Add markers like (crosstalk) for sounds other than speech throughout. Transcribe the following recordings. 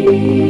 you.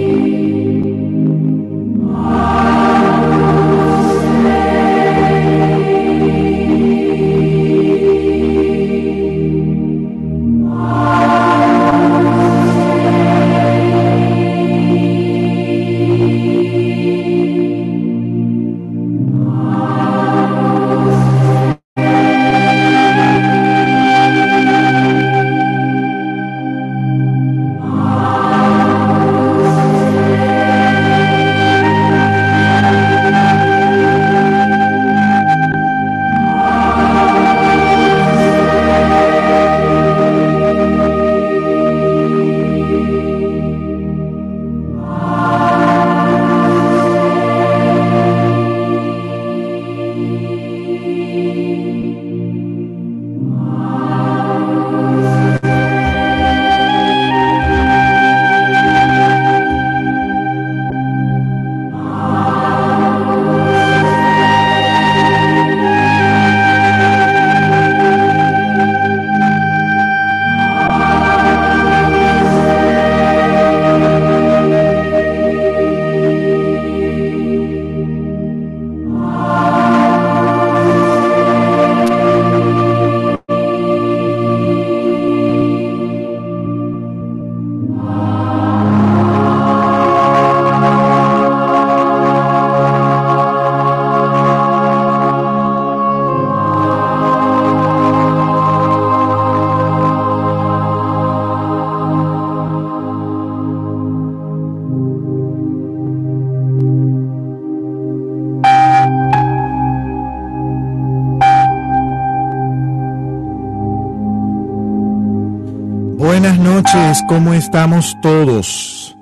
¿Cómo estamos todos?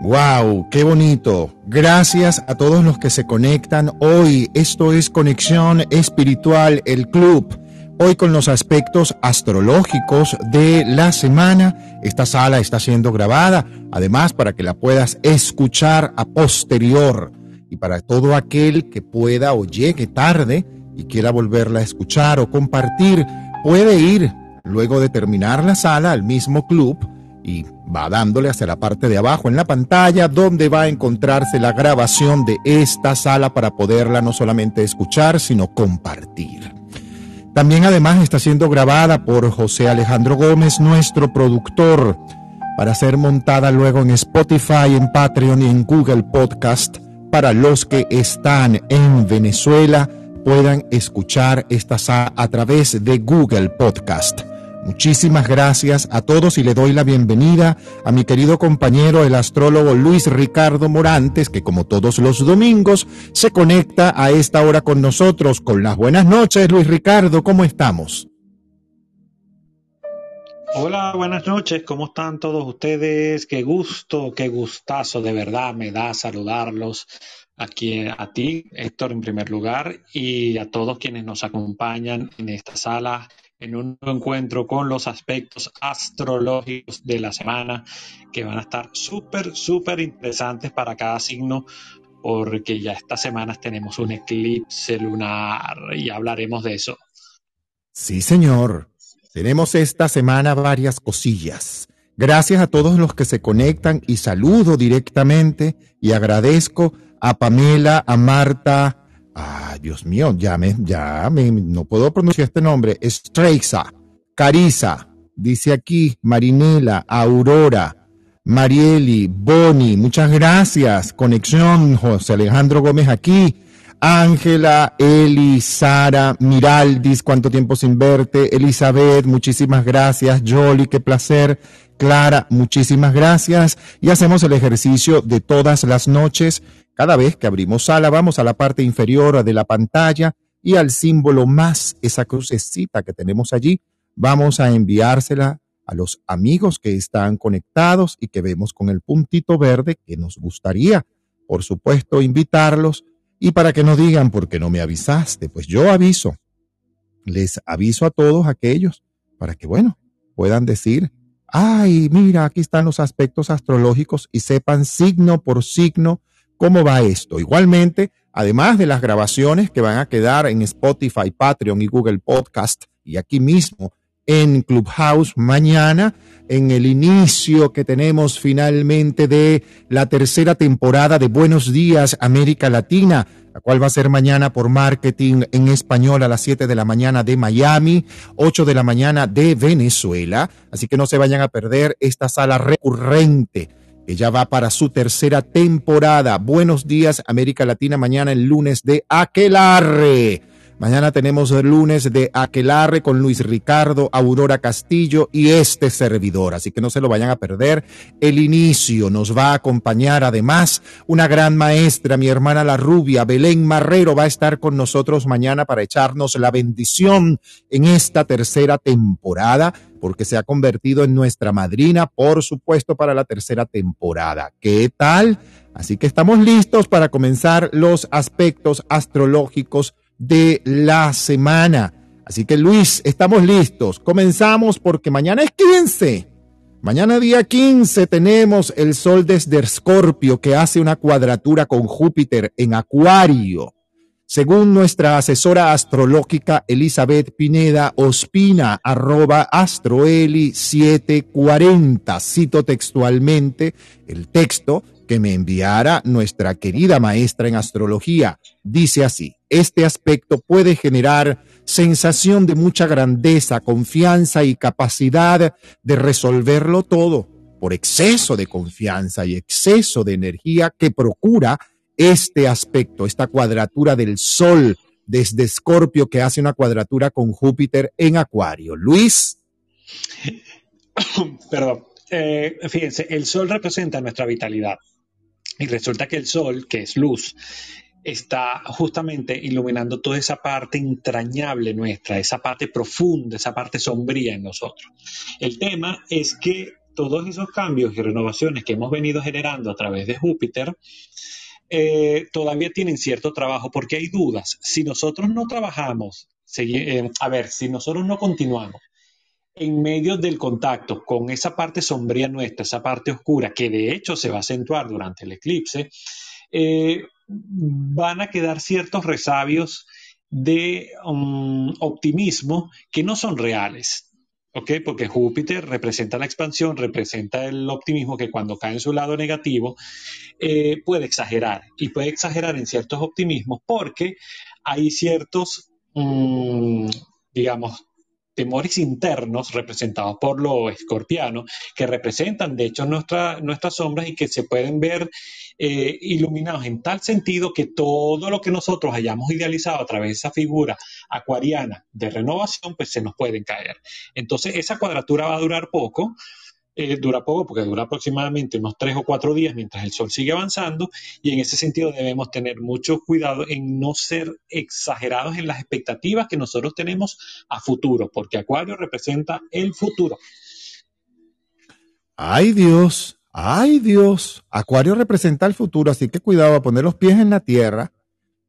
¡Wow! ¡Qué bonito! Gracias a todos los que se conectan hoy. Esto es Conexión Espiritual, el club. Hoy con los aspectos astrológicos de la semana. Esta sala está siendo grabada, además para que la puedas escuchar a posterior. Y para todo aquel que pueda o llegue tarde y quiera volverla a escuchar o compartir, puede ir luego de terminar la sala al mismo club y va dándole hacia la parte de abajo en la pantalla donde va a encontrarse la grabación de esta sala para poderla no solamente escuchar, sino compartir. También además está siendo grabada por José Alejandro Gómez, nuestro productor, para ser montada luego en Spotify, en Patreon y en Google Podcast para los que están en Venezuela puedan escuchar esta sala a través de Google Podcast. Muchísimas gracias a todos y le doy la bienvenida a mi querido compañero el astrólogo Luis Ricardo Morantes, que como todos los domingos se conecta a esta hora con nosotros. Con las buenas noches, Luis Ricardo, ¿cómo estamos? Hola, buenas noches, ¿cómo están todos ustedes? Qué gusto, qué gustazo, de verdad me da saludarlos aquí a ti, Héctor, en primer lugar, y a todos quienes nos acompañan en esta sala en un encuentro con los aspectos astrológicos de la semana que van a estar súper, súper interesantes para cada signo porque ya estas semanas tenemos un eclipse lunar y hablaremos de eso. Sí, señor. Tenemos esta semana varias cosillas. Gracias a todos los que se conectan y saludo directamente y agradezco a Pamela, a Marta, Ah, Dios mío, ya me, ya me, no puedo pronunciar este nombre. Streixa, Carisa, dice aquí, Marinela, Aurora, Marieli, Boni, muchas gracias. Conexión, José Alejandro Gómez aquí. Ángela, Eli, Sara, Miraldis, cuánto tiempo sin verte. Elizabeth, muchísimas gracias. Jolly, qué placer. Clara, muchísimas gracias. Y hacemos el ejercicio de todas las noches cada vez que abrimos sala, vamos a la parte inferior de la pantalla y al símbolo más, esa crucecita que tenemos allí, vamos a enviársela a los amigos que están conectados y que vemos con el puntito verde que nos gustaría, por supuesto, invitarlos y para que no digan, ¿por qué no me avisaste? Pues yo aviso, les aviso a todos aquellos para que, bueno, puedan decir, ay, mira, aquí están los aspectos astrológicos y sepan signo por signo ¿Cómo va esto? Igualmente, además de las grabaciones que van a quedar en Spotify, Patreon y Google Podcast y aquí mismo en Clubhouse mañana en el inicio que tenemos finalmente de la tercera temporada de Buenos Días América Latina, la cual va a ser mañana por marketing en español a las 7 de la mañana de Miami, 8 de la mañana de Venezuela. Así que no se vayan a perder esta sala recurrente ya va para su tercera temporada. Buenos días América Latina mañana el lunes de Aquelarre. Mañana tenemos el lunes de Aquelarre con Luis Ricardo, Aurora Castillo y este servidor. Así que no se lo vayan a perder. El inicio nos va a acompañar además una gran maestra, mi hermana la rubia, Belén Marrero, va a estar con nosotros mañana para echarnos la bendición en esta tercera temporada porque se ha convertido en nuestra madrina, por supuesto, para la tercera temporada. ¿Qué tal? Así que estamos listos para comenzar los aspectos astrológicos de la semana. Así que Luis, estamos listos. Comenzamos porque mañana es 15. Mañana día 15 tenemos el Sol desde Escorpio que hace una cuadratura con Júpiter en Acuario. Según nuestra asesora astrológica Elizabeth Pineda, ospina arroba astroeli 740. Cito textualmente el texto que me enviara nuestra querida maestra en astrología. Dice así, este aspecto puede generar sensación de mucha grandeza, confianza y capacidad de resolverlo todo por exceso de confianza y exceso de energía que procura este aspecto, esta cuadratura del Sol desde Escorpio que hace una cuadratura con Júpiter en Acuario. Luis. (coughs) Perdón. Eh, fíjense, el Sol representa nuestra vitalidad, y resulta que el sol, que es luz, está justamente iluminando toda esa parte entrañable nuestra, esa parte profunda, esa parte sombría en nosotros. El tema es que todos esos cambios y renovaciones que hemos venido generando a través de Júpiter, eh, todavía tienen cierto trabajo porque hay dudas. Si nosotros no trabajamos, eh, a ver, si nosotros no continuamos en medio del contacto con esa parte sombría nuestra, esa parte oscura, que de hecho se va a acentuar durante el eclipse, eh, van a quedar ciertos resabios de um, optimismo que no son reales. ¿ok? Porque Júpiter representa la expansión, representa el optimismo que cuando cae en su lado negativo eh, puede exagerar y puede exagerar en ciertos optimismos porque hay ciertos, um, digamos, temores internos representados por lo escorpiano, que representan de hecho nuestras sombras y que se pueden ver eh, iluminados en tal sentido que todo lo que nosotros hayamos idealizado a través de esa figura acuariana de renovación, pues se nos pueden caer. Entonces esa cuadratura va a durar poco, eh, dura poco porque dura aproximadamente unos tres o cuatro días mientras el Sol sigue avanzando y en ese sentido debemos tener mucho cuidado en no ser exagerados en las expectativas que nosotros tenemos a futuro, porque Acuario representa el futuro. Ay Dios, ay Dios, Acuario representa el futuro, así que cuidado a poner los pies en la tierra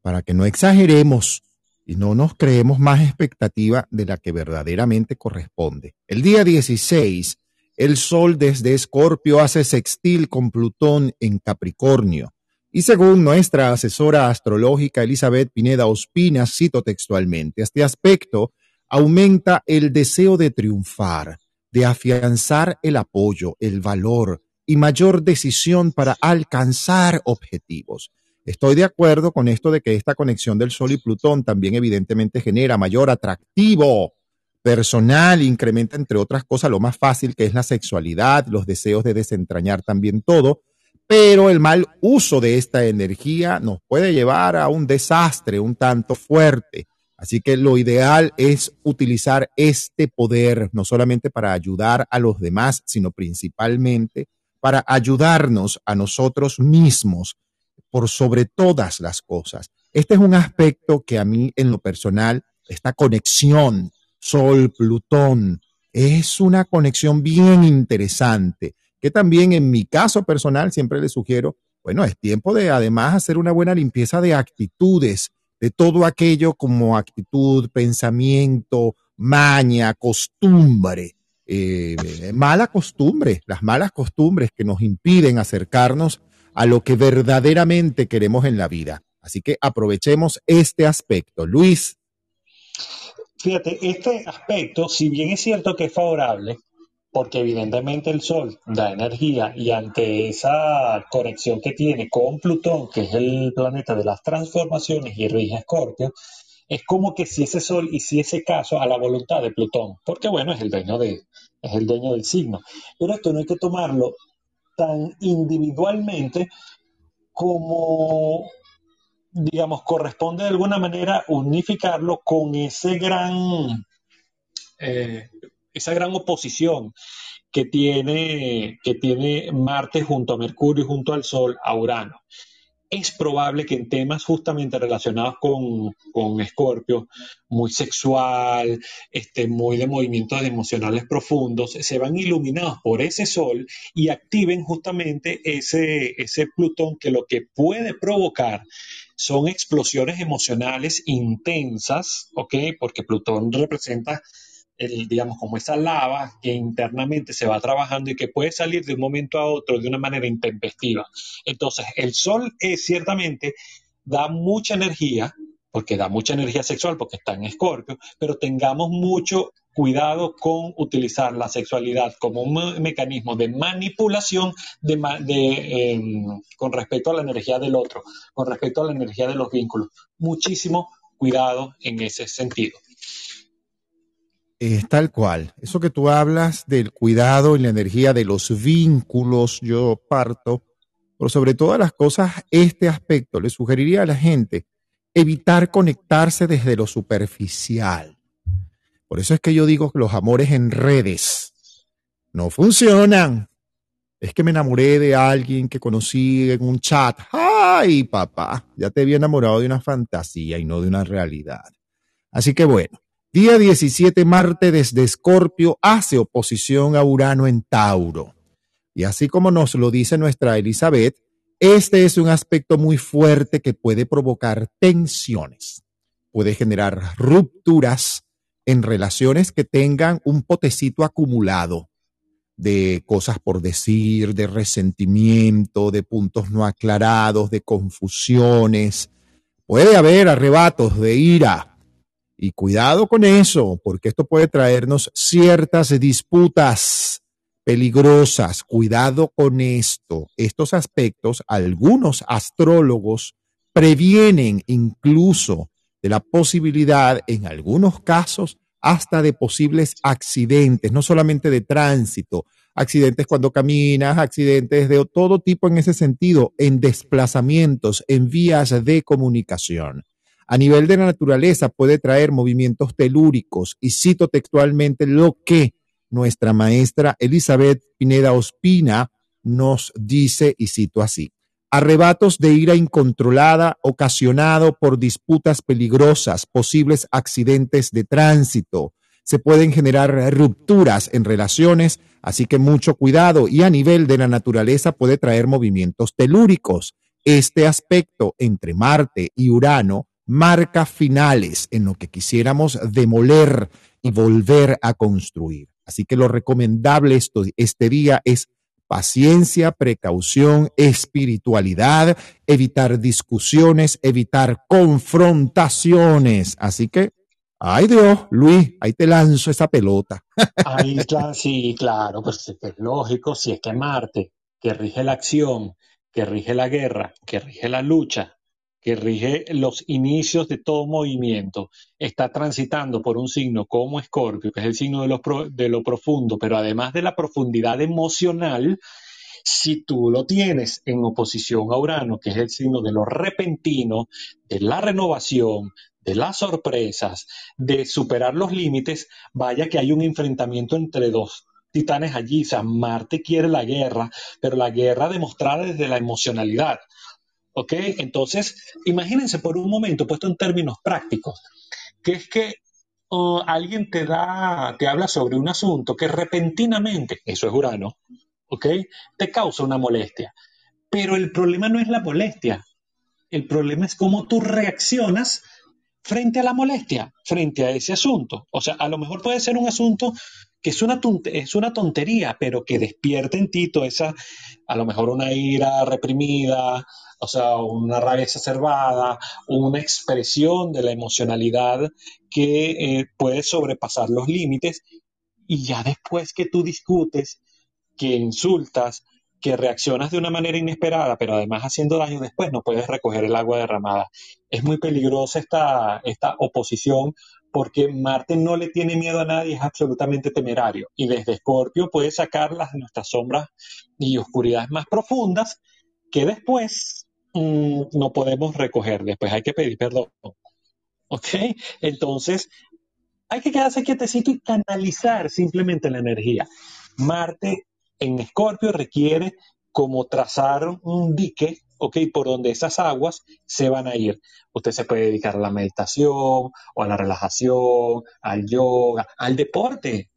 para que no exageremos y no nos creemos más expectativa de la que verdaderamente corresponde. El día 16 el Sol desde Escorpio hace sextil con Plutón en Capricornio. Y según nuestra asesora astrológica Elizabeth Pineda Ospina, cito textualmente, este aspecto aumenta el deseo de triunfar, de afianzar el apoyo, el valor y mayor decisión para alcanzar objetivos. Estoy de acuerdo con esto de que esta conexión del Sol y Plutón también evidentemente genera mayor atractivo personal, incrementa entre otras cosas lo más fácil que es la sexualidad, los deseos de desentrañar también todo, pero el mal uso de esta energía nos puede llevar a un desastre un tanto fuerte. Así que lo ideal es utilizar este poder no solamente para ayudar a los demás, sino principalmente para ayudarnos a nosotros mismos por sobre todas las cosas. Este es un aspecto que a mí en lo personal, esta conexión Sol, Plutón. Es una conexión bien interesante, que también en mi caso personal siempre le sugiero, bueno, es tiempo de además hacer una buena limpieza de actitudes, de todo aquello como actitud, pensamiento, maña, costumbre. Eh, mala costumbre, las malas costumbres que nos impiden acercarnos a lo que verdaderamente queremos en la vida. Así que aprovechemos este aspecto. Luis, Fíjate, este aspecto, si bien es cierto que es favorable, porque evidentemente el Sol da energía y ante esa conexión que tiene con Plutón, que es el planeta de las transformaciones y rige Escorpio, es como que si ese Sol hiciese caso a la voluntad de Plutón, porque bueno, es el dueño, de, es el dueño del signo. Pero esto no hay que tomarlo tan individualmente como, digamos, corresponde de alguna manera unificarlo con ese gran, eh, esa gran oposición que tiene, que tiene Marte junto a Mercurio y junto al Sol a Urano. Es probable que en temas justamente relacionados con, con muy sexual, este, muy de movimientos emocionales profundos, se van iluminados por ese sol y activen justamente ese, ese Plutón que lo que puede provocar son explosiones emocionales intensas, ¿ok? Porque Plutón representa el, digamos, como esa lava que internamente se va trabajando y que puede salir de un momento a otro de una manera intempestiva. Entonces, el sol es ciertamente da mucha energía, porque da mucha energía sexual, porque está en escorpio, pero tengamos mucho cuidado con utilizar la sexualidad como un mecanismo de manipulación em, con respecto a la energía del otro, con respecto a la energía de los vínculos. Muchísimo cuidado en ese sentido. Es tal cual. Eso que tú hablas del cuidado y la energía de los vínculos, yo parto, pero sobre todas las cosas, este aspecto le sugeriría a la gente evitar conectarse desde lo superficial. Por eso es que yo digo que los amores en redes no funcionan. Es que me enamoré de alguien que conocí en un chat. ¡Ay, papá! Ya te había enamorado de una fantasía y no de una realidad. Así que bueno, Día 17, Marte desde Escorpio hace oposición a Urano en Tauro. Y así como nos lo dice nuestra Elizabeth, este es un aspecto muy fuerte que puede provocar tensiones, puede generar rupturas en relaciones que tengan un potecito acumulado de cosas por decir, de resentimiento, de puntos no aclarados, de confusiones. Puede haber arrebatos de ira, y cuidado con eso, porque esto puede traernos ciertas disputas peligrosas. Cuidado con esto. Estos aspectos, algunos astrólogos previenen incluso de la posibilidad, en algunos casos, hasta de posibles accidentes, no solamente de tránsito, accidentes cuando caminas, accidentes de todo tipo en ese sentido, en desplazamientos, en vías de comunicación. A nivel de la naturaleza puede traer movimientos telúricos y cito textualmente lo que nuestra maestra Elizabeth Pineda Ospina nos dice y cito así. Arrebatos de ira incontrolada ocasionado por disputas peligrosas, posibles accidentes de tránsito. Se pueden generar rupturas en relaciones, así que mucho cuidado y a nivel de la naturaleza puede traer movimientos telúricos. Este aspecto entre Marte y Urano marca finales en lo que quisiéramos demoler y volver a construir. Así que lo recomendable este día es paciencia, precaución, espiritualidad, evitar discusiones, evitar confrontaciones. Así que, ay Dios, Luis, ahí te lanzo esa pelota. Ahí, sí, claro, pues es lógico, si es que Marte, que rige la acción, que rige la guerra, que rige la lucha, que rige los inicios de todo movimiento, está transitando por un signo como Escorpio, que es el signo de lo, de lo profundo, pero además de la profundidad emocional, si tú lo tienes en oposición a Urano, que es el signo de lo repentino, de la renovación, de las sorpresas, de superar los límites, vaya que hay un enfrentamiento entre dos titanes allí. O sea, Marte quiere la guerra, pero la guerra demostrada desde la emocionalidad. ¿Ok? Entonces, imagínense por un momento, puesto en términos prácticos, que es que uh, alguien te da, te habla sobre un asunto que repentinamente, eso es Urano, ¿ok? Te causa una molestia. Pero el problema no es la molestia, el problema es cómo tú reaccionas frente a la molestia, frente a ese asunto. O sea, a lo mejor puede ser un asunto que es una, es una tontería, pero que despierta en ti toda esa, a lo mejor una ira reprimida, o sea, una rabia exacerbada, una expresión de la emocionalidad que eh, puede sobrepasar los límites y ya después que tú discutes, que insultas, que reaccionas de una manera inesperada, pero además haciendo daño después, no puedes recoger el agua derramada. Es muy peligrosa esta, esta oposición porque Marte no le tiene miedo a nadie, es absolutamente temerario. Y desde Escorpio puede sacar las nuestras sombras y oscuridades más profundas que después mm, no podemos recoger. Después hay que pedir perdón. ¿Ok? Entonces, hay que quedarse quietecito y canalizar simplemente la energía. Marte en Escorpio requiere como trazar un dique, ¿ok? Por donde esas aguas se van a ir. Usted se puede dedicar a la meditación o a la relajación, al yoga, al deporte,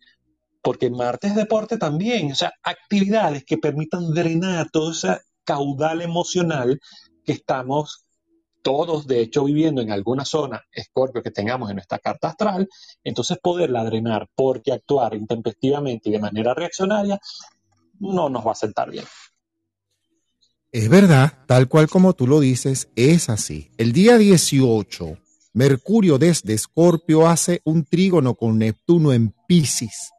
porque Marte es deporte también, o sea, actividades que permitan drenar toda esa caudal emocional que estamos todos, de hecho, viviendo en alguna zona escorpio que tengamos en nuestra carta astral, entonces poderla drenar, porque actuar intempestivamente y de manera reaccionaria no nos va a sentar bien. Es verdad, tal cual como tú lo dices, es así. El día 18, Mercurio desde Escorpio hace un trígono con Neptuno en Pisces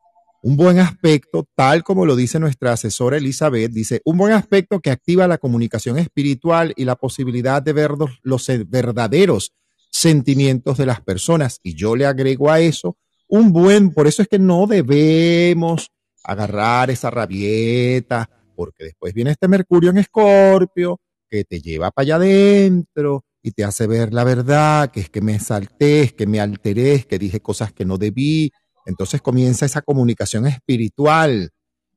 un buen aspecto, tal como lo dice nuestra asesora Elizabeth, dice, un buen aspecto que activa la comunicación espiritual y la posibilidad de ver los, verdaderos sentimientos de las personas. Y yo le agrego a eso un buen, por eso es que no debemos agarrar esa rabieta, porque después viene este Mercurio en Escorpio que te lleva para allá adentro y te hace ver la verdad, que es que me salté, que me alteré, que dije cosas que no debí, entonces comienza esa comunicación espiritual.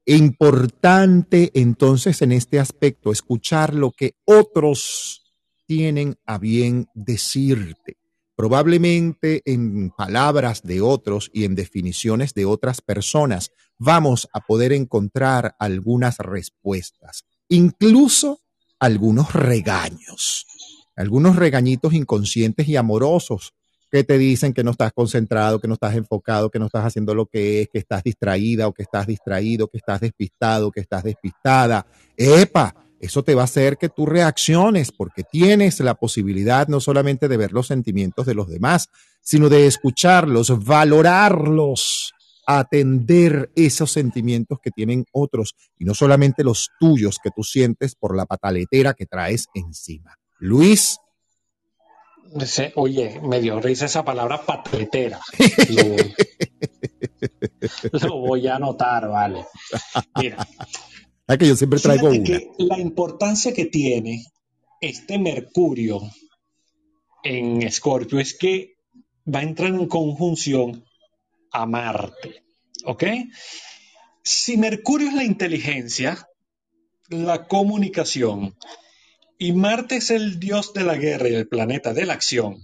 Importante entonces en este aspecto escuchar lo que otros tienen a bien decirte. Probablemente en palabras de otros y en definiciones de otras personas vamos a poder encontrar algunas respuestas, incluso algunos regaños, algunos regañitos inconscientes y amorosos que te dicen que no estás concentrado, que no estás enfocado, que no estás haciendo lo que es, que estás distraída o que estás distraído, que estás despistado, que estás despistada. Epa, eso te va a hacer que tú reacciones porque tienes la posibilidad no solamente de ver los sentimientos de los demás, sino de escucharlos, valorarlos, atender esos sentimientos que tienen otros y no solamente los tuyos que tú sientes por la pataletera que traes encima. Luis, Oye, me dio risa esa palabra patletera. (laughs) Lo, voy a anotar, vale. Mira. Es que yo siempre traigo una. la importancia que tiene este Mercurio en Escorpio es que va a entrar en conjunción a Marte. ¿Ok? Si Mercurio es la inteligencia, la comunicación, y Marte es el dios de la guerra y el planeta de la acción,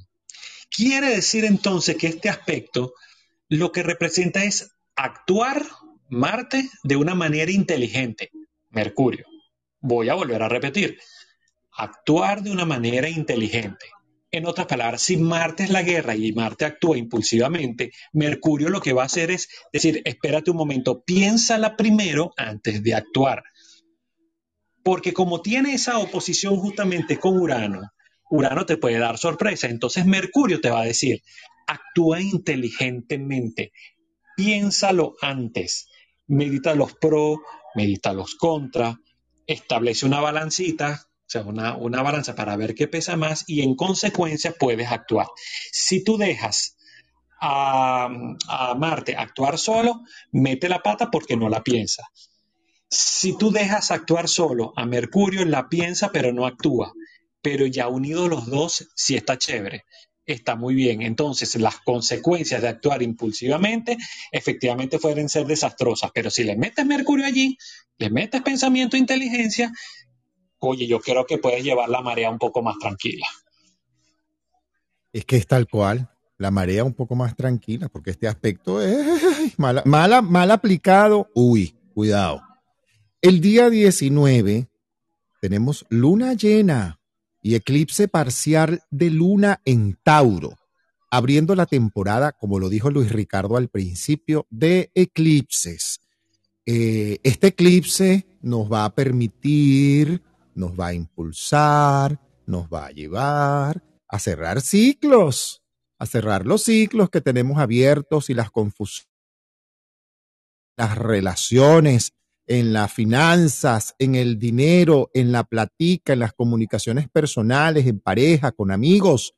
quiere decir entonces que este aspecto lo que representa es actuar Marte de una manera inteligente, Mercurio. Voy a volver a repetir, actuar de una manera inteligente. En otras palabras, si Marte es la guerra y Marte actúa impulsivamente, Mercurio lo que va a hacer es decir, espérate un momento, piénsala primero antes de actuar. Porque como tiene esa oposición justamente con Urano, Urano te puede dar sorpresa. Entonces Mercurio te va a decir, actúa inteligentemente, piénsalo antes, medita los pro, medita los contra, establece una balancita, o sea, una, una balanza para ver qué pesa más y en consecuencia puedes actuar. Si tú dejas a, a Marte actuar solo, mete la pata porque no la piensa. Si tú dejas actuar solo a Mercurio, la piensa pero no actúa. Pero ya unidos los dos, sí está chévere. Está muy bien. Entonces, las consecuencias de actuar impulsivamente efectivamente pueden ser desastrosas. Pero si le metes Mercurio allí, le metes pensamiento e inteligencia, oye, yo creo que puedes llevar la marea un poco más tranquila. Es que es tal cual, la marea un poco más tranquila, porque este aspecto es (laughs) mal, mal aplicado. Uy, cuidado. El día 19 tenemos luna llena y eclipse parcial de luna en Tauro. abriendo la temporada, como lo dijo Luis Ricardo al principio, de eclipses. Eh, este eclipse nos va a permitir, nos va a impulsar, nos va a llevar a cerrar ciclos, a cerrar los ciclos que tenemos abiertos y las confusiones, las relaciones, en las finanzas, en el dinero, en la platica, en las comunicaciones personales, en pareja, con amigos.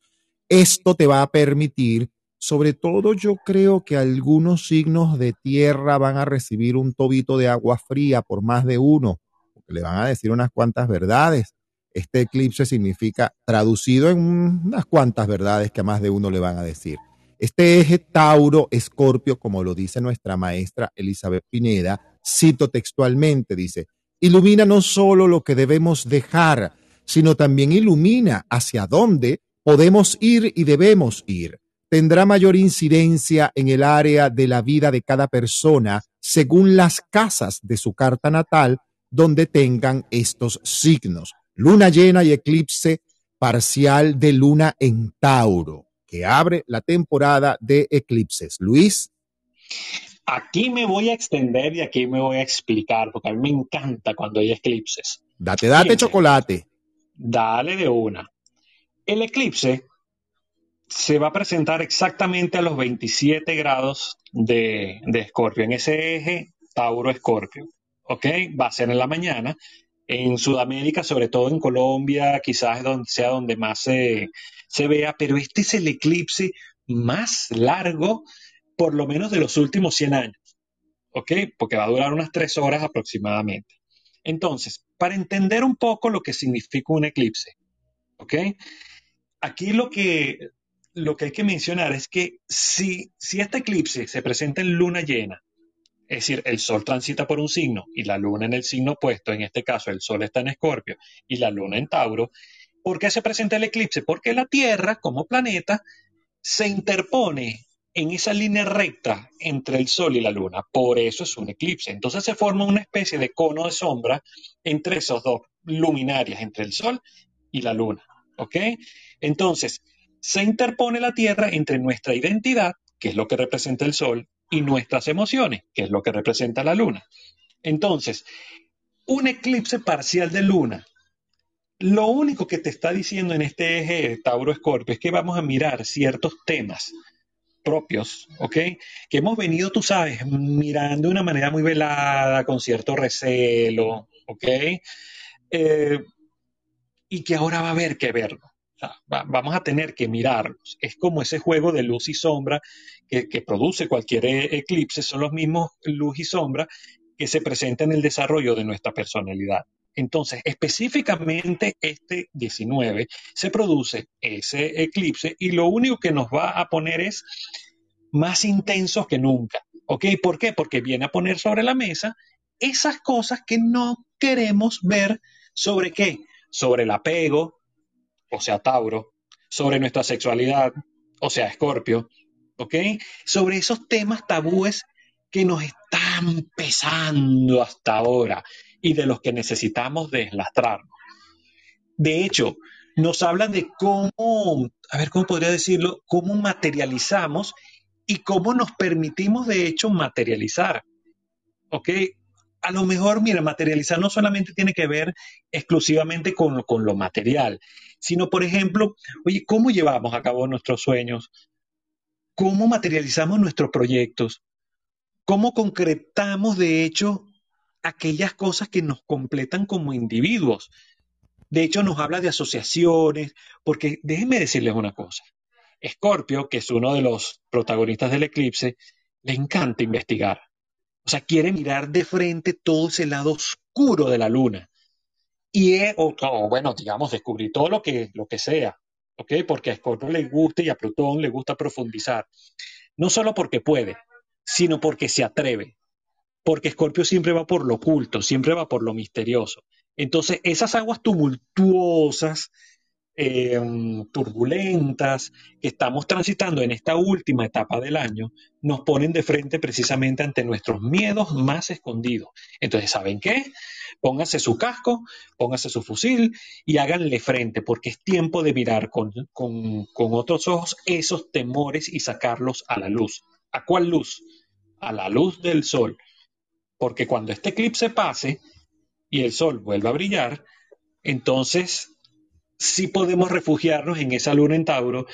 Esto te va a permitir, sobre todo yo creo que algunos signos de tierra van a recibir un tobito de agua fría por más de uno, porque le van a decir unas cuantas verdades. Este eclipse significa traducido en unas cuantas verdades que a más de uno le van a decir. Este eje Tauro-Escorpio, como lo dice nuestra maestra Elizabeth Pineda, cito textualmente, dice, ilumina no solo lo que debemos dejar, sino también ilumina hacia dónde podemos ir y debemos ir. Tendrá mayor incidencia en el área de la vida de cada persona según las casas de su carta natal donde tengan estos signos. Luna llena y eclipse parcial de luna en Tauro, que abre la temporada de eclipses. Luis. Aquí me voy a extender y aquí me voy a explicar, porque a mí me encanta cuando hay eclipses. Date, date chocolate. Dale de una. El eclipse se va a presentar exactamente a los 27 grados de, Escorpio, en ese eje Tauro-Escorpio. ¿Ok? Va a ser en la mañana. En Sudamérica, sobre todo en Colombia, quizás donde, sea donde más se, se vea, pero este es el eclipse más largo por lo menos de los últimos 100 años, ¿ok? Porque va a durar unas tres horas aproximadamente. Entonces, para entender un poco lo que significa un eclipse, ¿ok? Aquí lo que, lo que hay que mencionar es que si, si este eclipse se presenta en luna llena, es decir, el Sol transita por un signo y la Luna en el signo opuesto, en este caso el Sol está en Escorpio y la Luna en Tauro. ¿Por qué se presenta el eclipse? Porque la Tierra, como planeta, se interpone en esa línea recta entre el Sol y la Luna. Por eso es un eclipse. Entonces se forma una especie de cono de sombra entre esos dos luminarias, entre el Sol y la Luna. ¿Ok? Entonces, se interpone la Tierra entre nuestra identidad, que es lo que representa el Sol, y nuestras emociones, que es lo que representa la Luna. Entonces, un eclipse parcial de Luna. Lo único que te está diciendo en este eje Tauro-Escorpio es que vamos a mirar ciertos temas propios, ¿ok? Que hemos venido, tú sabes, mirando de una manera muy velada, con cierto recelo, ¿ok? Eh, y que ahora va a haber que verlo. vamos a tener que mirarlos. Es como ese juego de luz y sombra que, produce cualquier e-, eclipse, son los mismos luz y sombra que se presentan en el desarrollo de nuestra personalidad. Entonces, específicamente este 19 se produce ese eclipse y lo único que nos va a poner es más intensos que nunca. ¿Ok? ¿Por qué? Porque viene a poner sobre la mesa esas cosas que no queremos ver sobre qué? Sobre el apego, o sea, Tauro, sobre nuestra sexualidad, o sea, Escorpio, ¿ok? Sobre esos temas tabúes que nos están pesando hasta ahora y de los que necesitamos deslastrarnos. De hecho, nos hablan de cómo, a ver, ¿cómo podría decirlo? Cómo materializamos y cómo nos permitimos, de hecho, materializar. ¿Ok? A lo mejor, mira, materializar no solamente tiene que ver exclusivamente con, con lo material, sino, por ejemplo, oye, ¿cómo llevamos a cabo nuestros sueños? ¿Cómo materializamos nuestros proyectos? ¿Cómo concretamos, de hecho, aquellas cosas que nos completan como individuos. De hecho, nos habla de asociaciones, porque déjenme decirles una cosa. Scorpio, que es uno de los protagonistas del eclipse, le encanta investigar. O sea, quiere mirar de frente todo ese lado oscuro de la luna. Y, o, bueno, digamos, descubrir todo lo que, lo que sea. ¿Ok? Porque a Scorpio le gusta y a Plutón le gusta profundizar. No solo porque puede, sino porque se atreve porque Escorpio siempre va por lo oculto, siempre va por lo misterioso. Entonces, esas aguas tumultuosas em, turbulentas que estamos transitando en esta última etapa del año nos ponen de frente precisamente ante nuestros miedos más escondidos. Entonces, ¿saben qué? Póngase su casco, póngase su fusil y háganle frente, porque es tiempo de mirar con otros ojos esos temores y sacarlos a la luz. ¿A cuál luz? A la luz del sol. Porque cuando este eclipse pase y el sol vuelva a brillar, entonces sí podemos refugiarnos en esa luna en Tauro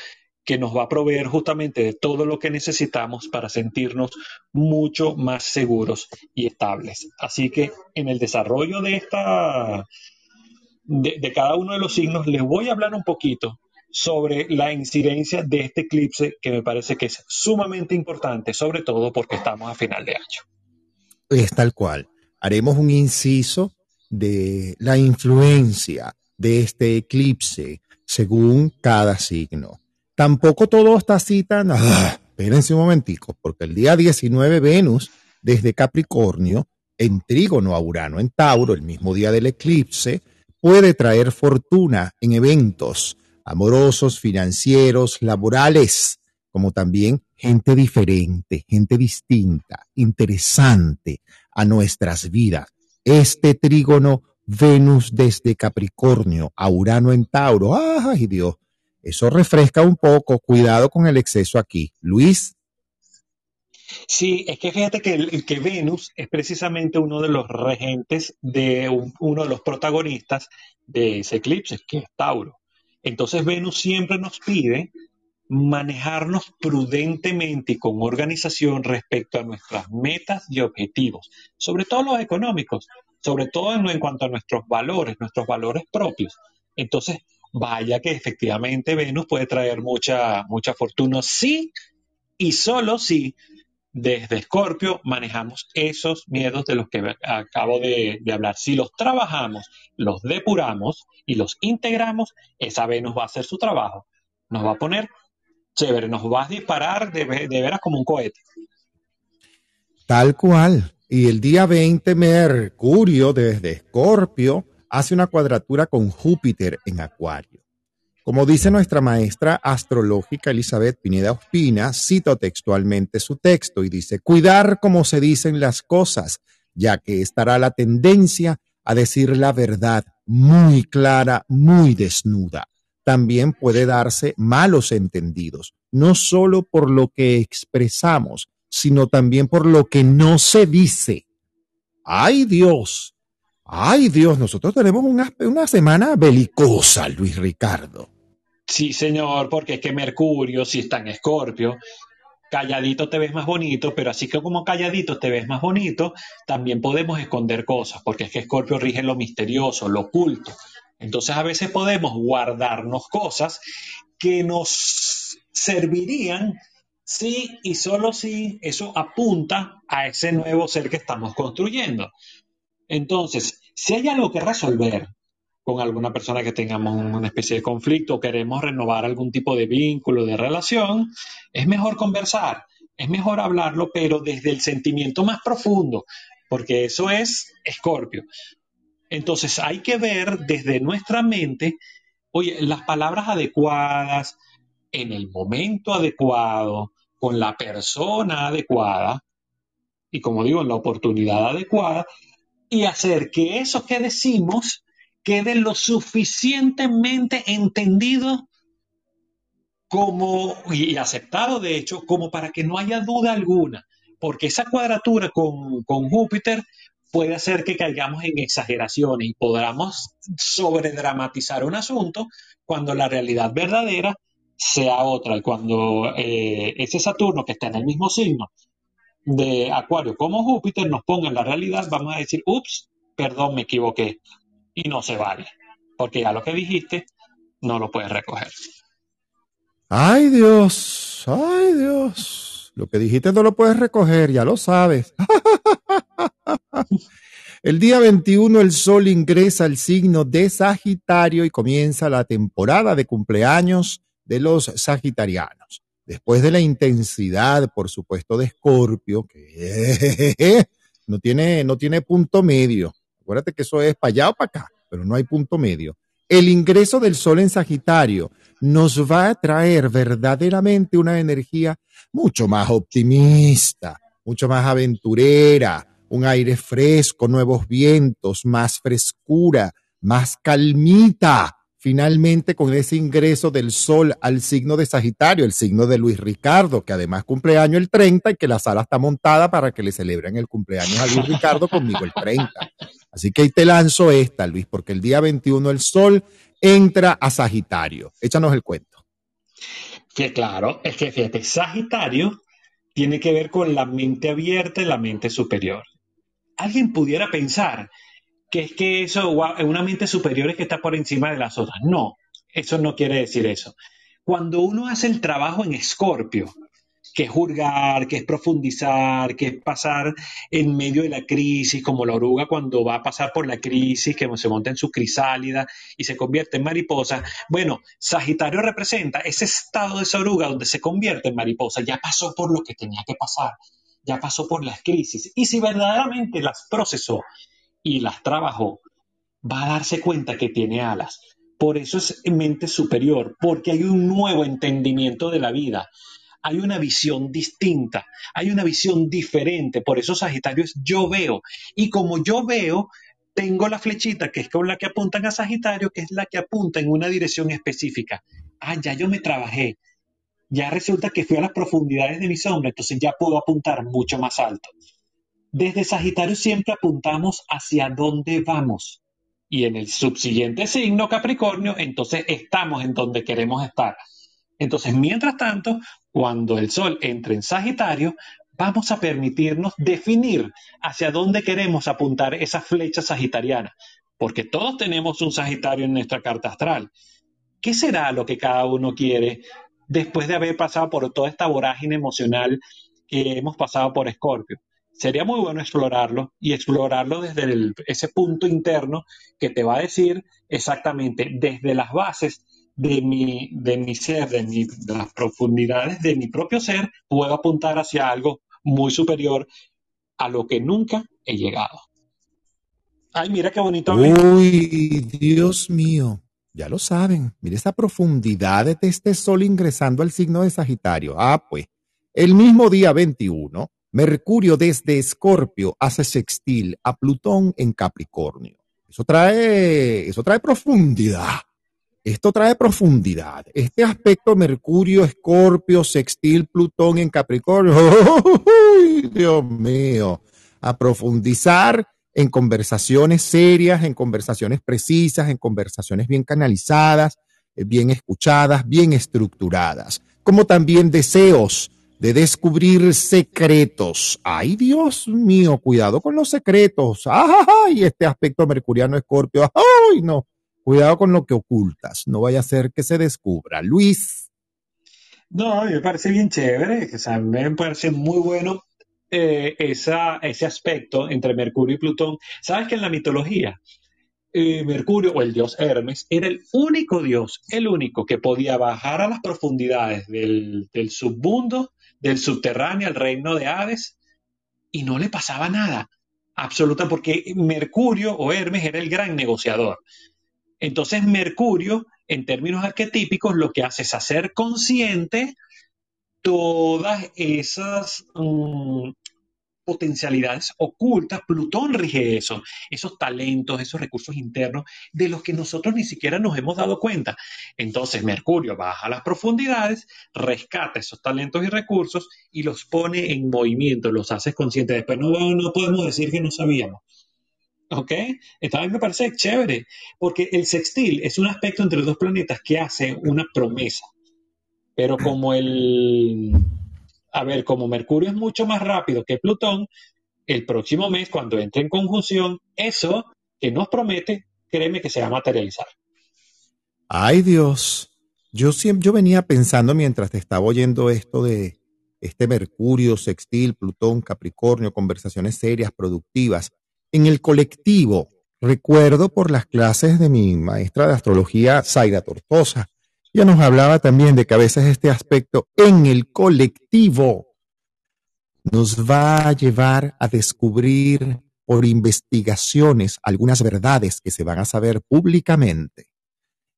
que nos va a proveer justamente de todo lo que necesitamos para sentirnos mucho más seguros y estables. Así que en el desarrollo de esta de, de, cada uno de los signos les voy a hablar un poquito sobre la incidencia de este eclipse que me parece que es sumamente importante, sobre todo porque estamos a final de año. Es tal cual. Haremos un inciso de la influencia de este eclipse según cada signo. Tampoco todo está tan... Ah, espérense un momentico, porque el día 19 Venus desde Capricornio, en trígono a Urano en Tauro, el mismo día del eclipse, puede traer fortuna en eventos amorosos, financieros, laborales, como también gente diferente, gente distinta, interesante a nuestras vidas. Este trígono Venus desde Capricornio a Urano en Tauro. ¡Ay, Dios! Eso refresca un poco. Cuidado con el exceso aquí. Luis. Sí, es que fíjate que, que Venus es precisamente uno de los regentes de uno de los protagonistas de ese eclipse, que es Tauro. Entonces Venus siempre nos pide manejarnos prudentemente y con organización respecto a nuestras metas y objetivos, sobre todo los económicos, sobre todo en, cuanto a nuestros valores, nuestros valores propios. Entonces, vaya que efectivamente Venus puede traer mucha, mucha fortuna, sí y solo si desde Escorpio manejamos esos miedos de los que acabo de, de, hablar. Si los trabajamos, los depuramos y los integramos, esa Venus va a hacer su trabajo. Nos va a poner chévere, nos va a disparar de, de veras como un cohete. Tal cual. Y el día 20, Mercurio desde Escorpio hace una cuadratura con Júpiter en Acuario. Como dice nuestra maestra astrológica Elizabeth Pineda Ospina, cito textualmente su texto y dice, cuidar como se dicen las cosas, ya que estará la tendencia a decir la verdad muy clara, muy desnuda también puede darse malos entendidos, no solo por lo que expresamos, sino también por lo que no se dice. ¡Ay Dios! ¡Ay Dios! Nosotros tenemos una, una semana belicosa, Luis Ricardo. Sí, señor, porque es que Mercurio, si está en Escorpio, calladito te ves más bonito, pero así que como calladito te ves más bonito, también podemos esconder cosas, porque es que Escorpio rige lo misterioso, lo oculto. Entonces a veces podemos guardarnos cosas que nos servirían si y solo si eso apunta a ese nuevo ser que estamos construyendo. Entonces, si hay algo que resolver con alguna persona que tengamos una especie de conflicto o queremos renovar algún tipo de vínculo, de relación, es mejor conversar, es mejor hablarlo, pero desde el sentimiento más profundo, porque eso es Escorpio. Entonces hay que ver desde nuestra mente, oye, las palabras adecuadas, en el momento adecuado, con la persona adecuada, y como digo, en la oportunidad adecuada, y hacer que eso que decimos quede lo suficientemente entendido como, y aceptado de hecho, como para que no haya duda alguna, porque esa cuadratura con, con Júpiter puede hacer que caigamos en exageraciones y podamos sobredramatizar un asunto cuando la realidad verdadera sea otra. Cuando eh, ese Saturno que está en el mismo signo de Acuario como Júpiter nos ponga en la realidad, vamos a decir, ups, perdón, me equivoqué. Y no se vale, porque ya lo que dijiste no lo puedes recoger. Ay Dios, ay Dios, lo que dijiste no lo puedes recoger, ya lo sabes. (laughs) El día 21 el Sol ingresa al signo de Sagitario y comienza la temporada de cumpleaños de los sagitarianos. Después de la intensidad, por supuesto, de Escorpio, que (laughs) no tiene, no tiene punto medio. Acuérdate que eso es para allá o para acá, pero no hay punto medio. el ingreso del Sol en Sagitario nos va a traer verdaderamente una energía mucho más optimista, mucho más aventurera, un aire fresco, nuevos vientos, más frescura, más calmita. Finalmente, con ese ingreso del sol al signo de Sagitario, el signo de Luis Ricardo, que además cumpleaños el 30 y que la sala está montada para que le celebren el cumpleaños a Luis Ricardo conmigo el 30. Así que ahí te lanzo esta, Luis, porque el día 21 el sol entra a Sagitario. Échanos el cuento. Que claro, es que fíjate, Sagitario tiene que ver con la mente abierta y la mente superior. Alguien pudiera pensar que es que eso, una mente superior es que está por encima de las otras. No, eso no quiere decir eso. Cuando uno hace el trabajo en Escorpio, que es juzgar, que es profundizar, que es pasar en medio de la crisis, como la oruga cuando va a pasar por la crisis, que se monta en su crisálida y se convierte en mariposa. Bueno, Sagitario representa ese estado de esa oruga donde se convierte en mariposa, ya pasó por lo que tenía que pasar, ya pasó por las crisis. Y si verdaderamente las procesó y las trabajó, va a darse cuenta que tiene alas. Por eso es mente superior, porque hay un nuevo entendimiento de la vida, hay una visión distinta, hay una visión diferente. Por eso Sagitario es yo veo. Y como yo veo, tengo la flechita que es con la que apuntan a Sagitario, que es la que apunta en una dirección específica. Ah, ya yo me trabajé. Ya resulta que fui a las profundidades de mi sombra, entonces ya puedo apuntar mucho más alto. Desde Sagitario siempre apuntamos hacia dónde vamos. Y en el subsiguiente signo Capricornio, entonces estamos en donde queremos estar. Entonces, mientras tanto, cuando el Sol entre en Sagitario, vamos a permitirnos definir hacia dónde queremos apuntar esa flecha sagitariana, porque todos tenemos un Sagitario en nuestra carta astral. ¿Qué será lo que cada uno quiere después de haber pasado por toda esta vorágine emocional que hemos pasado por Escorpio? Sería muy bueno explorarlo y explorarlo desde ese punto interno que te va a decir exactamente desde las bases de mi, de mi ser, de, las profundidades de mi propio ser, puedo apuntar hacia algo muy superior a lo que nunca he llegado. Ay, mira qué bonito. Uy, Dios mío. Ya lo saben. Mira esa profundidad de este sol ingresando al signo de Sagitario. Ah, pues. El mismo día 21, Mercurio desde Escorpio hace sextil a Plutón en Capricornio. Eso trae, eso trae profundidad. Esto trae profundidad. Este aspecto Mercurio, Escorpio, Sextil, Plutón en Capricornio. (laughs) Dios mío! A profundizar en conversaciones serias, en conversaciones precisas, en conversaciones bien canalizadas, eh, bien escuchadas, bien estructuradas, como también deseos de descubrir secretos. Ay, Dios mío, cuidado con los secretos. Ay, este aspecto mercuriano escorpio. Ay, no. Cuidado con lo que ocultas, no vaya a ser que se descubra. Luis. No, me parece bien chévere, o sea, me parece muy bueno eh, ese aspecto entre Mercurio y Plutón. ¿Sabes que en la mitología eh, Mercurio o el dios Hermes era el único dios, el único que podía bajar a las profundidades del, del submundo, del subterráneo, al reino de Hades, y no le pasaba nada? Absoluta, porque Mercurio o Hermes era el gran negociador. Entonces, Mercurio, en términos arquetípicos, lo que hace es hacer consciente todas esas mm, potencialidades ocultas. Plutón rige eso, esos talentos, esos recursos internos de los que nosotros ni siquiera nos hemos dado cuenta. Entonces, Mercurio baja a las profundidades, rescata esos talentos y recursos y los pone en movimiento, los hace conscientes. Después no, no podemos decir que no sabíamos. ¿Ok? Esta vez me parece chévere, porque el sextil es un aspecto entre dos planetas que hace una promesa. Pero como el. A ver, como Mercurio es mucho más rápido que Plutón, el próximo mes, cuando entre en conjunción, eso que nos promete, créeme que se va a materializar. Ay Dios, yo siempre, yo venía pensando mientras te estaba oyendo esto de este Mercurio, Sextil, Plutón, Capricornio, conversaciones serias, productivas en el colectivo. Recuerdo por las clases de mi maestra de astrología, Zaira Tortosa. Ella nos hablaba también de que a veces este aspecto en el colectivo nos va a llevar a descubrir por investigaciones algunas verdades que se van a saber públicamente.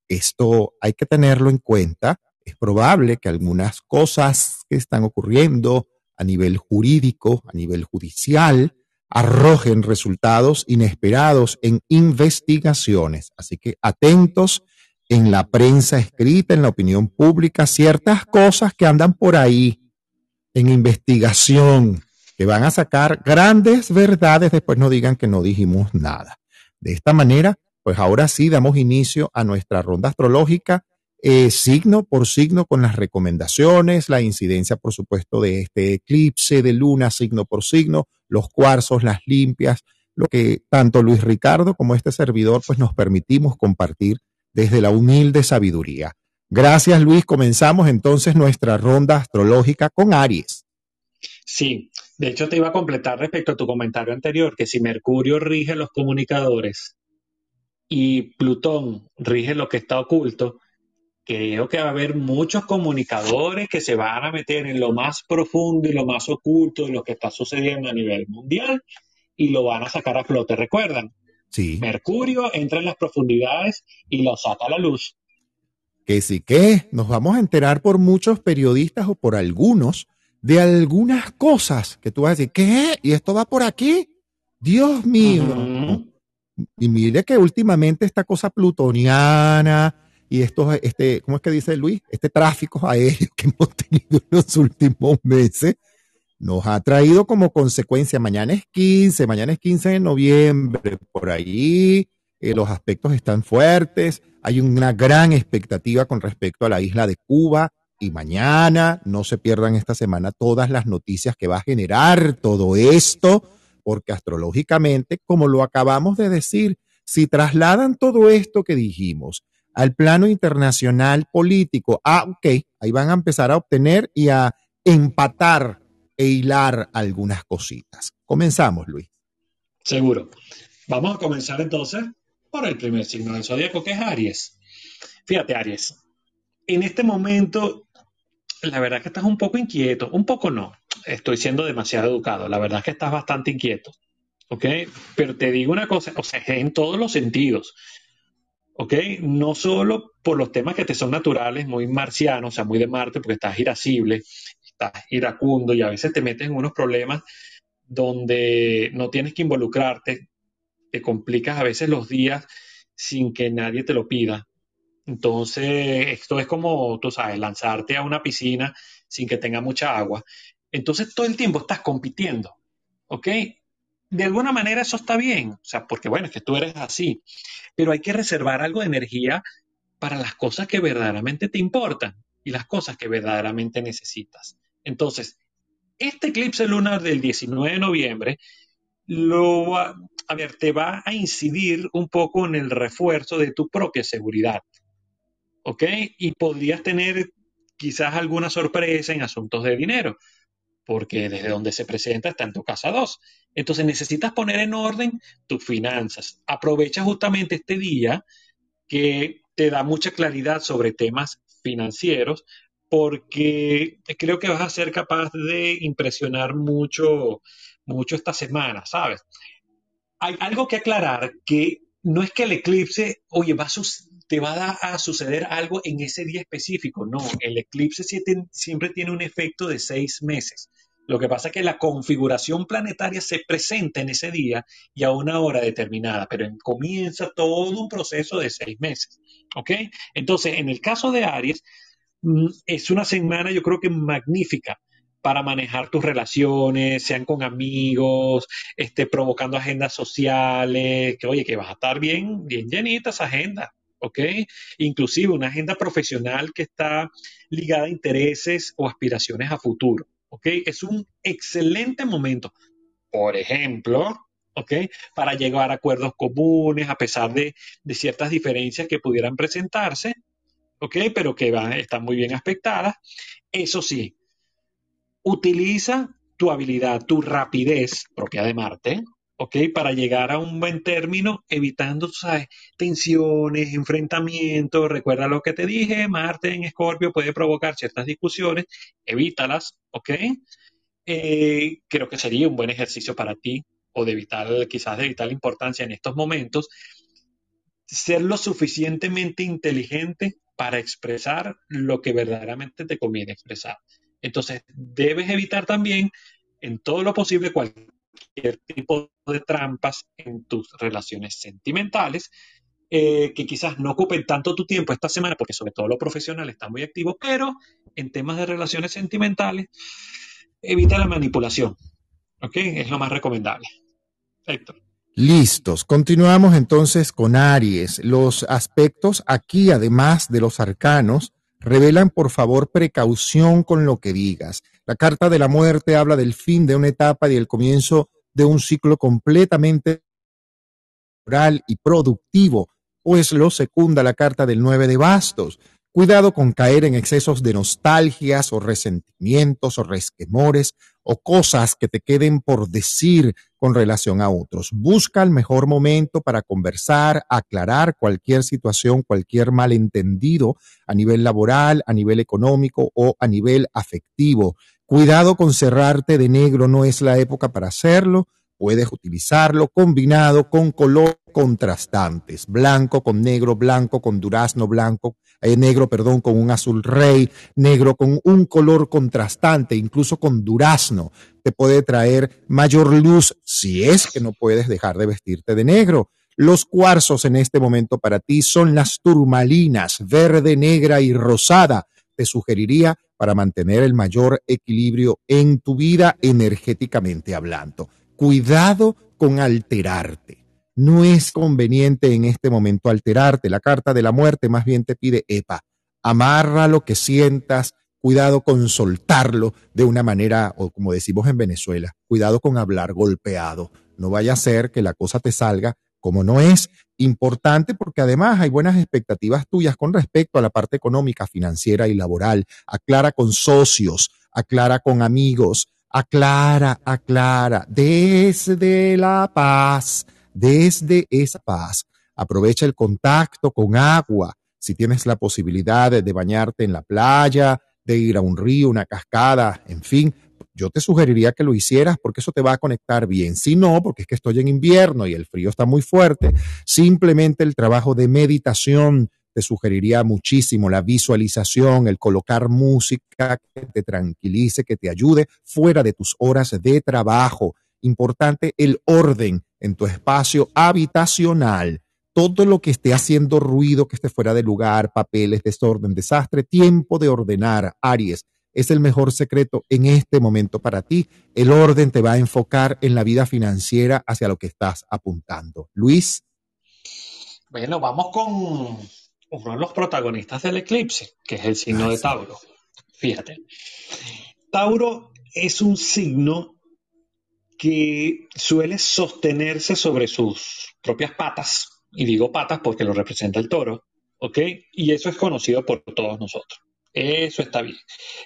Esto hay que tenerlo en cuenta. Es probable que algunas cosas que están ocurriendo a nivel jurídico, a nivel judicial, arrojen resultados inesperados en investigaciones. Así que atentos en la prensa escrita, en la opinión pública, ciertas cosas que andan por ahí en investigación, que van a sacar grandes verdades, después no digan que no dijimos nada. De esta manera, pues ahora sí damos inicio a nuestra ronda astrológica, eh, signo por signo con las recomendaciones, la incidencia, por supuesto, de este eclipse de luna, signo por signo, los cuarzos, las limpias, lo que tanto Luis Ricardo como este servidor, pues nos permitimos compartir desde la humilde sabiduría. Gracias, Luis. Comenzamos entonces nuestra ronda astrológica con Aries. Sí, de hecho te iba a completar respecto a tu comentario anterior, que si Mercurio rige los comunicadores y Plutón rige lo que está oculto, creo que va a haber muchos comunicadores que se van a meter en lo más profundo y lo más oculto de lo que está sucediendo a nivel mundial y lo van a sacar a flote. ¿Recuerdan? Sí. Mercurio entra en las profundidades y lo saca a la luz que sí que nos vamos a enterar por muchos periodistas o por algunos de algunas cosas que tú vas a decir, ¿qué? ¿Y esto va por aquí? Dios mío. Y mire que últimamente esta cosa plutoniana y esto, este, ¿cómo es que dice Luis? Este tráfico aéreo (laughs) que hemos tenido en los últimos meses nos ha traído como consecuencia, mañana es 15, mañana es 15 de noviembre, por ahí eh, los aspectos están fuertes, hay una gran expectativa con respecto a la isla de Cuba y mañana no se pierdan esta semana todas las noticias que va a generar todo esto, porque astrológicamente, como lo acabamos de decir, si trasladan todo esto que dijimos al plano internacional político, ah, ok, ahí van a empezar a obtener y a empatar e hilar algunas cositas. Comenzamos, Luis. Seguro. Vamos a comenzar entonces por el primer signo del zodíaco, que es Aries. Fíjate, Aries, en este momento, la verdad es que estás un poco inquieto, un poco no, estoy siendo demasiado educado, la verdad es que estás bastante inquieto, ¿ok? Pero te digo una cosa, o sea, en todos los sentidos, ¿ok? No solo por los temas que te son naturales, muy marcianos, o sea, muy de Marte, porque estás irascible, estás iracundo y a veces te metes en unos problemas donde no tienes que involucrarte, te complicas a veces los días sin que nadie te lo pida. Entonces, esto es como, tú sabes, lanzarte a una piscina sin que tenga mucha agua. Entonces, todo el tiempo estás compitiendo, ¿ok? De alguna manera eso está bien, o sea, porque bueno, es que tú eres así, pero hay que reservar algo de energía para las cosas que verdaderamente te importan y las cosas que verdaderamente necesitas. Entonces, este eclipse lunar del 19 de noviembre lo, a ver, te va a incidir un poco en el refuerzo de tu propia seguridad. ¿Ok? Y podrías tener quizás alguna sorpresa en asuntos de dinero, porque desde donde se presenta está en tu casa 2. Entonces necesitas poner en orden tus finanzas. Aprovecha justamente este día que te da mucha claridad sobre temas financieros, porque creo que vas a ser capaz de impresionar mucho, mucho esta semana, ¿sabes? hay algo que aclarar que no es que el eclipse, oye, va te va a, suceder algo en ese día específico. No, el eclipse siempre tiene un efecto de seis meses. Lo que pasa es que la configuración planetaria se presenta en ese día y a una hora determinada, pero comienza todo un proceso de seis meses. ¿Ok? Entonces, en el caso de Aries, es una semana yo creo que magnífica para manejar tus relaciones, sean con amigos, este, provocando agendas sociales, que oye, que vas a estar bien, bien llenita esa agenda, ¿ok? Inclusive una agenda profesional que está ligada a intereses o aspiraciones a futuro, ¿ok? Es un excelente momento, por ejemplo, ¿ok? Para llegar a acuerdos comunes a pesar de, de ciertas diferencias que pudieran presentarse, ¿ok? Pero que están muy bien aspectadas. Eso sí, utiliza tu habilidad, tu rapidez propia de Marte, ¿ok? Para llegar a un buen término, evitando. Tensiones, enfrentamientos. Recuerda lo que te dije, Marte en Escorpio puede provocar ciertas discusiones, evítalas, ¿ok? Eh, creo que sería un buen ejercicio para ti o de vital, quizás de vital importancia en estos momentos. ser lo suficientemente inteligente para expresar lo que verdaderamente te conviene expresar. Entonces, debes evitar también en todo lo posible cualquier tipo de trampas en tus relaciones sentimentales, eh, que quizás no ocupen tanto tu tiempo esta semana, porque sobre todo lo profesional está muy activo, pero en temas de relaciones sentimentales, evita la manipulación. ¿Ok? Es lo más recomendable. Héctor. Listos. Continuamos entonces con Aries. Los aspectos aquí, además de los arcanos, revelan por favor precaución con lo que digas. La carta de la muerte habla del fin de una etapa y el comienzo de un ciclo completamente oral y productivo, pues lo secunda la carta del nueve de bastos. Cuidado con caer en excesos de nostalgias o resentimientos o resquemores o cosas que te queden por decir con relación a otros. Busca el mejor momento para conversar, aclarar cualquier situación, cualquier malentendido a nivel laboral, a nivel económico o a nivel afectivo. Cuidado con cerrarte de negro, no es la época para hacerlo. Puedes utilizarlo combinado con color contrastantes, blanco con negro, blanco con durazno blanco, eh, negro, perdón, con un azul rey, negro con un color contrastante, incluso con durazno, te puede traer mayor luz si es que no puedes dejar de vestirte de negro. Los cuarzos en este momento para ti son las turmalinas, verde, negra y rosada. Te sugeriría para mantener el mayor equilibrio en tu vida energéticamente hablando cuidado con alterarte. No es conveniente en este momento alterarte. La carta de la muerte más bien te pide, epa, amarra lo que sientas, cuidado con soltarlo de una manera, o como decimos en Venezuela, cuidado con hablar golpeado. No vaya a ser que la cosa te salga como no es. Importante porque además hay buenas expectativas tuyas con respecto a la parte económica, financiera y laboral. Aclara con socios, aclara con amigos, aclara, aclara, desde la paz, desde esa paz. Aprovecha el contacto con agua. Si tienes la posibilidad de, bañarte en la playa, de ir a un río, una cascada, en fin, yo te sugeriría que lo hicieras porque eso te va a conectar bien. Si no, porque es que estoy en invierno y el frío está muy fuerte, simplemente el trabajo de meditación, te sugeriría muchísimo la visualización, el colocar música que te tranquilice, que te ayude fuera de tus horas de trabajo. Importante el orden en tu espacio habitacional. Todo lo que esté haciendo ruido, que esté fuera de lugar, papeles, desorden, desastre, tiempo de ordenar, Aries. Es el mejor secreto en este momento para ti. El orden te va a enfocar en la vida financiera hacia lo que estás apuntando. Luis. Bueno, vamos con uno de los protagonistas del eclipse, que es el signo de Tauro. Fíjate, Tauro es un signo que suele sostenerse sobre sus propias patas, y digo patas porque lo representa el toro, ¿ok? Y eso es conocido por todos nosotros. Eso está bien.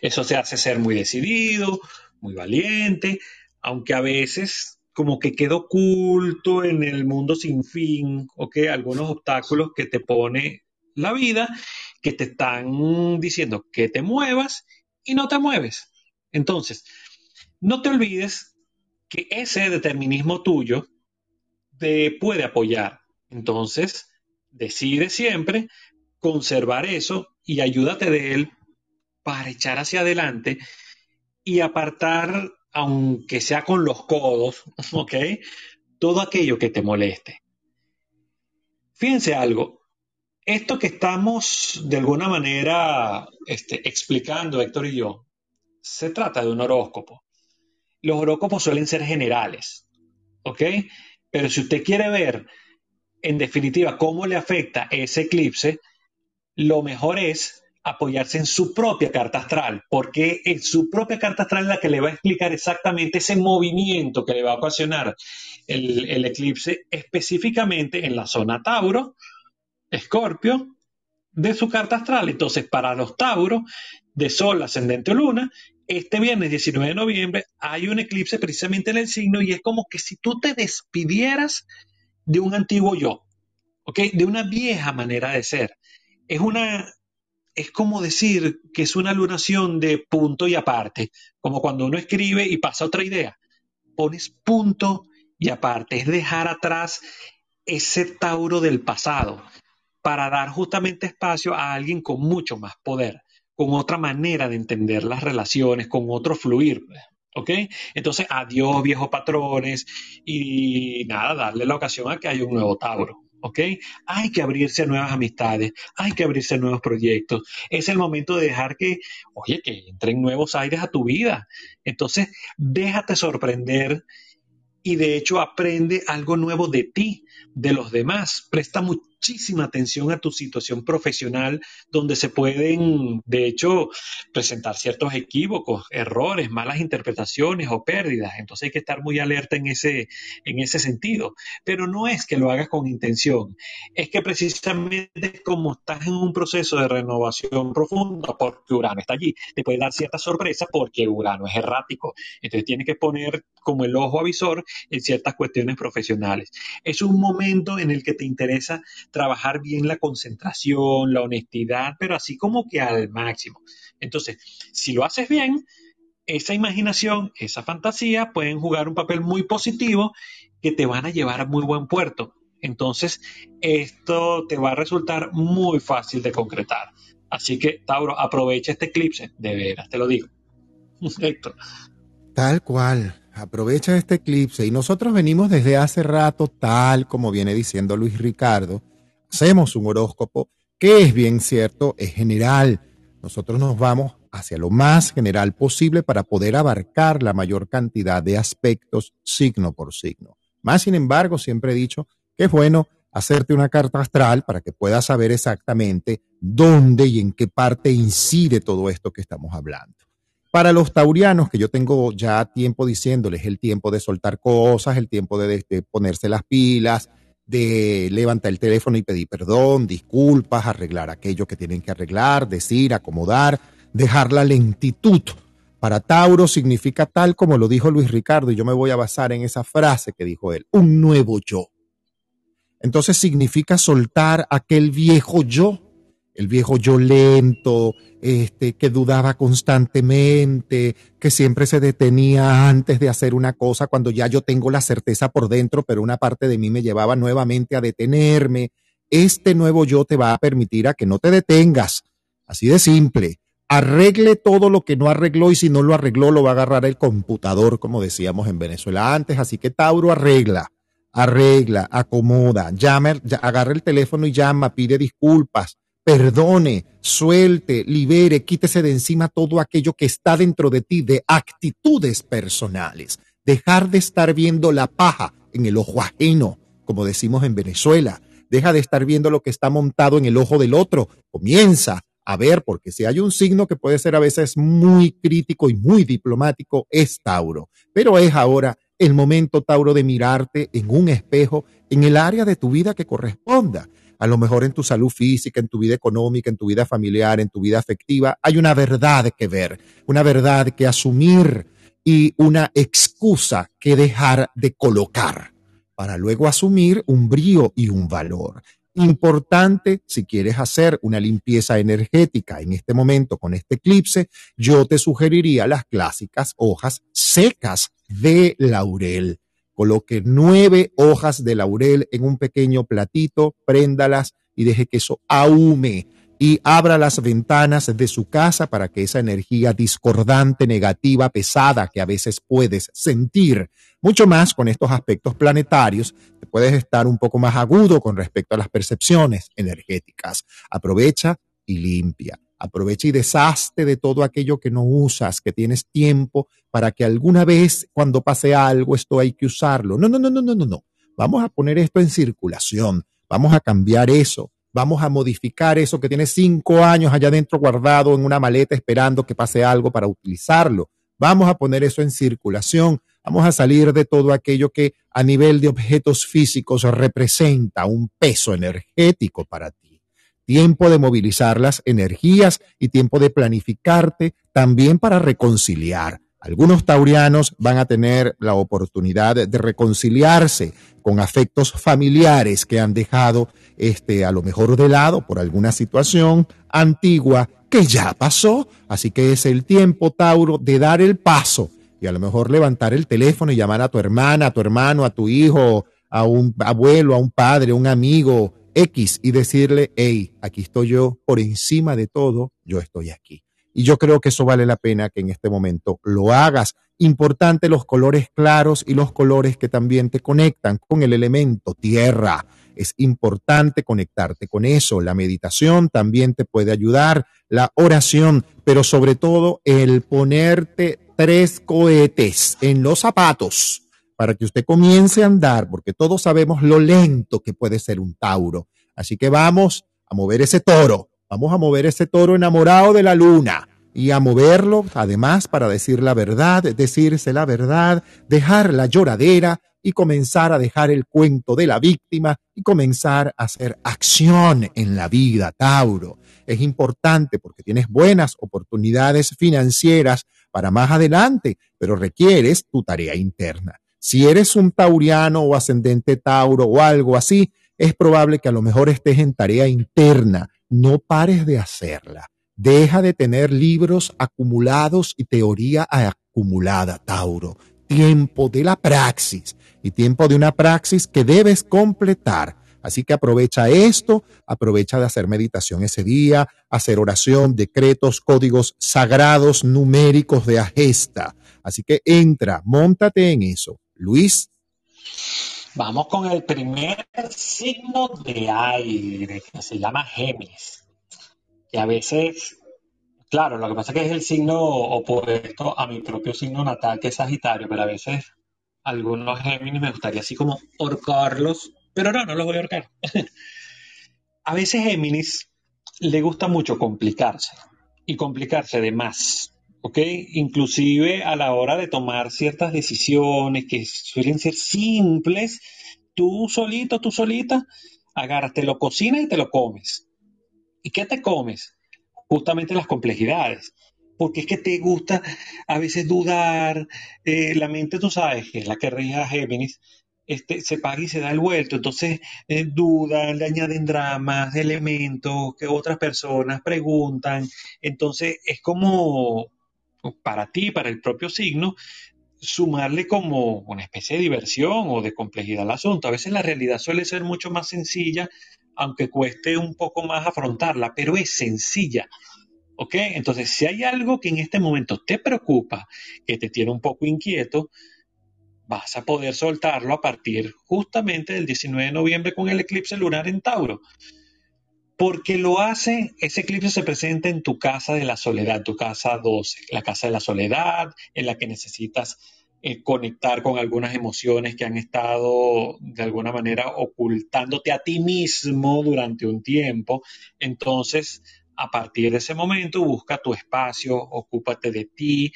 Eso se hace ser muy decidido, muy valiente, aunque a veces como que queda oculto en el mundo sin fin, ¿ok? Algunos obstáculos que te pone la vida que te están diciendo que te muevas y no te mueves. Entonces, no te olvides que ese determinismo tuyo te puede apoyar. Entonces, decide siempre conservar eso y ayúdate de él para echar hacia adelante y apartar, aunque sea con los codos, (laughs) ¿ok? Todo aquello que te moleste. Fíjense algo, esto que estamos de alguna manera este, explicando, Héctor y yo, se trata de un horóscopo. Los horóscopos suelen ser generales, ¿ok? Pero si usted quiere ver en definitiva cómo le afecta ese eclipse, lo mejor es apoyarse en su propia carta astral, porque en su propia carta astral es la que le va a explicar exactamente ese movimiento que le va a ocasionar el, eclipse específicamente en la zona Tauro, Escorpio de su carta astral. Entonces, para los Tauros de Sol, ascendente o Luna, este viernes 19 de noviembre hay un eclipse precisamente en el signo y es como que si tú te despidieras de un antiguo yo, ¿ok? De una vieja manera de ser. Es una, es como decir que es una lunación de punto y aparte, como cuando uno escribe y pasa otra idea. Pones punto y aparte, es dejar atrás ese Tauro del pasado para dar justamente espacio a alguien con mucho más poder, con otra manera de entender las relaciones, con otro fluir. ¿Ok? Entonces, adiós viejos patrones y nada, darle la ocasión a que haya un nuevo Tauro. ¿ok? Hay que abrirse a nuevas amistades, hay que abrirse a nuevos proyectos. Es el momento de dejar que, oye, que entren nuevos aires a tu vida. Entonces, déjate sorprender y de hecho aprende algo nuevo de ti, de los demás. Presta muchísima atención a tu situación profesional donde se pueden, de hecho, presentar ciertos equívocos, errores, malas interpretaciones o pérdidas. Entonces hay que estar muy alerta en ese, en ese sentido. Pero no es que lo hagas con intención, es que precisamente como estás en un proceso de renovación profunda, porque Urano está allí, te puede dar cierta sorpresa porque Urano es errático. Entonces tienes que poner como el ojo avisor en ciertas cuestiones profesionales. Es un momento en el que te interesa trabajar bien la concentración, la honestidad, pero así como que al máximo. Entonces, si lo haces bien, esa imaginación, esa fantasía pueden jugar un papel muy positivo que te van a llevar a muy buen puerto. Entonces, esto te va a resultar muy fácil de concretar. Así que, Tauro, aprovecha este eclipse, de veras, te lo digo. (laughs) Héctor. Tal cual, aprovecha este eclipse y nosotros venimos desde hace rato, tal como viene diciendo Luis Ricardo, hacemos un horóscopo que es bien cierto, es general. Nosotros nos vamos hacia lo más general posible para poder abarcar la mayor cantidad de aspectos signo por signo. Más sin embargo, siempre he dicho que es bueno hacerte una carta astral para que puedas saber exactamente dónde y en qué parte incide todo esto que estamos hablando. Para los taurianos, que yo tengo ya tiempo diciéndoles el tiempo de soltar cosas, el tiempo de, ponerse las pilas, de levantar el teléfono y pedir perdón, disculpas, arreglar aquello que tienen que arreglar, decir, acomodar, dejar la lentitud. Para Tauro significa tal como lo dijo Luis Ricardo y yo me voy a basar en esa frase que dijo él, un nuevo yo. Entonces significa soltar aquel viejo yo el viejo yo lento, este, que dudaba constantemente, que siempre se detenía antes de hacer una cosa cuando ya yo tengo la certeza por dentro, pero una parte de mí me llevaba nuevamente a detenerme. Este nuevo yo te va a permitir a que no te detengas. Así de simple. Arregle todo lo que no arregló y si no lo arregló lo va a agarrar el computador, como decíamos en Venezuela antes. Así que Tauro arregla, arregla, acomoda, llama, agarra el teléfono y llama, pide disculpas perdone, suelte, libere, quítese de encima todo aquello que está dentro de ti de actitudes personales. Dejar de estar viendo la paja en el ojo ajeno, como decimos en Venezuela. Deja de estar viendo lo que está montado en el ojo del otro. Comienza a ver, porque si hay un signo que puede ser a veces muy crítico y muy diplomático, es Tauro. Pero es ahora el momento, Tauro, de mirarte en un espejo en el área de tu vida que corresponda a lo mejor en tu salud física, en tu vida económica, en tu vida familiar, en tu vida afectiva, hay una verdad que ver, una verdad que asumir y una excusa que dejar de colocar para luego asumir un brío y un valor. Importante, si quieres hacer una limpieza energética en este momento con este eclipse, yo te sugeriría las clásicas hojas secas de laurel Coloque nueve hojas de laurel en un pequeño platito, préndalas y deje que eso ahume y abra las ventanas de su casa para que esa energía discordante, negativa, pesada que a veces puedes sentir, mucho más con estos aspectos planetarios, puedes estar un poco más agudo con respecto a las percepciones energéticas. Aprovecha y limpia. Aprovecha y deshazte de todo aquello que no usas, que tienes tiempo para que alguna vez cuando pase algo esto hay que usarlo. No, no, no, no, no, no, no. Vamos a poner esto en circulación. Vamos a cambiar eso. Vamos a modificar eso que tiene cinco años allá adentro guardado en una maleta esperando que pase algo para utilizarlo. Vamos a poner eso en circulación. Vamos a salir de todo aquello que a nivel de objetos físicos representa un peso energético para ti tiempo de movilizar las energías y tiempo de planificarte también para reconciliar. Algunos taurianos van a tener la oportunidad de reconciliarse con afectos familiares que han dejado este a lo mejor de lado por alguna situación antigua que ya pasó, así que es el tiempo Tauro de dar el paso y a lo mejor levantar el teléfono y llamar a tu hermana, a tu hermano, a tu hijo, a un abuelo, a un padre, a un amigo X y decirle, hey, aquí estoy yo, por encima de todo, yo estoy aquí. Y yo creo que eso vale la pena que en este momento lo hagas. Importante los colores claros y los colores que también te conectan con el elemento tierra. Es importante conectarte con eso. La meditación también te puede ayudar, la oración, pero sobre todo el ponerte tres cohetes en los zapatos para que usted comience a andar, porque todos sabemos lo lento que puede ser un Tauro. Así que vamos a mover ese toro, vamos a mover ese toro enamorado de la luna y a moverlo, además, para decir la verdad, decirse la verdad, dejar la lloradera y comenzar a dejar el cuento de la víctima y comenzar a hacer acción en la vida, Tauro. Es importante porque tienes buenas oportunidades financieras para más adelante, pero requieres tu tarea interna. Si eres un tauriano o ascendente Tauro o algo así, es probable que a lo mejor estés en tarea interna. No pares de hacerla. Deja de tener libros acumulados y teoría acumulada, Tauro. Tiempo de la praxis y tiempo de una praxis que debes completar. Así que aprovecha esto, aprovecha de hacer meditación ese día, hacer oración, decretos, códigos sagrados, numéricos de agesta. Así que entra, montate en eso. Luis. Vamos con el primer signo de aire, que se llama Géminis. Que a veces, claro, lo que pasa es que es el signo opuesto a mi propio signo natal, que es Sagitario, pero a veces algunos Géminis me gustaría así como ahorcarlos, pero no, no los voy a ahorcar. (laughs) a veces Géminis le gusta mucho complicarse y complicarse de más. ¿Ok? Inclusive a la hora de tomar ciertas decisiones que suelen ser simples, tú solito, tú solita, agarras, te lo cocinas y te lo comes. ¿Y qué te comes? Justamente las complejidades. Porque es que te gusta a veces dudar, eh, la mente, tú sabes, que es la que rige a Géminis, este, se paga y se da el vuelto. Entonces, eh, dudan, le añaden dramas, elementos que otras personas preguntan. Entonces, es como para ti, para el propio signo, sumarle como una especie de diversión o de complejidad al asunto. A veces la realidad suele ser mucho más sencilla, aunque cueste un poco más afrontarla, pero es sencilla. ¿Ok? Entonces, si hay algo que en este momento te preocupa, que te tiene un poco inquieto, vas a poder soltarlo a partir justamente del 19 de noviembre con el eclipse lunar en Tauro porque lo hace, ese eclipse se presenta en tu casa de la soledad, tu casa 12, la casa de la soledad, en la que necesitas eh, conectar con algunas emociones que han estado de alguna manera ocultándote a ti mismo durante un tiempo. Entonces, a partir de ese momento, busca tu espacio, ocúpate de ti.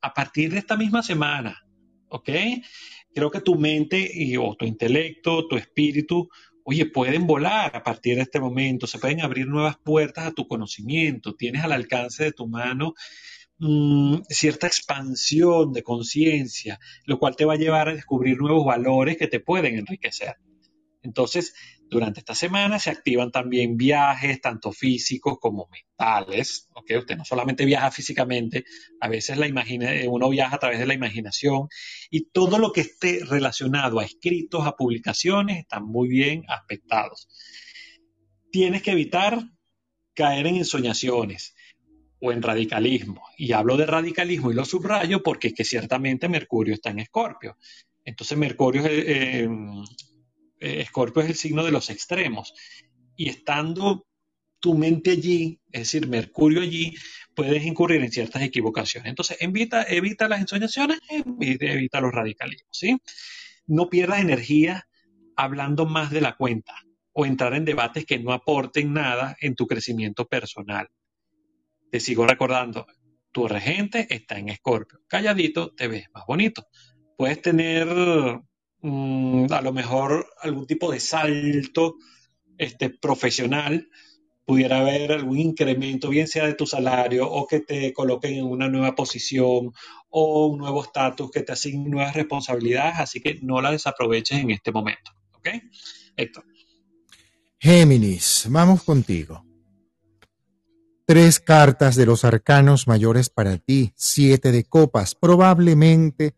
A partir de esta misma semana, ¿ok? Creo que tu mente y, o tu intelecto, tu espíritu oye, pueden volar a partir de este momento, se pueden abrir nuevas puertas a tu conocimiento, tienes al alcance de tu mano mm, cierta expansión de conciencia, lo cual te va a llevar a descubrir nuevos valores que te pueden enriquecer. Entonces, durante esta semana se activan también viajes, tanto físicos como mentales. ¿ok? Usted no solamente viaja físicamente, a veces la imagina, uno viaja a través de la imaginación y todo lo que esté relacionado a escritos, a publicaciones, están muy bien aspectados. Tienes que evitar caer en ensoñaciones o en radicalismo. Y hablo de radicalismo y lo subrayo porque es que ciertamente Mercurio está en Escorpio. Entonces Mercurio eh, eh, Escorpio es el signo de los extremos. Y estando tu mente allí, es decir, Mercurio allí, puedes incurrir en ciertas equivocaciones. Entonces, evita, evita las ensoñaciones, evita los radicalismos. No pierdas energía hablando más de la cuenta o entrar en debates que no aporten nada en tu crecimiento personal. Te sigo recordando, tu regente está en Escorpio. Calladito te ves más bonito. Puedes tener Mm, a lo mejor algún tipo de salto este, profesional, pudiera haber algún incremento, bien sea de tu salario o que te coloquen en una nueva posición o un nuevo estatus, que te asignen nuevas responsabilidades, así que no la desaproveches en este momento. ¿Ok? Héctor. Géminis, vamos contigo. Tres cartas de los arcanos mayores para ti, siete de copas. Probablemente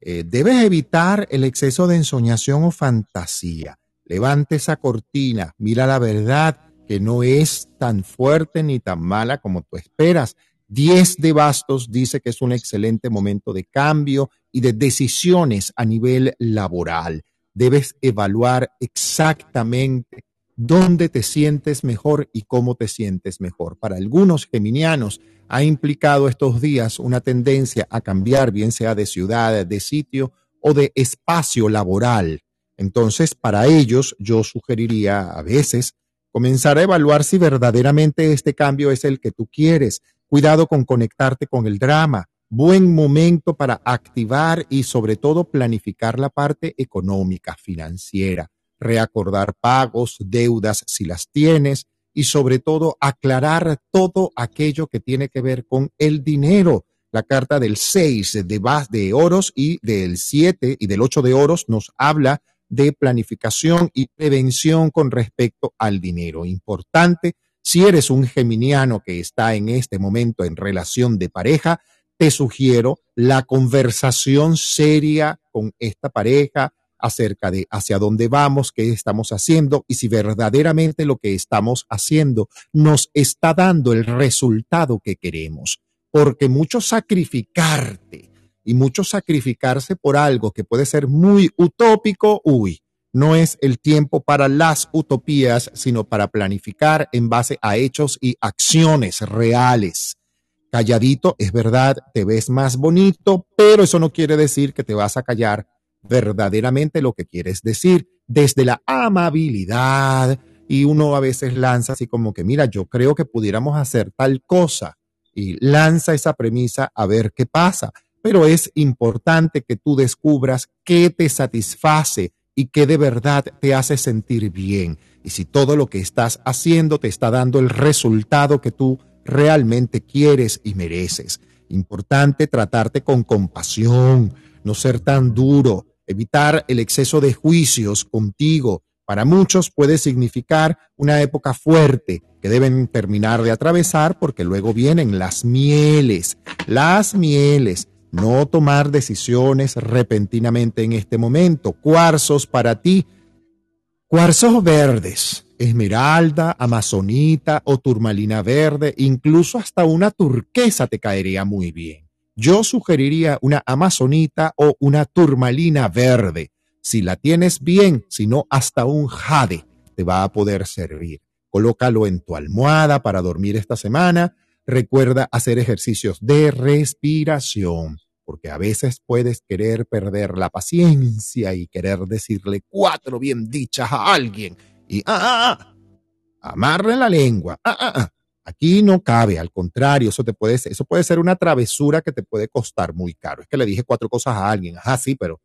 eh, debes evitar el exceso de ensoñación o fantasía. Levante esa cortina, mira la verdad que no es tan fuerte ni tan mala como tú esperas. 10 de bastos dice que es un excelente momento de cambio y de decisiones a nivel laboral. Debes evaluar exactamente dónde te sientes mejor y cómo te sientes mejor. Para algunos geminianos ha implicado estos días una tendencia a cambiar, bien sea de ciudad, de sitio o de espacio laboral. Entonces, para ellos, yo sugeriría a veces comenzar a evaluar si verdaderamente este cambio es el que tú quieres. Cuidado con conectarte con el drama. Buen momento para activar y sobre todo planificar la parte económica, financiera reacordar pagos, deudas si las tienes y sobre todo aclarar todo aquello que tiene que ver con el dinero. La carta del 6 de, de oros y del 7 y del 8 de oros nos habla de planificación y prevención con respecto al dinero. Importante, si eres un geminiano que está en este momento en relación de pareja, te sugiero la conversación seria con esta pareja, acerca de hacia dónde vamos, qué estamos haciendo y si verdaderamente lo que estamos haciendo nos está dando el resultado que queremos. Porque mucho sacrificarte y mucho sacrificarse por algo que puede ser muy utópico, uy, no es el tiempo para las utopías, sino para planificar en base a hechos y acciones reales. Calladito, es verdad, te ves más bonito, pero eso no quiere decir que te vas a callar verdaderamente lo que quieres decir desde la amabilidad y uno a veces lanza así como que, mira, yo creo que pudiéramos hacer tal cosa y lanza esa premisa a ver qué pasa. Pero es importante que tú descubras qué te satisface y qué de verdad te hace sentir bien. Y si todo lo que estás haciendo te está dando el resultado que tú realmente quieres y mereces. Importante tratarte con compasión, no ser tan duro, evitar el exceso de juicios contigo. Para muchos puede significar una época fuerte que deben terminar de atravesar porque luego vienen las mieles. Las mieles. No tomar decisiones repentinamente en este momento. Cuarzos para ti. Cuarzos verdes. Esmeralda, amazonita o turmalina verde, incluso hasta una turquesa te caería muy bien yo sugeriría una amazonita o una turmalina verde. Si la tienes bien, si no, hasta un jade te va a poder servir. Colócalo en tu almohada para dormir esta semana. Recuerda hacer ejercicios de respiración, porque a veces puedes querer perder la paciencia y querer decirle cuatro bien dichas a alguien y ah, ah, ah amarre la lengua. Ah, ah, ah. Aquí no cabe, al contrario, eso te puede ser, eso puede ser una travesura que te puede costar muy caro. Es que le dije cuatro cosas a alguien, ajá, sí, pero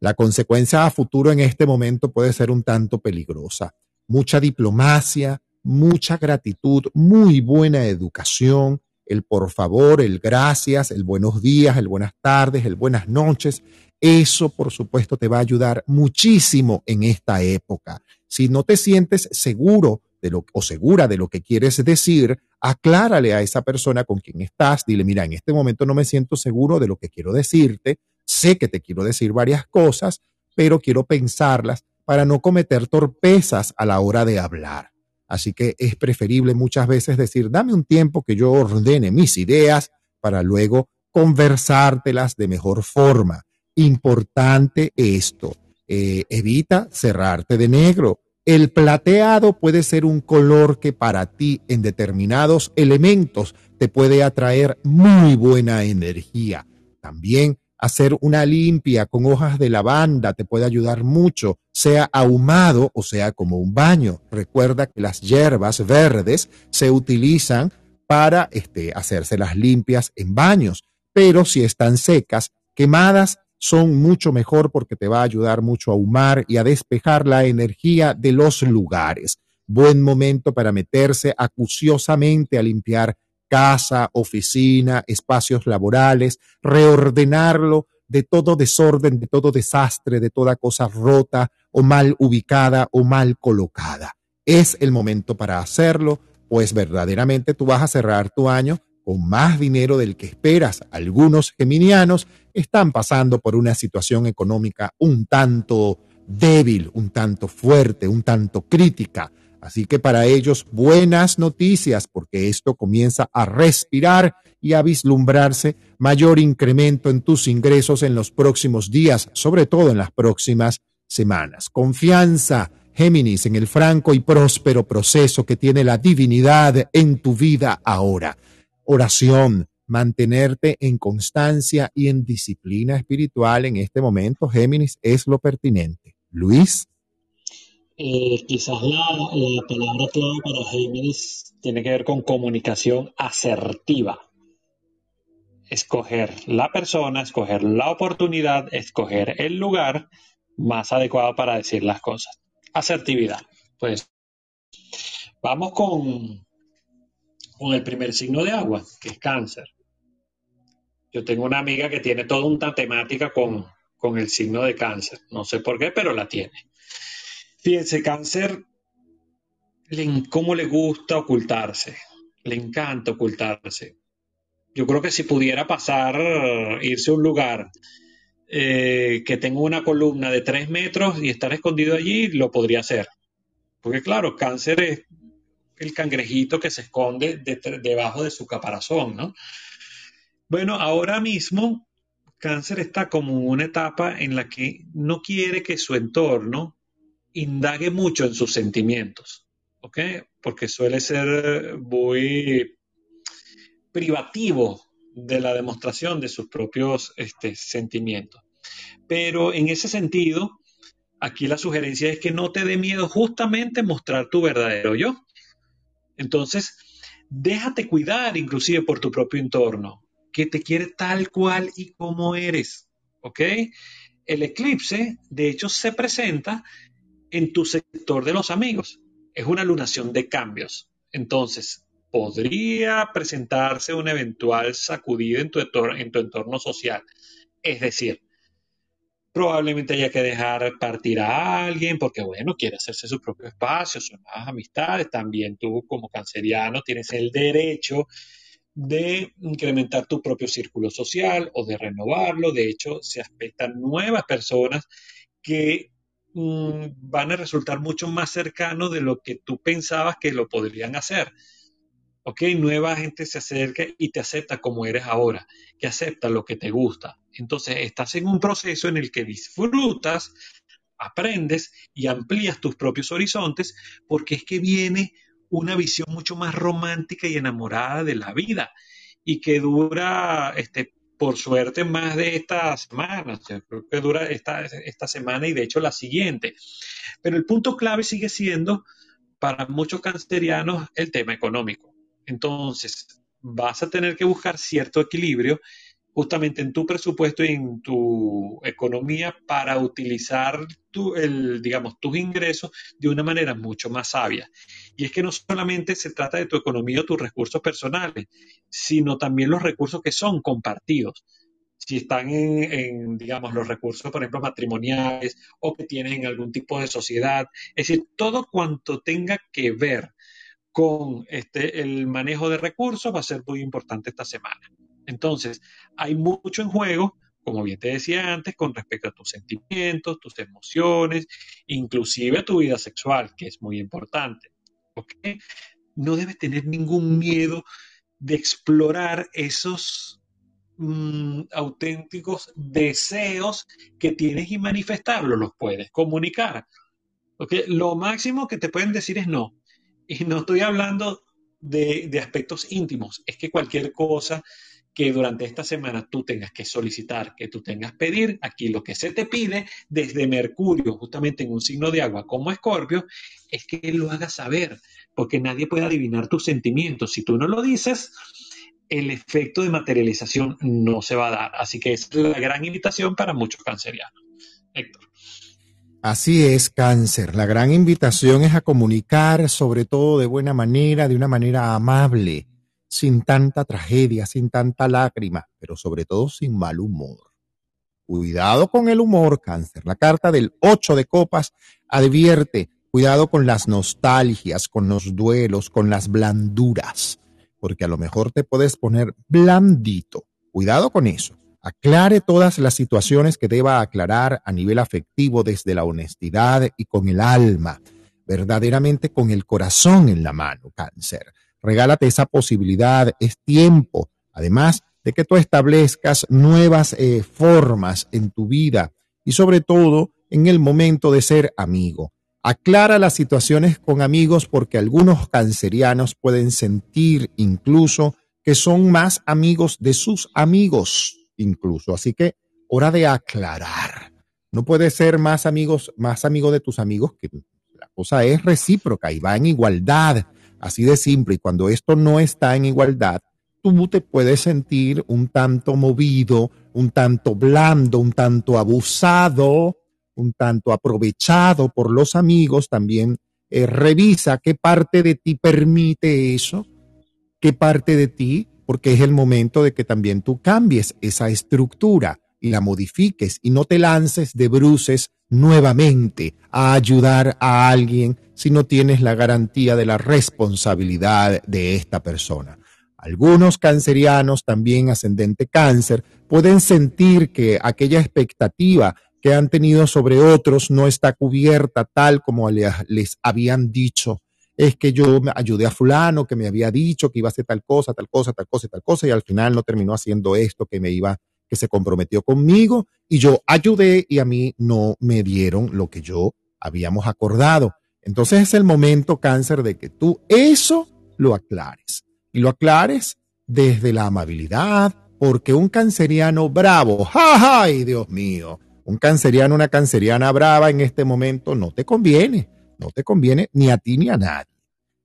la consecuencia a futuro en este momento puede ser un tanto peligrosa. Mucha diplomacia, mucha gratitud, muy buena educación, el por favor, el gracias, el buenos días, el buenas tardes, el buenas noches. Eso, por supuesto, te va a ayudar muchísimo en esta época. Si no te sientes seguro de lo, o segura de lo que quieres decir, aclárale a esa persona con quien estás, dile, mira, en este momento no me siento seguro de lo que quiero decirte, sé que te quiero decir varias cosas, pero quiero pensarlas para no cometer torpezas a la hora de hablar. Así que es preferible muchas veces decir, dame un tiempo que yo ordene mis ideas para luego conversártelas de mejor forma. Importante esto, eh, evita cerrarte de negro el plateado puede ser un color que para ti en determinados elementos te puede atraer muy buena energía. También hacer una limpia con hojas de lavanda te puede ayudar mucho, sea ahumado o sea como un baño. Recuerda que las hierbas verdes se utilizan para este, hacerse las limpias en baños, pero si están secas, quemadas, son mucho mejor porque te va a ayudar mucho a humar y a despejar la energía de los lugares. Buen momento para meterse acuciosamente a limpiar casa, oficina, espacios laborales, reordenarlo de todo desorden, de todo desastre, de toda cosa rota o mal ubicada o mal colocada. Es el momento para hacerlo, pues verdaderamente tú vas a cerrar tu año con más dinero del que esperas. Algunos geminianos están pasando por una situación económica un tanto débil, un tanto fuerte, un tanto crítica. Así que para ellos buenas noticias porque esto comienza a respirar y a vislumbrarse mayor incremento en tus ingresos en los próximos días, sobre todo en las próximas semanas. Confianza, Géminis, en el franco y próspero proceso que tiene la divinidad en tu vida ahora. Oración, mantenerte en constancia y en disciplina espiritual en este momento, Géminis, es lo pertinente. Luis. Eh, quizás la, palabra clave para Géminis tiene que ver con comunicación asertiva. Escoger la persona, escoger la oportunidad, escoger el lugar más adecuado para decir las cosas. Asertividad. Pues vamos con, con el primer signo de agua, que es cáncer. Yo tengo una amiga que tiene toda una temática con, con el signo de cáncer. No sé por qué, pero la tiene. Fíjense, cáncer, ¿cómo le gusta ocultarse? Le encanta ocultarse. Yo creo que si pudiera pasar, irse a un lugar eh, que tenga una columna de tres metros y estar escondido allí, lo podría hacer. Porque claro, cáncer es el cangrejito que se esconde debajo de su caparazón, ¿no? Bueno, ahora mismo cáncer está como en una etapa en la que no quiere que su entorno indague mucho en sus sentimientos, ¿ok? Porque suele ser muy privativo de la demostración de sus propios este, sentimientos. Pero en ese sentido, aquí la sugerencia es que no te dé miedo justamente mostrar tu verdadero yo. Entonces, déjate cuidar inclusive por tu propio entorno, que te quiere tal cual y como eres, ¿ok? El eclipse, de hecho, se presenta en tu sector de los amigos. Es una lunación de cambios. Entonces, podría presentarse un eventual sacudido en tu, entorno, en tu entorno social. Es decir, probablemente haya que dejar partir a alguien porque, bueno, quiere hacerse su propio espacio, sus nuevas amistades. También tú, como canceriano, tienes el derecho de incrementar tu propio círculo social o de renovarlo. De hecho, se aspectan nuevas personas que Mm, van a resultar mucho más cercanos de lo que tú pensabas que lo podrían hacer. ¿Ok? Nueva gente se acerca y te acepta como eres ahora, que acepta lo que te gusta. Entonces, estás en un proceso en el que disfrutas, aprendes y amplías tus propios horizontes porque es que viene una visión mucho más romántica y enamorada de la vida y que dura este, por suerte más de esta semana, creo que dura esta, esta semana y de hecho la siguiente. Pero el punto clave sigue siendo para muchos cancerianos el tema económico. Entonces, vas a tener que buscar cierto equilibrio justamente en tu presupuesto y en tu economía para utilizar tu, el, digamos, tus ingresos de una manera mucho más sabia. Y es que no solamente se trata de tu economía o tus recursos personales, sino también los recursos que son compartidos. Si están en, digamos, los recursos, por ejemplo, matrimoniales o que tienen algún tipo de sociedad. Es decir, todo cuanto tenga que ver con este, el manejo de recursos va a ser muy importante esta semana. Entonces, hay mucho en juego, como bien te decía antes, con respecto a tus sentimientos, tus emociones, inclusive a tu vida sexual, que es muy importante. ¿Ok? No debes tener ningún miedo de explorar esos mm, auténticos deseos que tienes y manifestarlos, los puedes comunicar. Lo máximo que te pueden decir es no. Y no estoy hablando de aspectos íntimos, es que cualquier cosa que durante esta semana tú tengas que solicitar, que tú tengas pedir. Aquí lo que se te pide desde Mercurio, justamente en un signo de agua como Escorpio, es que lo hagas saber, porque nadie puede adivinar tus sentimientos. Si tú no lo dices, el efecto de materialización no se va a dar. Así que es la gran invitación para muchos cancerianos. Héctor. Así es, cáncer. La gran invitación es a comunicar, sobre todo de buena manera, de una manera amable sin tanta tragedia, sin tanta lágrima, pero sobre todo sin mal humor. Cuidado con el humor, cáncer. La carta del 8 de copas advierte, cuidado con las nostalgias, con los duelos, con las blanduras. porque a lo mejor te puedes poner blandito. Cuidado con eso. Aclare todas las situaciones que deba aclarar a nivel afectivo desde la honestidad y con el alma, verdaderamente con el corazón en la mano, cáncer. Regálate esa posibilidad, es tiempo. Además de que tú establezcas nuevas eh, formas en tu vida y sobre todo en el momento de ser amigo. Aclara las situaciones con amigos porque algunos cancerianos pueden sentir incluso que son más amigos de sus amigos incluso. Así que hora de aclarar. No puedes ser más amigos, más amigo de tus amigos que la cosa es recíproca y va en igualdad. Así de simple. Y cuando esto no está en igualdad, tú te puedes sentir un tanto movido, un tanto blando, un tanto abusado, un tanto aprovechado por los amigos. También eh, revisa qué parte de ti permite eso, qué parte de ti, porque es el momento de que también tú cambies esa estructura y la modifiques y no te lances de bruces nuevamente a ayudar a alguien si no tienes la garantía de la responsabilidad de esta persona. Algunos cancerianos, también ascendente cáncer, pueden sentir que aquella expectativa que han tenido sobre otros no está cubierta tal como les habían dicho. Es que yo ayudé a fulano que me había dicho que iba a hacer tal cosa, tal cosa, tal cosa tal cosa, y al final no terminó haciendo esto que me iba, que se comprometió conmigo, y yo ayudé y a mí no me dieron lo que yo habíamos acordado. Entonces es el momento, cáncer, de que tú eso lo aclares y lo aclares desde la amabilidad, porque un canceriano bravo, ¡ay, Dios mío! Un canceriano, una canceriana brava en este momento no te conviene, no te conviene ni a ti ni a nadie.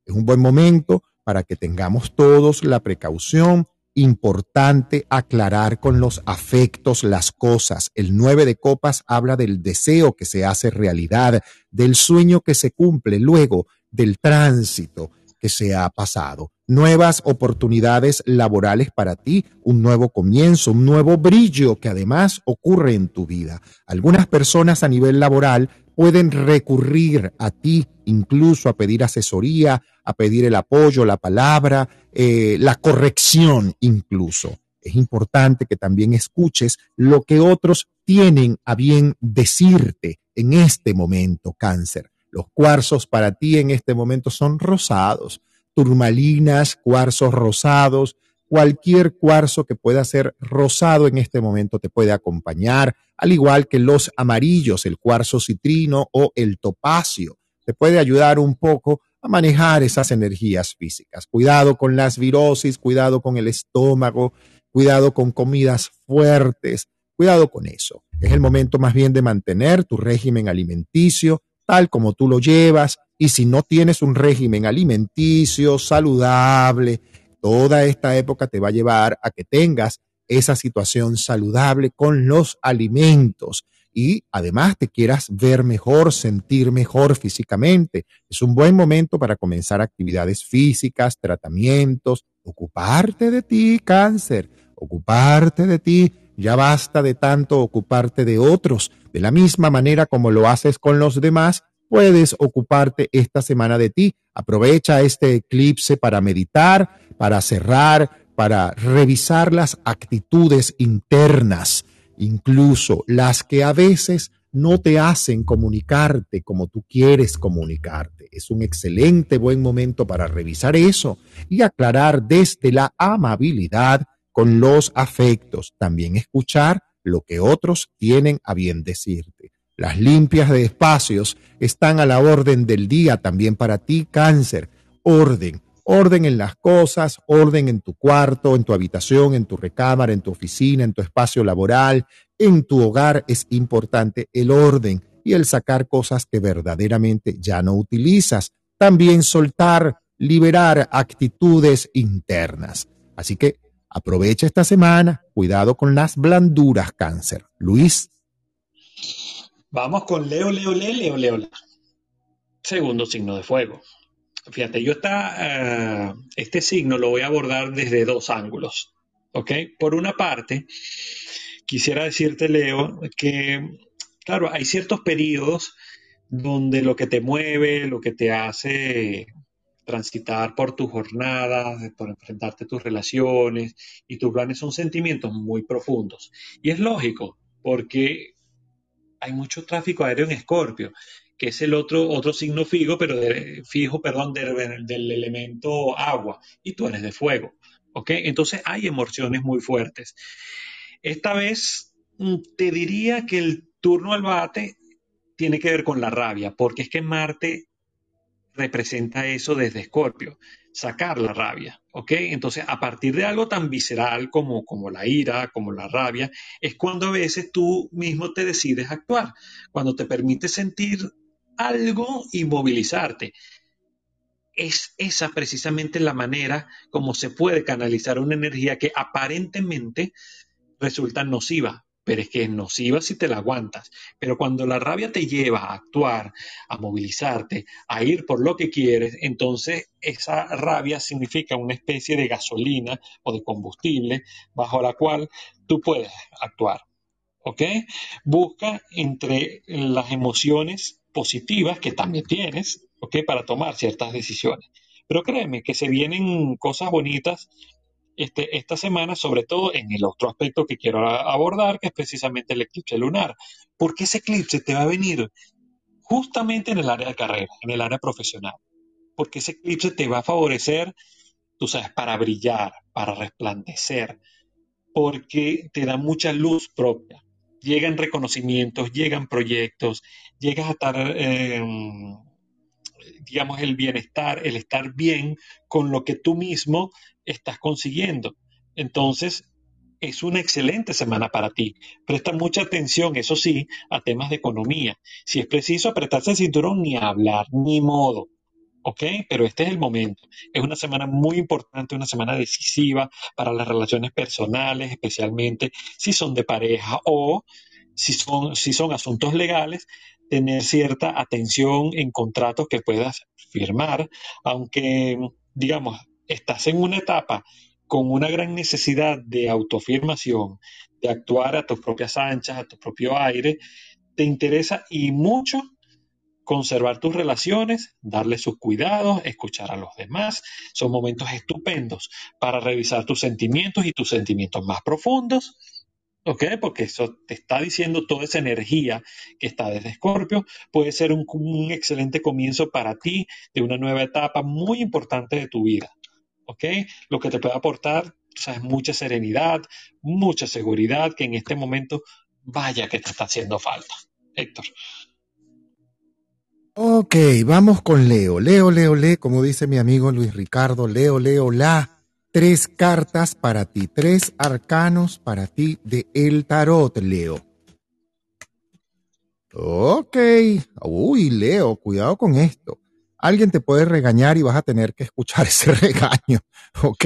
Es un buen momento para que tengamos todos la precaución importante aclarar con los afectos las cosas. El 9 de copas habla del deseo que se hace realidad, del sueño que se cumple luego del tránsito que se ha pasado nuevas oportunidades laborales para ti, un nuevo comienzo, un nuevo brillo que además ocurre en tu vida. Algunas personas a nivel laboral pueden recurrir a ti incluso a pedir asesoría, a pedir el apoyo, la palabra, eh, la corrección incluso. Es importante que también escuches lo que otros tienen a bien decirte en este momento, cáncer. Los cuarzos para ti en este momento son rosados turmalinas, cuarzos rosados, cualquier cuarzo que pueda ser rosado en este momento te puede acompañar, al igual que los amarillos, el cuarzo citrino o el topacio. Te puede ayudar un poco a manejar esas energías físicas. Cuidado con las virosis, cuidado con el estómago, cuidado con comidas fuertes, cuidado con eso. Es el momento más bien de mantener tu régimen alimenticio tal como tú lo llevas, y si no tienes un régimen alimenticio saludable, toda esta época te va a llevar a que tengas esa situación saludable con los alimentos y además te quieras ver mejor, sentir mejor físicamente. Es un buen momento para comenzar actividades físicas, tratamientos, ocuparte de ti, cáncer, ocuparte de ti. Ya basta de tanto ocuparte de otros. De la misma manera como lo haces con los demás, puedes ocuparte esta semana de ti. Aprovecha este eclipse para meditar, para cerrar, para revisar las actitudes internas, incluso las que a veces no te hacen comunicarte como tú quieres comunicarte. Es un excelente buen momento para revisar eso y aclarar desde la amabilidad con los afectos. También escuchar lo que otros tienen a bien decirte. Las limpias de espacios están a la orden del día también para ti, cáncer. Orden, orden en las cosas, orden en tu cuarto, en tu habitación, en tu recámara, en tu oficina, en tu espacio laboral, en tu hogar. Es importante el orden y el sacar cosas que verdaderamente ya no utilizas. También soltar, liberar actitudes internas. Así que aprovecha esta semana, cuidado con las blanduras, cáncer. Luis. Vamos con Leo, Leo, Leo, Leo, Leo. Segundo signo de fuego. Fíjate, yo está, eh, este signo lo voy a abordar desde dos ángulos. ¿Ok? Por una parte, quisiera decirte, Leo, que, claro, hay ciertos periodos donde lo que te mueve, lo que te hace transitar por tu jornada, por enfrentarte a tus relaciones y tus planes son sentimientos muy profundos. Y es lógico, porque hay mucho tráfico aéreo en Escorpio, que es el otro, otro signo fijo, pero fijo, perdón, del elemento agua, y tú eres de fuego. ¿Ok? Entonces hay emociones muy fuertes. Esta vez mm, te diría que el turno al bate tiene que ver con la rabia, porque es que Marte representa eso desde Escorpio, sacar la rabia, ¿ok? Entonces, a partir de algo tan visceral como, como la ira, como la rabia, es cuando a veces tú mismo te decides actuar, cuando te permite sentir algo y movilizarte. Es esa precisamente la manera como se puede canalizar una energía que aparentemente resulta nociva, pero es que es nociva si te la aguantas. Pero cuando la rabia te lleva a actuar, a movilizarte, a ir por lo que quieres, entonces esa rabia significa una especie de gasolina o de combustible bajo la cual tú puedes actuar. ¿Ok? Busca entre las emociones positivas que también tienes, ¿ok? Para tomar ciertas decisiones. Pero créeme que se vienen cosas bonitas este, esta semana, sobre todo en el otro aspecto que quiero abordar, que es precisamente el eclipse lunar. Porque ese eclipse te va a venir justamente en el área de carrera, en el área profesional. Porque ese eclipse te va a favorecer, tú sabes, para brillar, para resplandecer, porque te da mucha luz propia. Llegan reconocimientos, llegan proyectos, llegas a estar, em, digamos, el bienestar, el estar bien con lo que tú mismo estás consiguiendo. Entonces, es una excelente semana para ti. Presta mucha atención, eso sí, a temas de economía. Si es preciso apretarse el cinturón, ni hablar, ni modo. ¿Ok? Pero este es el momento. Es una semana muy importante, una semana decisiva para las relaciones personales, especialmente si son de pareja o si son, si son asuntos legales, tener cierta atención en contratos que puedas firmar, aunque, digamos, estás en una etapa con una gran necesidad de autoafirmación, de actuar a tus propias anchas, a tu propio aire, te interesa y mucho conservar tus relaciones, darle sus cuidados, escuchar a los demás. Son momentos estupendos para revisar tus sentimientos y tus sentimientos más profundos. ¿Ok? Porque eso te está diciendo toda esa energía que está desde Escorpio. Puede ser un, un excelente comienzo para ti de una nueva etapa muy importante de tu vida. ¿Ok? Lo que te puede aportar, es mucha serenidad, mucha seguridad, que en este momento vaya que te está haciendo falta. Héctor. Ok, vamos con Leo. Leo, Leo, Leo, como dice mi amigo Luis Ricardo, Leo, Leo, la. Tres cartas para ti, tres arcanos para ti de El Tarot, Leo. Ok. Uy, Leo, cuidado con esto alguien te puede regañar y vas a tener que escuchar (laughs) ese regaño. ¿Ok?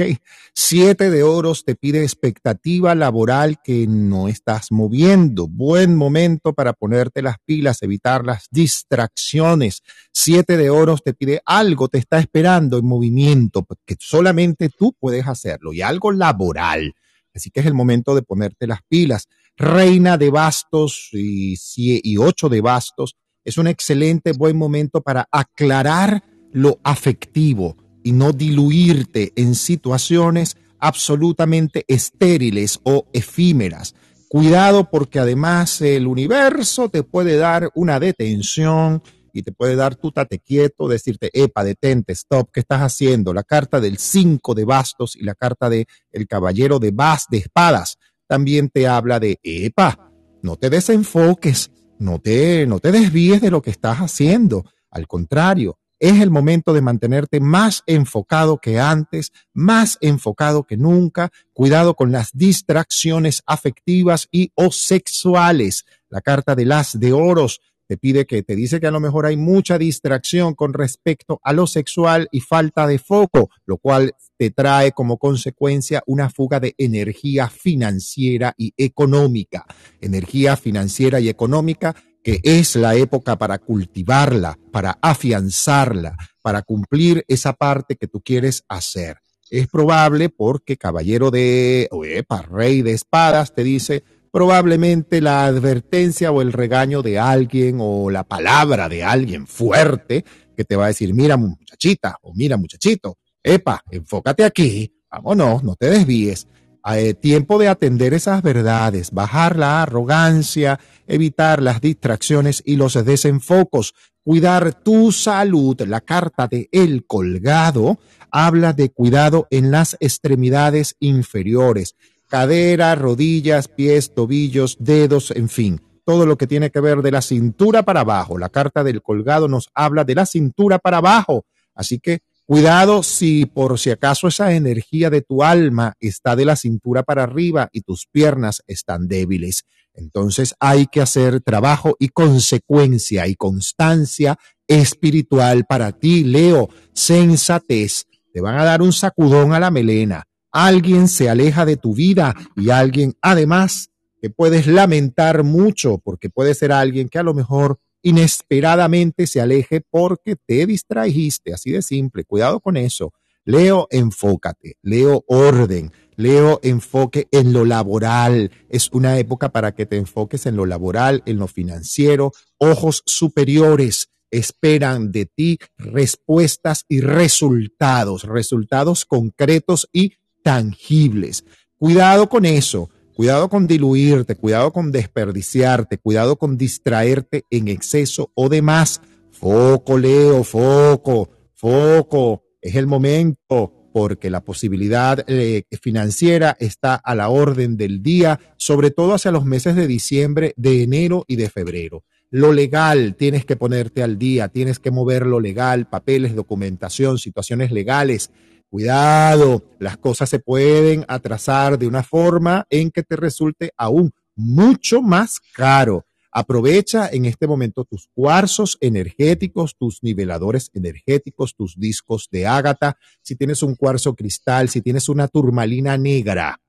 Siete de oros te pide expectativa laboral que no estás moviendo. Buen momento para ponerte las pilas, evitar las distracciones. Siete de oros te pide algo, te está esperando en movimiento, que solamente tú puedes hacerlo y algo laboral. Así que es el momento de ponerte las pilas. Reina de bastos y, y ocho de bastos es un excelente buen momento para aclarar lo afectivo y no diluirte en situaciones absolutamente estériles o efímeras. Cuidado porque además el universo te puede dar una detención y te puede dar tu tate quieto, decirte, epa, detente, stop, ¿qué estás haciendo? La carta del 5 de bastos y la carta de el caballero de bas de espadas también te habla de, epa, no te desenfoques, no te, no te desvíes de lo que estás haciendo. Al contrario, es el momento de mantenerte más enfocado que antes, más enfocado que nunca. Cuidado con las distracciones afectivas y o sexuales. La carta de las de oros te pide que te dice que a lo mejor hay mucha distracción con respecto a lo sexual y falta de foco, lo cual te trae como consecuencia una fuga de energía financiera y económica. Energía financiera y económica que es la época para cultivarla, para afianzarla, para cumplir esa parte que tú quieres hacer. Es probable porque caballero de, epa, rey de espadas te dice, probablemente la advertencia o el regaño de alguien o la palabra de alguien fuerte que te va a decir, mira muchachita o mira muchachito, epa, enfócate aquí, vámonos, no te desvíes. Eh, tiempo de atender esas verdades, bajar la arrogancia, evitar las distracciones y los desenfocos, cuidar tu salud. La carta de El Colgado habla de cuidado en las extremidades inferiores, cadera, rodillas, pies, tobillos, dedos, en fin, todo lo que tiene que ver de la cintura para abajo. La carta del Colgado nos habla de la cintura para abajo. Así que Cuidado si por si acaso esa energía de tu alma está de la cintura para arriba y tus piernas están débiles. Entonces hay que hacer trabajo y consecuencia y constancia espiritual para ti, Leo. Sensatez. Te van a dar un sacudón a la melena. Alguien se aleja de tu vida y alguien además que puedes lamentar mucho porque puede ser alguien que a lo mejor inesperadamente se aleje porque te distrajiste, así de simple, cuidado con eso. Leo, enfócate, leo orden, leo enfoque en lo laboral. Es una época para que te enfoques en lo laboral, en lo financiero. Ojos superiores esperan de ti respuestas y resultados, resultados concretos y tangibles. Cuidado con eso. Cuidado con diluirte, cuidado con desperdiciarte, cuidado con distraerte en exceso o demás. Foco, Leo, foco, foco. Es el momento porque la posibilidad eh, financiera está a la orden del día, sobre todo hacia los meses de diciembre, de enero y de febrero. Lo legal, tienes que ponerte al día, tienes que mover lo legal, papeles, documentación, situaciones legales Cuidado, las cosas se pueden atrasar de una forma en que te resulte aún mucho más caro. Aprovecha en este momento tus cuarzos energéticos, tus niveladores energéticos, tus discos de ágata. Si tienes un cuarzo cristal, si tienes una turmalina negra,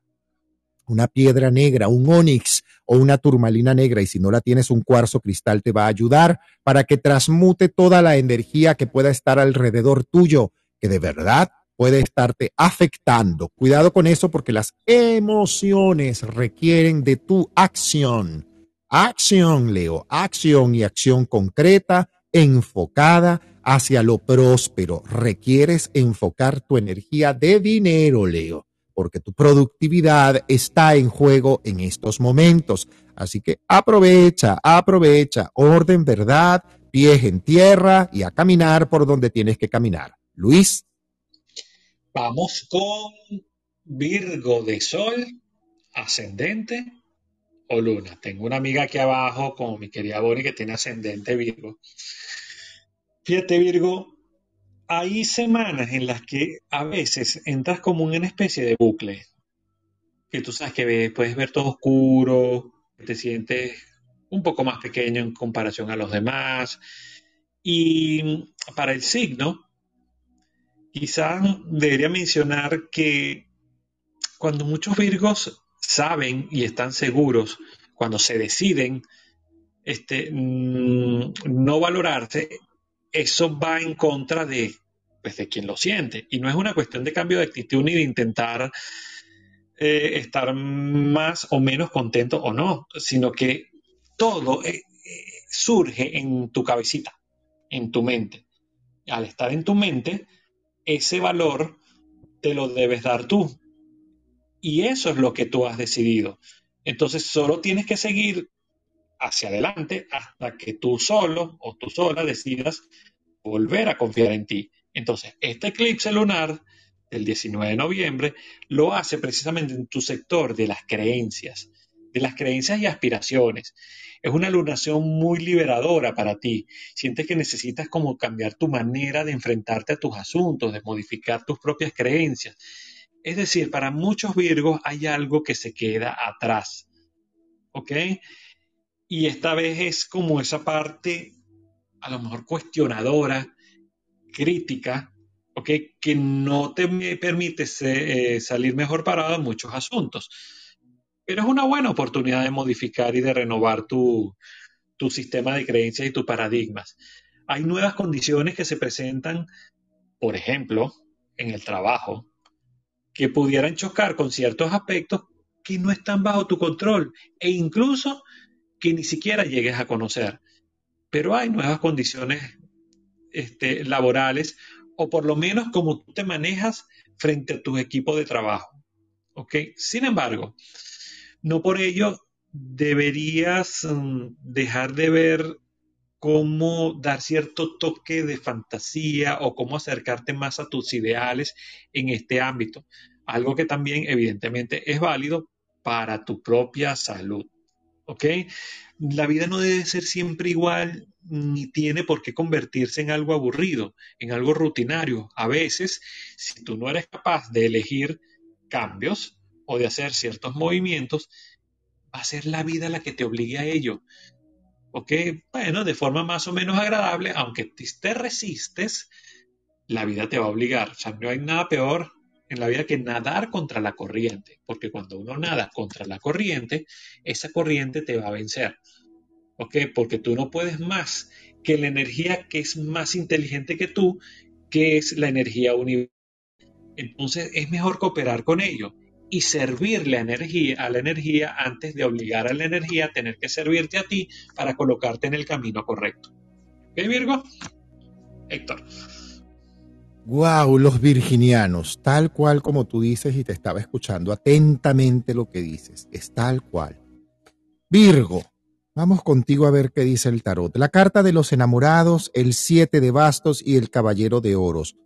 una piedra negra, un onix o una turmalina negra, y si no la tienes, un cuarzo cristal te va a ayudar para que transmute toda la energía que pueda estar alrededor tuyo, que de verdad puede estarte afectando. Cuidado con eso porque las emociones requieren de tu acción. Acción, Leo, acción y acción concreta, enfocada hacia lo próspero. Requieres enfocar tu energía de dinero, Leo, porque tu productividad está en juego en estos momentos. Así que aprovecha, aprovecha, orden, verdad, pies en tierra y a caminar por donde tienes que caminar. Luis. Vamos con Virgo de Sol, ascendente o luna. Tengo una amiga aquí abajo, como mi querida Bonnie, que tiene ascendente Virgo. Fíjate, Virgo, hay semanas en las que a veces entras como en una especie de bucle, que tú sabes que puedes ver todo oscuro, te sientes un poco más pequeño en comparación a los demás. Y para el signo, Quizás debería mencionar que cuando muchos virgos saben y están seguros, cuando se deciden este, mm, no valorarse, eso va en contra de, pues, de quien lo siente. Y no es una cuestión de cambio de actitud ni de intentar eh, estar más o menos contento o no, sino que todo eh, eh, surge en tu cabecita, en tu mente. Al estar en tu mente, ese valor te lo debes dar tú. Y eso es lo que tú has decidido. Entonces solo tienes que seguir hacia adelante hasta que tú solo o tú sola decidas volver a confiar en ti. Entonces, este eclipse lunar del 19 de noviembre lo hace precisamente en tu sector de las creencias, de las creencias y aspiraciones. Es una lunación muy liberadora para ti. Sientes que necesitas como cambiar tu manera de enfrentarte a tus asuntos, de modificar tus propias creencias. Es decir, para muchos Virgos hay algo que se queda atrás. ¿Ok? Y esta vez es como esa parte, a lo mejor cuestionadora, crítica, ¿ok? Que no te permite eh, salir mejor parado en muchos asuntos pero es una buena oportunidad de modificar y de renovar tu, sistema de creencias y tus paradigmas. Hay nuevas condiciones que se presentan, por ejemplo, en el trabajo, que pudieran chocar con ciertos aspectos que no están bajo tu control e incluso que ni siquiera llegues a conocer. Pero hay nuevas condiciones este, laborales o por lo menos cómo tú te manejas frente a tu equipo de trabajo. ¿Ok? Sin embargo, no por ello deberías mm, dejar de ver cómo dar cierto toque de fantasía o cómo acercarte más a tus ideales en este ámbito. Algo que también evidentemente es válido para tu propia salud. ¿Ok? La vida no debe ser siempre igual ni tiene por qué convertirse en algo aburrido, en algo rutinario. A veces, si tú no eres capaz de elegir cambios o de hacer ciertos movimientos, va a ser la vida la que te obligue a ello. ¿Ok? Bueno, de forma más o menos agradable, aunque te resistes, la vida te va a obligar. O sea, no hay nada peor en la vida que nadar contra la corriente, porque cuando uno nada contra la corriente, esa corriente te va a vencer. ¿Ok? Porque tú no puedes más que la energía que es más inteligente que tú, que es la energía universal. Entonces es mejor cooperar con ello y servirle a, energía, a la energía antes de obligar a la energía a tener que servirte a ti para colocarte en el camino correcto. ¿Ok, Virgo? Héctor. Wow, los virginianos, tal cual como tú dices y te estaba escuchando atentamente lo que dices, es tal cual. Virgo, vamos contigo a ver qué dice el tarot. La carta de los enamorados, el siete de bastos y el caballero de oros.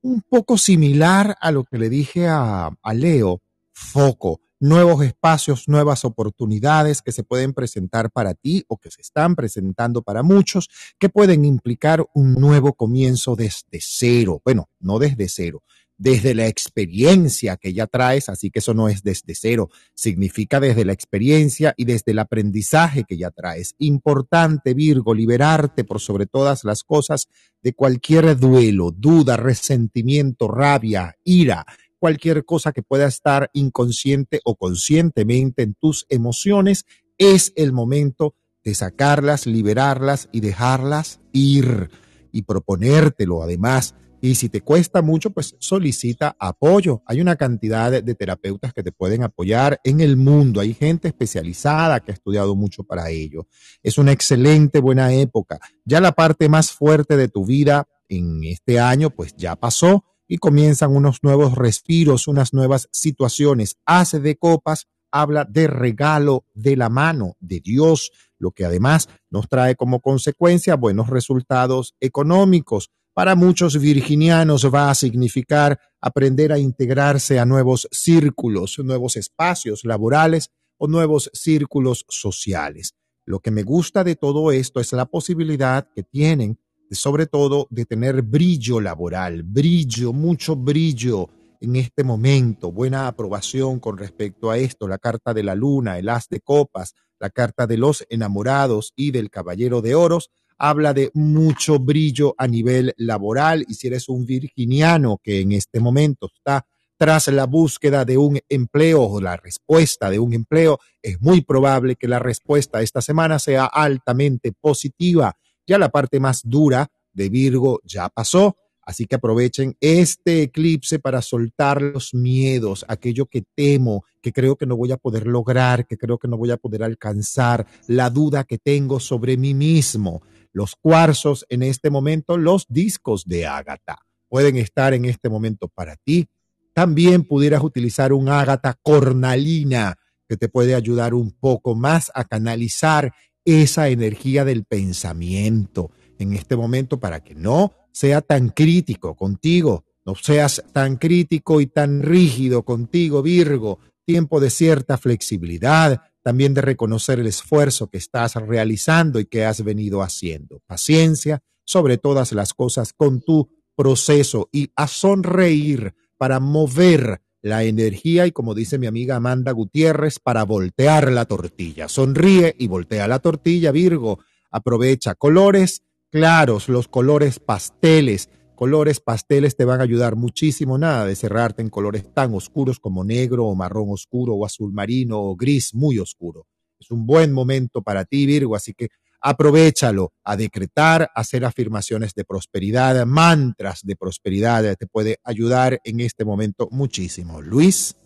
Un poco similar a lo que le dije a, a Leo, foco, nuevos espacios, nuevas oportunidades que se pueden presentar para ti o que se están presentando para muchos, que pueden implicar un nuevo comienzo desde cero. Bueno, no desde cero, desde la experiencia que ya traes, así que eso no es desde cero, significa desde la experiencia y desde el aprendizaje que ya traes. Importante, Virgo, liberarte por sobre todas las cosas de cualquier duelo, duda, resentimiento, rabia, ira, cualquier cosa que pueda estar inconsciente o conscientemente en tus emociones, es el momento de sacarlas, liberarlas y dejarlas ir y proponértelo además. Y si te cuesta mucho, pues solicita apoyo. Hay una cantidad de, terapeutas que te pueden apoyar en el mundo. Hay gente especializada que ha estudiado mucho para ello. Es una excelente, buena época. Ya la parte más fuerte de tu vida en este año, pues ya pasó y comienzan unos nuevos respiros, unas nuevas situaciones. Hace de copas habla de regalo de la mano de Dios, lo que además nos trae como consecuencia buenos resultados económicos. Para muchos virginianos va a significar aprender a integrarse a nuevos círculos, nuevos espacios laborales o nuevos círculos sociales. Lo que me gusta de todo esto es la posibilidad que tienen sobre todo de tener brillo laboral, brillo, mucho brillo en este momento, buena aprobación con respecto a esto, la carta de la luna, el as de copas, la carta de los enamorados y del caballero de oros, habla de mucho brillo a nivel laboral. Y si eres un virginiano que en este momento está tras la búsqueda de un empleo o la respuesta de un empleo, es muy probable que la respuesta esta semana sea altamente positiva ya la parte más dura de Virgo ya pasó, así que aprovechen este eclipse para soltar los miedos, aquello que temo, que creo que no voy a poder lograr, que creo que no voy a poder alcanzar, la duda que tengo sobre mí mismo. Los cuarzos en este momento, los discos de Ágata pueden estar en este momento para ti. También pudieras utilizar un Ágata cornalina que te puede ayudar un poco más a canalizar esa energía del pensamiento en este momento para que no sea tan crítico contigo, no seas tan crítico y tan rígido contigo, Virgo. Tiempo de cierta flexibilidad, también de reconocer el esfuerzo que estás realizando y que has venido haciendo. Paciencia sobre todas las cosas con tu proceso y a sonreír para mover la energía y como dice mi amiga Amanda Gutiérrez, para voltear la tortilla. Sonríe y voltea la tortilla, Virgo. Aprovecha colores claros, los colores pasteles. Colores pasteles te van a ayudar muchísimo, nada de cerrarte en colores tan oscuros como negro o marrón oscuro o azul marino o gris muy oscuro. Es un buen momento para ti, Virgo, así que aprovechalo a decretar, hacer afirmaciones de prosperidad, mantras de prosperidad, te puede ayudar en este momento muchísimo. Luis.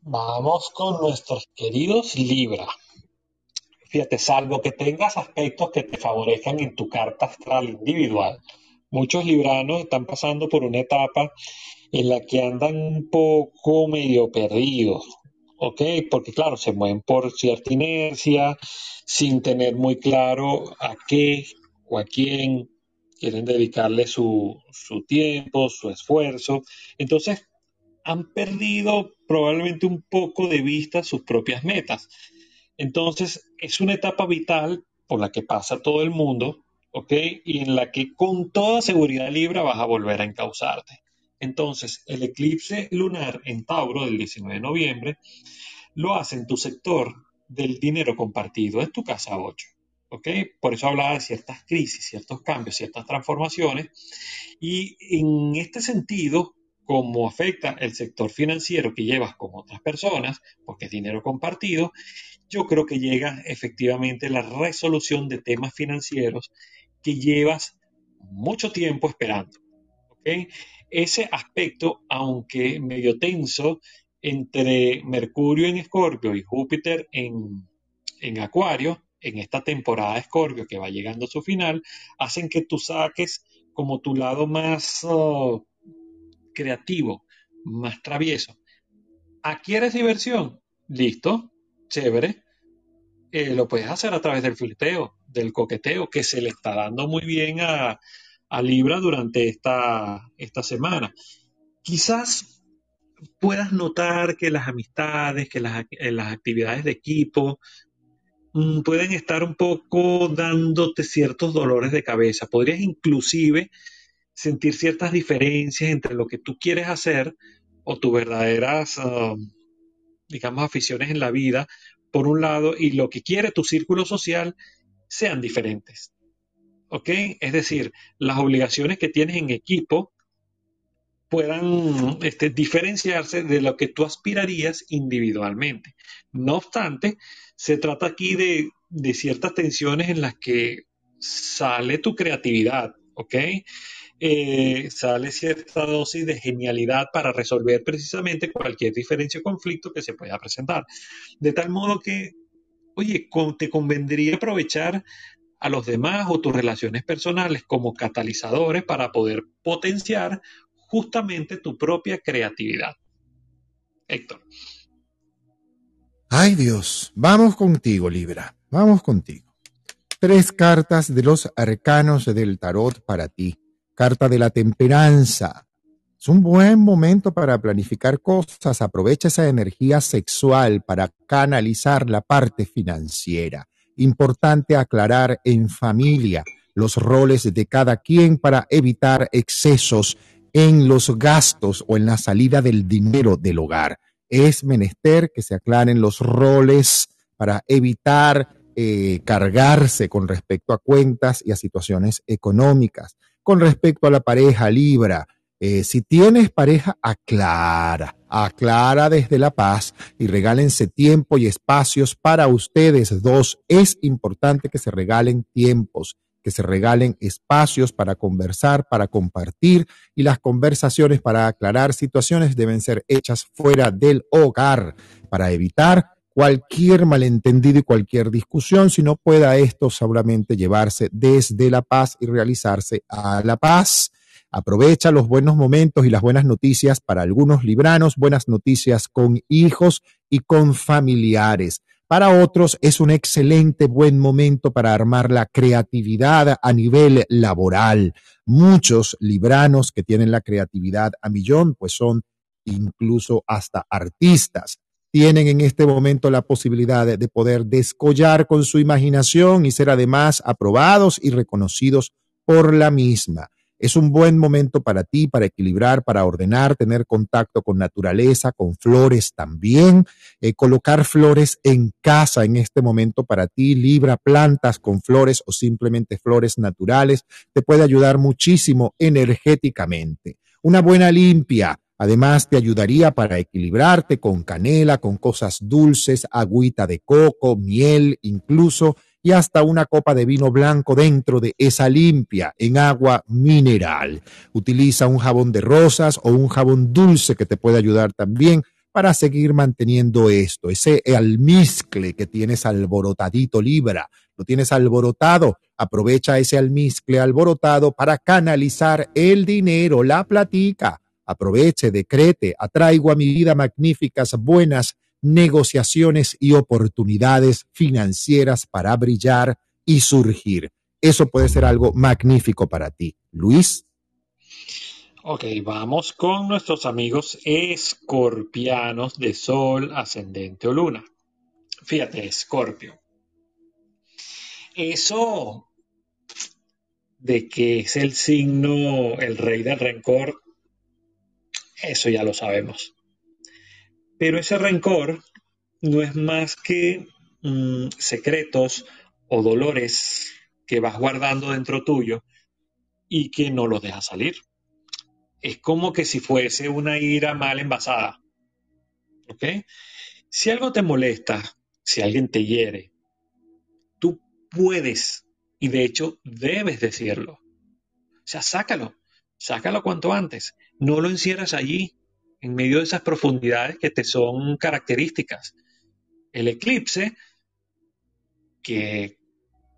Vamos con nuestros queridos Libra. fíjate, salvo que tengas aspectos que te favorezcan en tu carta astral individual. Muchos libranos están pasando por una etapa en la que andan un poco medio perdidos, ¿ok? Porque claro, se mueven por cierta inercia, sin tener muy claro a qué o a quién quieren dedicarle su, su tiempo, su esfuerzo. Entonces, han perdido probablemente un poco de vista sus propias metas. Entonces, es una etapa vital por la que pasa todo el mundo, ¿ok? Y en la que con toda seguridad Libra vas a volver a encauzarte. Entonces, el eclipse lunar en Tauro del 19 de noviembre lo hace en tu sector del dinero compartido, en tu casa 8. ¿ok? Por eso hablaba de ciertas crisis, ciertos cambios, ciertas transformaciones. Y en este sentido, como afecta el sector financiero que llevas con otras personas, porque es dinero compartido, yo creo que llega efectivamente la resolución de temas financieros que llevas mucho tiempo esperando. Ese aspecto, aunque medio tenso, entre Mercurio en Escorpio y Júpiter en, en Acuario, en esta temporada de Escorpio que va llegando a su final, hacen que tú saques como tu lado más oh, creativo, más travieso. ¿Adquieres diversión? Listo, chévere. Eh, lo puedes hacer a través del flirteo, del coqueteo, que se le está dando muy bien a, Libra durante esta, esta semana. Quizás puedas notar que las amistades, que las, eh, las actividades de equipo mm, pueden estar un poco dándote ciertos dolores de cabeza. Podrías inclusive sentir ciertas diferencias entre lo que tú quieres hacer o tus verdaderas, ah, digamos, aficiones en la vida, por un lado, y lo que quiere tu círculo social sean diferentes. ¿Ok? Es decir, las obligaciones que tienes en equipo puedan este, diferenciarse de lo que tú aspirarías individualmente. No obstante, se trata aquí de, ciertas tensiones en las que sale tu creatividad, ¿ok? Eh, sale cierta dosis de genialidad para resolver precisamente cualquier diferencia o conflicto que se pueda presentar. De tal modo que, oye, te convendría aprovechar a los demás o tus relaciones personales como catalizadores para poder potenciar justamente tu propia creatividad. Héctor. Ay Dios, vamos contigo, Libra, vamos contigo. Tres cartas de los arcanos del tarot para ti carta de la temperanza. Es un buen momento para planificar cosas. Aprovecha esa energía sexual para canalizar la parte financiera. Importante aclarar en familia los roles de cada quien para evitar excesos en los gastos o en la salida del dinero del hogar. Es menester que se aclaren los roles para evitar eh, cargarse con respecto a cuentas y a situaciones económicas con respecto a la pareja Libra. Eh, si tienes pareja, aclara, aclara desde la paz y regálense tiempo y espacios para ustedes dos. Es importante que se regalen tiempos, que se regalen espacios para conversar, para compartir y las conversaciones para aclarar situaciones deben ser hechas fuera del hogar para evitar cualquier malentendido y cualquier discusión, si no pueda esto seguramente llevarse desde la paz y realizarse a la paz. Aprovecha los buenos momentos y las buenas noticias para algunos libranos, buenas noticias con hijos y con familiares. Para otros es un excelente buen momento para armar la creatividad a nivel laboral. Muchos libranos que tienen la creatividad a millón, pues son incluso hasta artistas tienen en este momento la posibilidad de, poder descollar con su imaginación y ser además aprobados y reconocidos por la misma. Es un buen momento para ti, para equilibrar, para ordenar, tener contacto con naturaleza, con flores también. Eh, colocar flores en casa en este momento para ti, libra plantas con flores o simplemente flores naturales, te puede ayudar muchísimo energéticamente. Una buena limpia, Además, te ayudaría para equilibrarte con canela, con cosas dulces, agüita de coco, miel incluso, y hasta una copa de vino blanco dentro de esa limpia en agua mineral. Utiliza un jabón de rosas o un jabón dulce que te puede ayudar también para seguir manteniendo esto, ese almizcle que tienes alborotadito Libra, lo tienes alborotado, aprovecha ese almizcle alborotado para canalizar el dinero, la platica. Aproveche, decrete, atraigo a mi vida magníficas, buenas negociaciones y oportunidades financieras para brillar y surgir. Eso puede ser algo magnífico para ti. Luis. Ok, vamos con nuestros amigos escorpianos de Sol, Ascendente o Luna. Fíjate, Escorpio. Eso de que es el signo, el rey del rencor, eso ya lo sabemos. Pero ese rencor no es más que mm, secretos o dolores que vas guardando dentro tuyo y que no los dejas salir es como que si fuese una ira mal envasada. ¿Ok? Si algo te molesta, si alguien te hiere, tú puedes y de hecho debes decirlo. O sea, sácalo, sácalo cuanto antes. No lo encierras allí, en medio de esas profundidades que te son características. El eclipse, que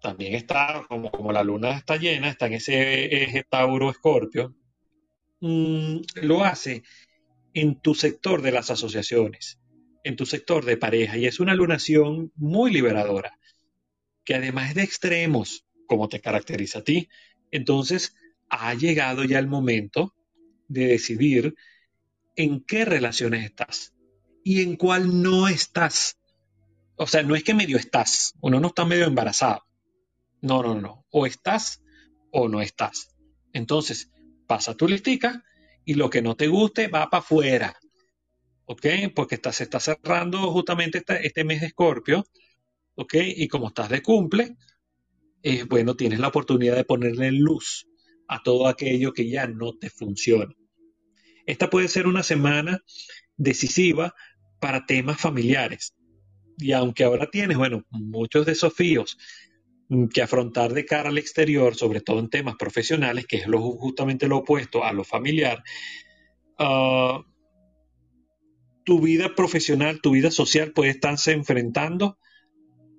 también está, como, la luna está llena, está en ese eje Tauro-Escorpio, Mm, lo hace en tu sector de las asociaciones, en tu sector de pareja, y es una lunación muy liberadora, que además de extremos, como te caracteriza a ti, entonces ha llegado ya el momento de decidir en qué relaciones estás y en cuál no estás. O sea, no es que medio estás, uno no está medio embarazado. No, no, no. O estás o no estás. Entonces, pasa tu listica y lo que no te guste va para afuera. ¿Ok? Porque se está cerrando justamente este, mes de Escorpio. ¿Ok? Y como estás de cumple, eh, bueno, tienes la oportunidad de ponerle luz a todo aquello que ya no te funciona. Esta puede ser una semana decisiva para temas familiares. Y aunque ahora tienes, bueno, muchos desafíos que afrontar de cara al exterior, sobre todo en temas profesionales, que es lo, justamente lo opuesto a lo familiar, ah, tu vida profesional, tu vida social puede estarse enfrentando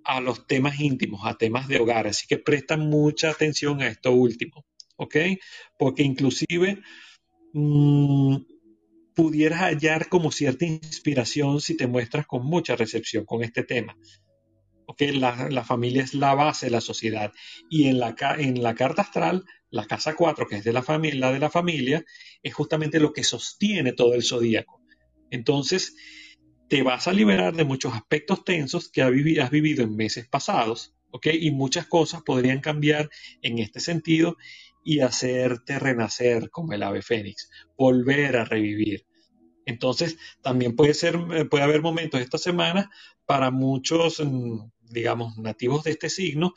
a los temas íntimos, a temas de hogar. Así que presta mucha atención a esto último, ¿ok? Porque inclusive mm, pudieras hallar como cierta inspiración si te muestras con mucha recepción con este tema. La, familia es la base de la sociedad. Y en la, en la carta astral, la casa 4, que es de la familia, la de la familia, es justamente lo que sostiene todo el zodíaco. Entonces, te vas a liberar de muchos aspectos tensos que has vivido en meses pasados, ¿ok? Y muchas cosas podrían cambiar en este sentido y hacerte renacer como el ave fénix, volver a revivir. Entonces, también puede ser, eh, puede haber momentos esta semana para muchos mm, digamos, nativos de este signo,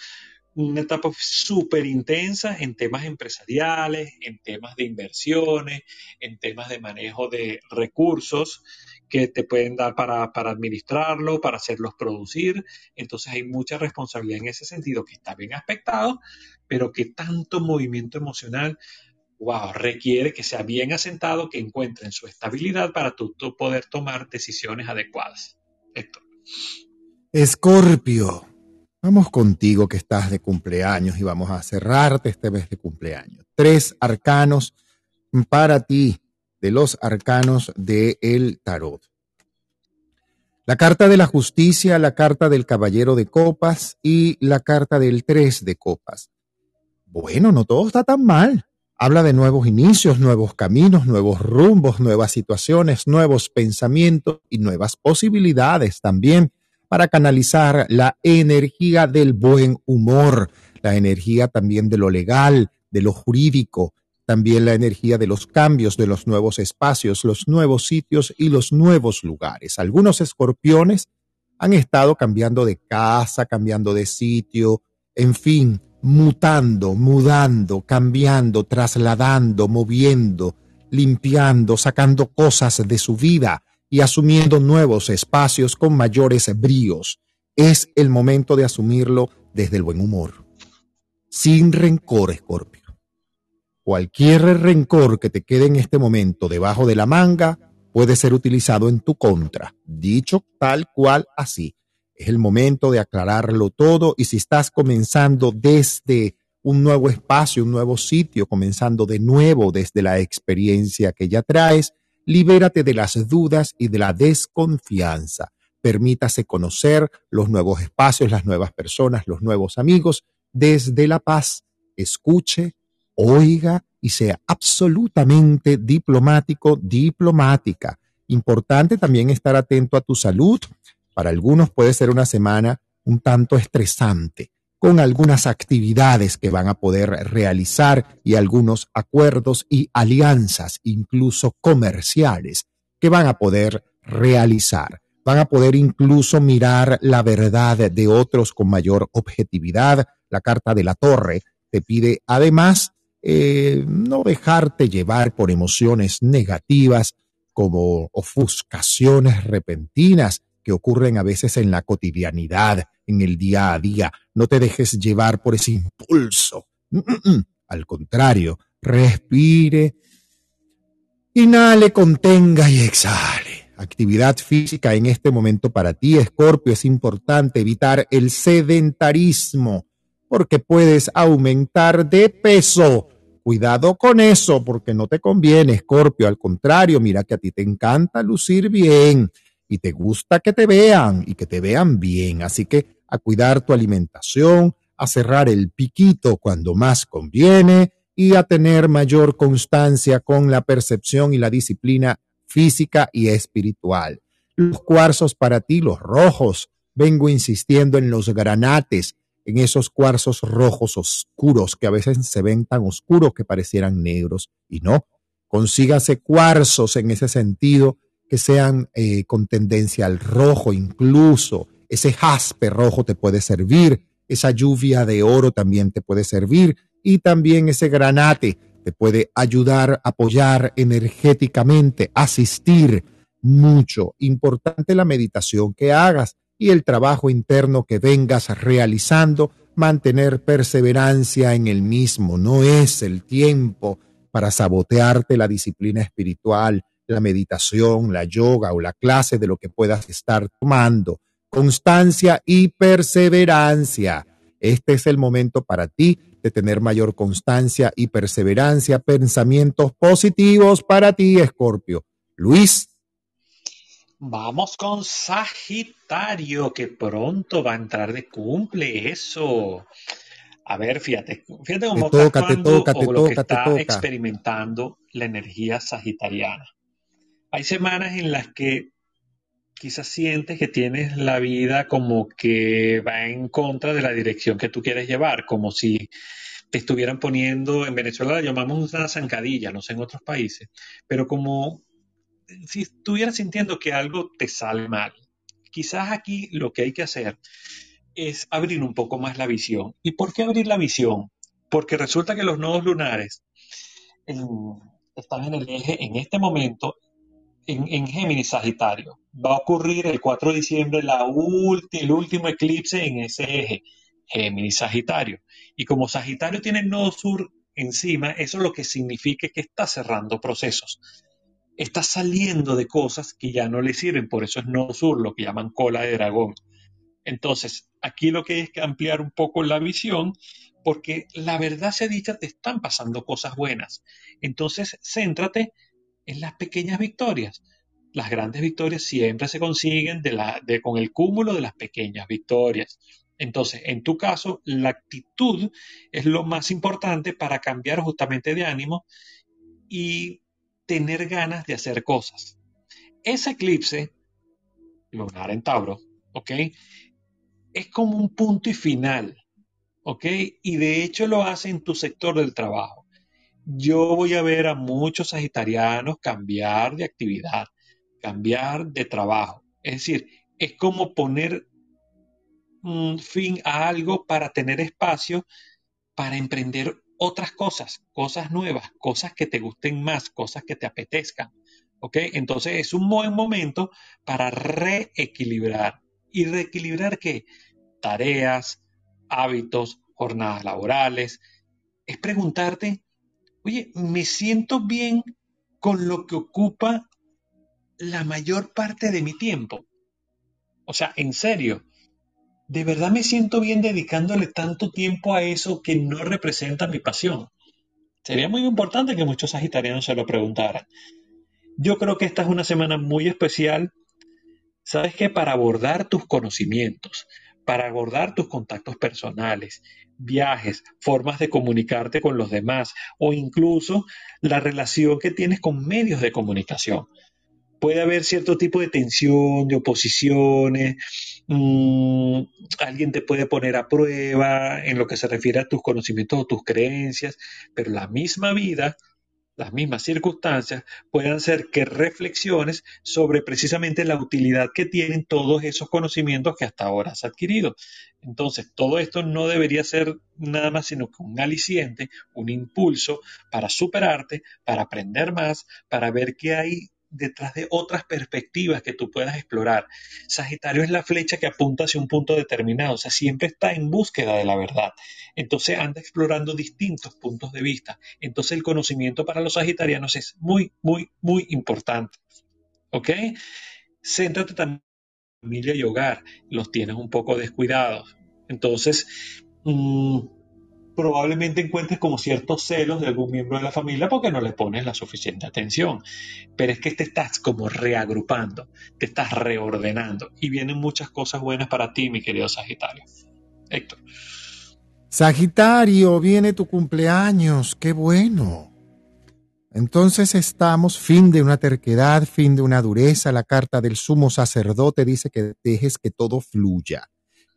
una etapa súper intensa en temas empresariales, en temas de inversiones, en temas de manejo de recursos que te pueden dar para, para administrarlo, para hacerlos producir. Entonces hay mucha responsabilidad en ese sentido que está bien aspectado, pero que tanto movimiento emocional wow, requiere que sea bien asentado, que encuentren su estabilidad para tú, poder tomar decisiones adecuadas. Héctor. Escorpio, vamos contigo que estás de cumpleaños y vamos a cerrarte este mes de cumpleaños. Tres arcanos para ti de los arcanos del el tarot. La carta de la justicia, la carta del caballero de copas y la carta del tres de copas. Bueno, no todo está tan mal. Habla de nuevos inicios, nuevos caminos, nuevos rumbos, nuevas situaciones, nuevos pensamientos y nuevas posibilidades también para canalizar la energía del buen humor, la energía también de lo legal, de lo jurídico, también la energía de los cambios, de los nuevos espacios, los nuevos sitios y los nuevos lugares. Algunos escorpiones han estado cambiando de casa, cambiando de sitio, en fin, mutando, mudando, cambiando, trasladando, moviendo, limpiando, sacando cosas de su vida y asumiendo nuevos espacios con mayores bríos. Es el momento de asumirlo desde el buen humor. Sin rencor, Escorpio. Cualquier rencor que te quede en este momento debajo de la manga puede ser utilizado en tu contra. Dicho tal cual así. Es el momento de aclararlo todo y si estás comenzando desde un nuevo espacio, un nuevo sitio, comenzando de nuevo desde la experiencia que ya traes, libérate de las dudas y de la desconfianza. Permítase conocer los nuevos espacios, las nuevas personas, los nuevos amigos desde la paz. Escuche, oiga y sea absolutamente diplomático, diplomática. Importante también estar atento a tu salud. Para algunos puede ser una semana un tanto estresante con algunas actividades que van a poder realizar y algunos acuerdos y alianzas, incluso comerciales, que van a poder realizar. Van a poder incluso mirar la verdad de otros con mayor objetividad. La carta de la torre te pide además eh, no dejarte llevar por emociones negativas como ofuscaciones repentinas que ocurren a veces en la cotidianidad en el día a día. No te dejes llevar por ese impulso. Mm, mm, mm. Al contrario, respire, inhale, contenga y exhale. Actividad física en este momento para ti, Escorpio, es importante evitar el sedentarismo porque puedes aumentar de peso. Cuidado con eso porque no te conviene, Escorpio. Al contrario, mira que a ti te encanta lucir bien y te gusta que te vean y que te vean bien. Así que a cuidar tu alimentación, a cerrar el piquito cuando más conviene y a tener mayor constancia con la percepción y la disciplina física y espiritual. Los cuarzos para ti, los rojos, vengo insistiendo en los granates, en esos cuarzos rojos oscuros que a veces se ven tan oscuros que parecieran negros y no. Consígase cuarzos en ese sentido que sean eh, con tendencia al rojo incluso, ese jaspe rojo te puede servir, esa lluvia de oro también te puede servir y también ese granate te puede ayudar, apoyar energéticamente, asistir mucho. Importante la meditación que hagas y el trabajo interno que vengas realizando, mantener perseverancia en el mismo. No es el tiempo para sabotearte la disciplina espiritual, la meditación, la yoga o la clase de lo que puedas estar tomando constancia y perseverancia. Este es el momento para ti de tener mayor constancia y perseverancia, pensamientos positivos para ti, Escorpio. Luis. Vamos con Sagitario, que pronto va a entrar de cumple, eso. A ver, fíjate, fíjate cómo te toca, te toca, te toca, está toca. experimentando la energía sagitariana. Hay semanas en las que quizás sientes que tienes la vida como que va en contra de la dirección que tú quieres llevar, como si te estuvieran poniendo, en Venezuela la llamamos una zancadilla, no sé en otros países, pero como si estuvieras sintiendo que algo te sale mal. Quizás aquí lo que hay que hacer es abrir un poco más la visión. ¿Y por qué abrir la visión? Porque resulta que los nodos lunares están en el eje en este momento en, Géminis Sagitario. Va a ocurrir el 4 de diciembre la el último eclipse en ese eje, Géminis Sagitario. Y como Sagitario tiene el nodo sur encima, eso lo que significa que está cerrando procesos. Está saliendo de cosas que ya no le sirven, por eso es nodo sur, lo que llaman cola de dragón. Entonces, aquí lo que es que ampliar un poco la visión, porque la verdad se dicha, te están pasando cosas buenas. Entonces, céntrate en las pequeñas victorias. Las grandes victorias siempre se consiguen de la, de, con el cúmulo de las pequeñas victorias. Entonces, en tu caso, la actitud es lo más importante para cambiar justamente de ánimo y tener ganas de hacer cosas. Ese eclipse lunar en Tauro, ¿ok? Es como un punto y final, ¿ok? Y de hecho lo hace en tu sector del trabajo yo voy a ver a muchos sagitarianos cambiar de actividad, cambiar de trabajo. Es decir, es como poner fin a algo para tener espacio para emprender otras cosas, cosas nuevas, cosas que te gusten más, cosas que te apetezcan. ¿Ok? Entonces es un buen momento para reequilibrar. ¿Y reequilibrar qué? Tareas, hábitos, jornadas laborales. Es preguntarte oye, me siento bien con lo que ocupa la mayor parte de mi tiempo. O sea, en serio, ¿de verdad me siento bien dedicándole tanto tiempo a eso que no representa mi pasión? Sería muy importante que muchos sagitarianos se lo preguntaran. Yo creo que esta es una semana muy especial, ¿sabes qué? Para abordar tus conocimientos, para abordar tus contactos personales, viajes, formas de comunicarte con los demás o incluso la relación que tienes con medios de comunicación puede haber cierto tipo de tensión, de oposiciones, mm, alguien te puede poner a prueba en lo que se refiere a tus conocimientos o tus creencias, pero la misma vida, las mismas circunstancias pueden hacer que reflexiones sobre precisamente la utilidad que tienen todos esos conocimientos que hasta ahora has adquirido. Entonces, todo esto no debería ser nada más sino que un aliciente, un impulso para superarte, para aprender más, para ver qué hay detrás de otras perspectivas que tú puedas explorar. Sagitario es la flecha que apunta hacia un punto determinado, o sea, siempre está en búsqueda de la verdad. Entonces anda explorando distintos puntos de vista. Entonces el conocimiento para los sagitarianos es muy, muy, muy importante. ¿Ok? Céntrate también en familia y hogar, los tienes un poco descuidados. Entonces, mmm, probablemente encuentres como ciertos celos de algún miembro de la familia porque no le pones la suficiente atención. Pero es que te estás como reagrupando, te estás reordenando y vienen muchas cosas buenas para ti, mi querido Sagitario. Héctor. Sagitario, viene tu cumpleaños, qué bueno. Entonces estamos, fin de una terquedad, fin de una dureza. La carta del sumo sacerdote dice que dejes que todo fluya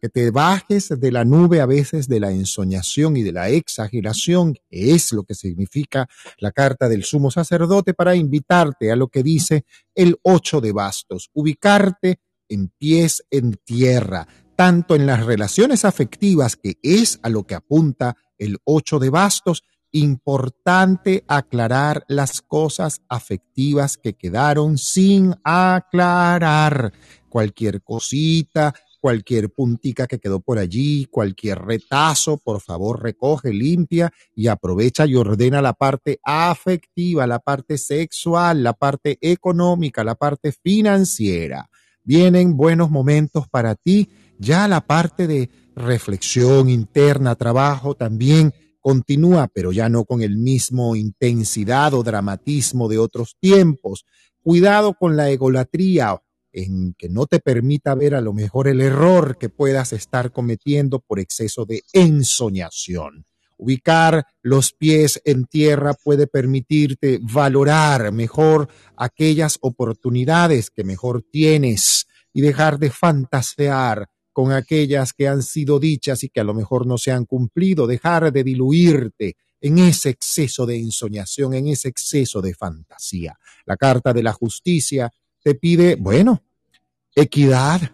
que te bajes de la nube a veces de la ensoñación y de la exageración, que es lo que significa la carta del sumo sacerdote, para invitarte a lo que dice el ocho de bastos, ubicarte en pies en tierra, tanto en las relaciones afectivas, que es a lo que apunta el ocho de bastos, importante aclarar las cosas afectivas que quedaron sin aclarar. Cualquier cosita, cualquier puntica que quedó por allí, cualquier retazo, por favor recoge, limpia y aprovecha y ordena la parte afectiva, la parte sexual, la parte económica, la parte financiera. Vienen buenos momentos para ti, ya la parte de reflexión interna, trabajo también continúa, pero ya no con el mismo intensidad o dramatismo de otros tiempos. Cuidado con la egolatría en que no te permita ver a lo mejor el error que puedas estar cometiendo por exceso de ensoñación. Ubicar los pies en tierra puede permitirte valorar mejor aquellas oportunidades que mejor tienes y dejar de fantasear con aquellas que han sido dichas y que a lo mejor no se han cumplido, dejar de diluirte en ese exceso de ensoñación, en ese exceso de fantasía. La Carta de la Justicia te pide, bueno, equidad,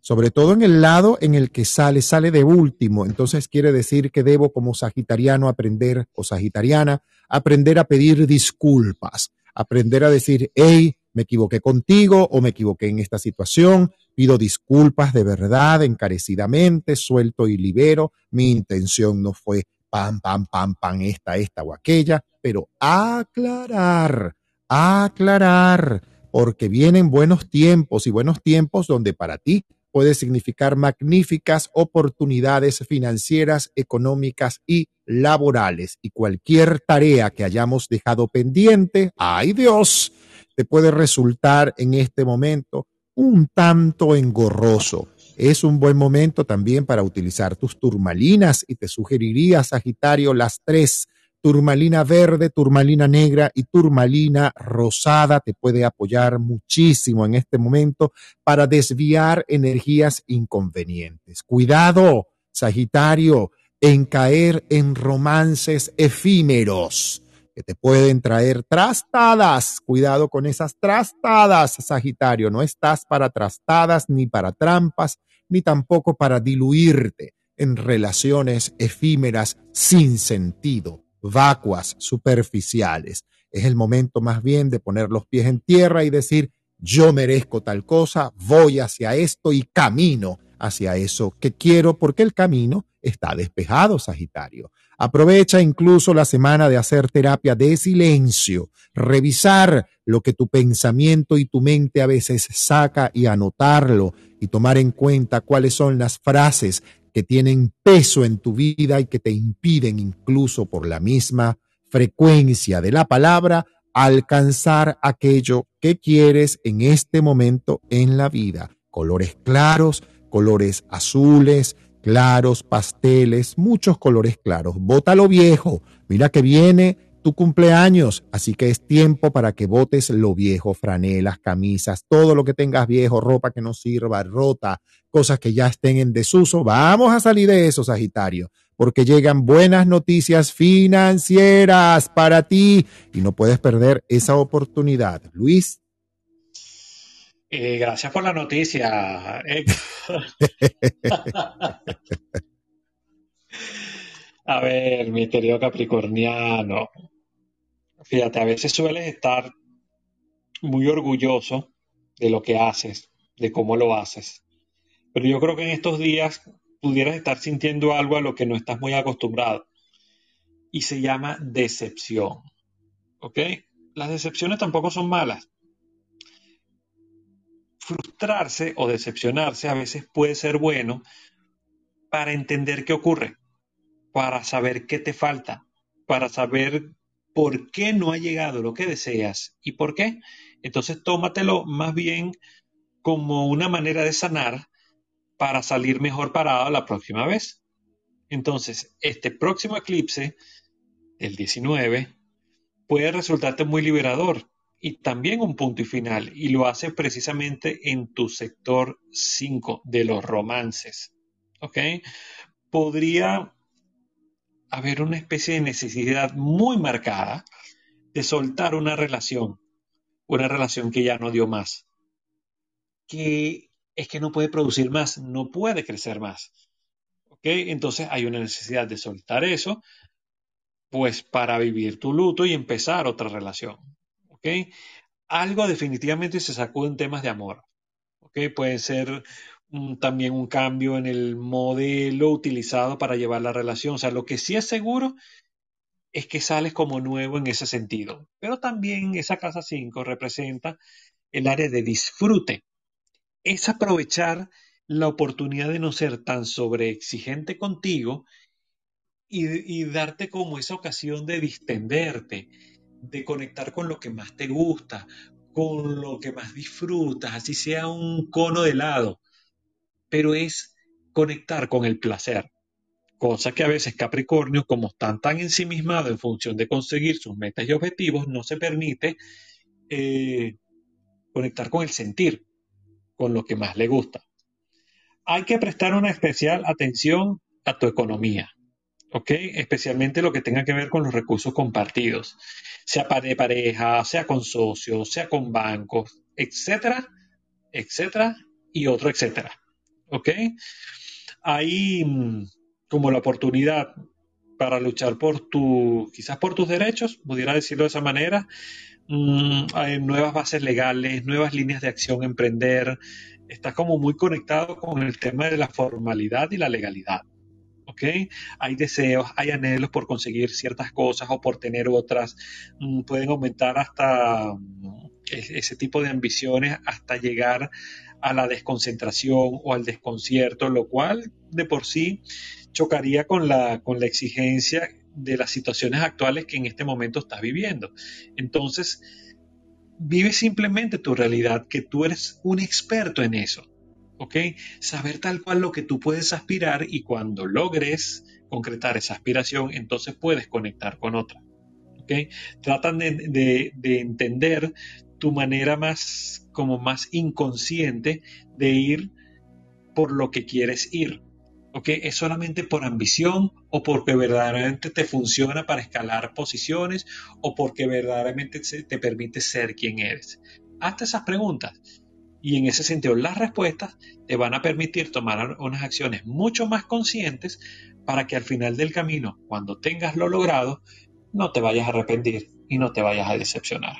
sobre todo en el lado en el que sale, sale de último. Entonces quiere decir que debo como sagitariano aprender o sagitariana, aprender a pedir disculpas, aprender a decir, hey, me equivoqué contigo o me equivoqué en esta situación, pido disculpas de verdad, encarecidamente, suelto y libero, mi intención no fue pam, pam, pam, pam, esta, esta o aquella, pero aclarar, aclarar porque vienen buenos tiempos y buenos tiempos donde para ti puede significar magníficas oportunidades financieras, económicas y laborales. Y cualquier tarea que hayamos dejado pendiente, ay Dios, te puede resultar en este momento un tanto engorroso. Es un buen momento también para utilizar tus turmalinas y te sugeriría, Sagitario, las tres turmalina verde, turmalina negra y turmalina rosada te puede apoyar muchísimo en este momento para desviar energías inconvenientes. Cuidado, Sagitario, en caer en romances efímeros que te pueden traer trastadas. Cuidado con esas trastadas, Sagitario. No estás para trastadas ni para trampas, ni tampoco para diluirte en relaciones efímeras sin sentido vacuas, superficiales. Es el momento más bien de poner los pies en tierra y decir, yo merezco tal cosa, voy hacia esto y camino hacia eso que quiero porque el camino está despejado, Sagitario. Aprovecha incluso la semana de hacer terapia de silencio, revisar lo que tu pensamiento y tu mente a veces saca y anotarlo y tomar en cuenta cuáles son las frases que tienen peso en tu vida y que te impiden incluso por la misma frecuencia de la palabra alcanzar aquello que quieres en este momento en la vida. Colores claros, colores azules, claros, pasteles, muchos colores claros. Bota lo viejo. Mira que viene tu cumpleaños, así que es tiempo para que botes lo viejo, franelas, camisas, todo lo que tengas viejo, ropa que no sirva, rota, cosas que ya estén en desuso. Vamos a salir de eso, Sagitario, porque llegan buenas noticias financieras para ti y no puedes perder esa oportunidad. Luis. Eh, gracias por la noticia. (laughs) (laughs) (laughs) A ver, mi querido Capricorniano, fíjate, a veces sueles estar muy orgulloso de lo que haces, de cómo lo haces. Pero yo creo que en estos días pudieras estar sintiendo algo a lo que no estás muy acostumbrado. Y se llama decepción. ¿Ok? Las decepciones tampoco son malas. Frustrarse o decepcionarse a veces puede ser bueno para entender qué ocurre para saber qué te falta, para saber por qué no ha llegado lo que deseas y por qué. Entonces tómatelo más bien como una manera de sanar para salir mejor parado la próxima vez. Entonces, este próximo eclipse, el 19, puede resultarte muy liberador y también un punto y final, y lo hace precisamente en tu sector 5 de los romances. ¿Ok? Podría haber una especie de necesidad muy marcada de soltar una relación, una relación que ya no dio más, que es que no puede producir más, no puede crecer más. ¿Ok? Entonces hay una necesidad de soltar eso, pues para vivir tu luto y empezar otra relación. ¿Ok? Algo definitivamente se sacude en temas de amor. ¿Ok? Puede ser también un cambio en el modelo utilizado para llevar la relación. O sea, lo que sí es seguro es que sales como nuevo en ese sentido. Pero también esa casa 5 representa el área de disfrute. Es aprovechar la oportunidad de no ser tan sobreexigente contigo y, y darte como esa ocasión de distenderte, de conectar con lo que más te gusta, con lo que más disfrutas, así sea un cono de helado pero es conectar con el placer. Cosa que a veces Capricornio, como están tan ensimismados en función de conseguir sus metas y objetivos, no se permite eh, conectar con el sentir, con lo que más le gusta. Hay que prestar una especial atención a tu economía, ¿ok? Especialmente lo que tenga que ver con los recursos compartidos, sea de pareja, sea con socios, sea con bancos, etcétera, etcétera y otro etcétera. ¿Ok? Hay mm, como la oportunidad para luchar por tu, quizás por tus derechos, pudiera decirlo de esa manera. Mm, hay nuevas bases legales, nuevas líneas de acción, emprender. Estás como muy conectado con el tema de la formalidad y la legalidad. ¿ok? Hay deseos, hay anhelos por conseguir ciertas cosas o por tener otras. Mm, pueden aumentar hasta ese tipo de ambiciones hasta llegar a la desconcentración o al desconcierto, lo cual de por sí chocaría con la, con la exigencia de las situaciones actuales que en este momento estás viviendo. Entonces, vive simplemente tu realidad, que tú eres un experto en eso. ¿Ok? Saber tal cual lo que tú puedes aspirar y cuando logres concretar esa aspiración, entonces puedes conectar con otra. ¿Ok? Tratan de entender tu manera más como más inconsciente de ir por lo que quieres ir. ¿Ok? Es solamente por ambición o porque verdaderamente te funciona para escalar posiciones o porque verdaderamente te permite ser quien eres. Hazte esas preguntas y en ese sentido las respuestas te van a permitir tomar unas acciones mucho más conscientes para que al final del camino, cuando tengas lo logrado, no te vayas a arrepentir y no te vayas a decepcionar.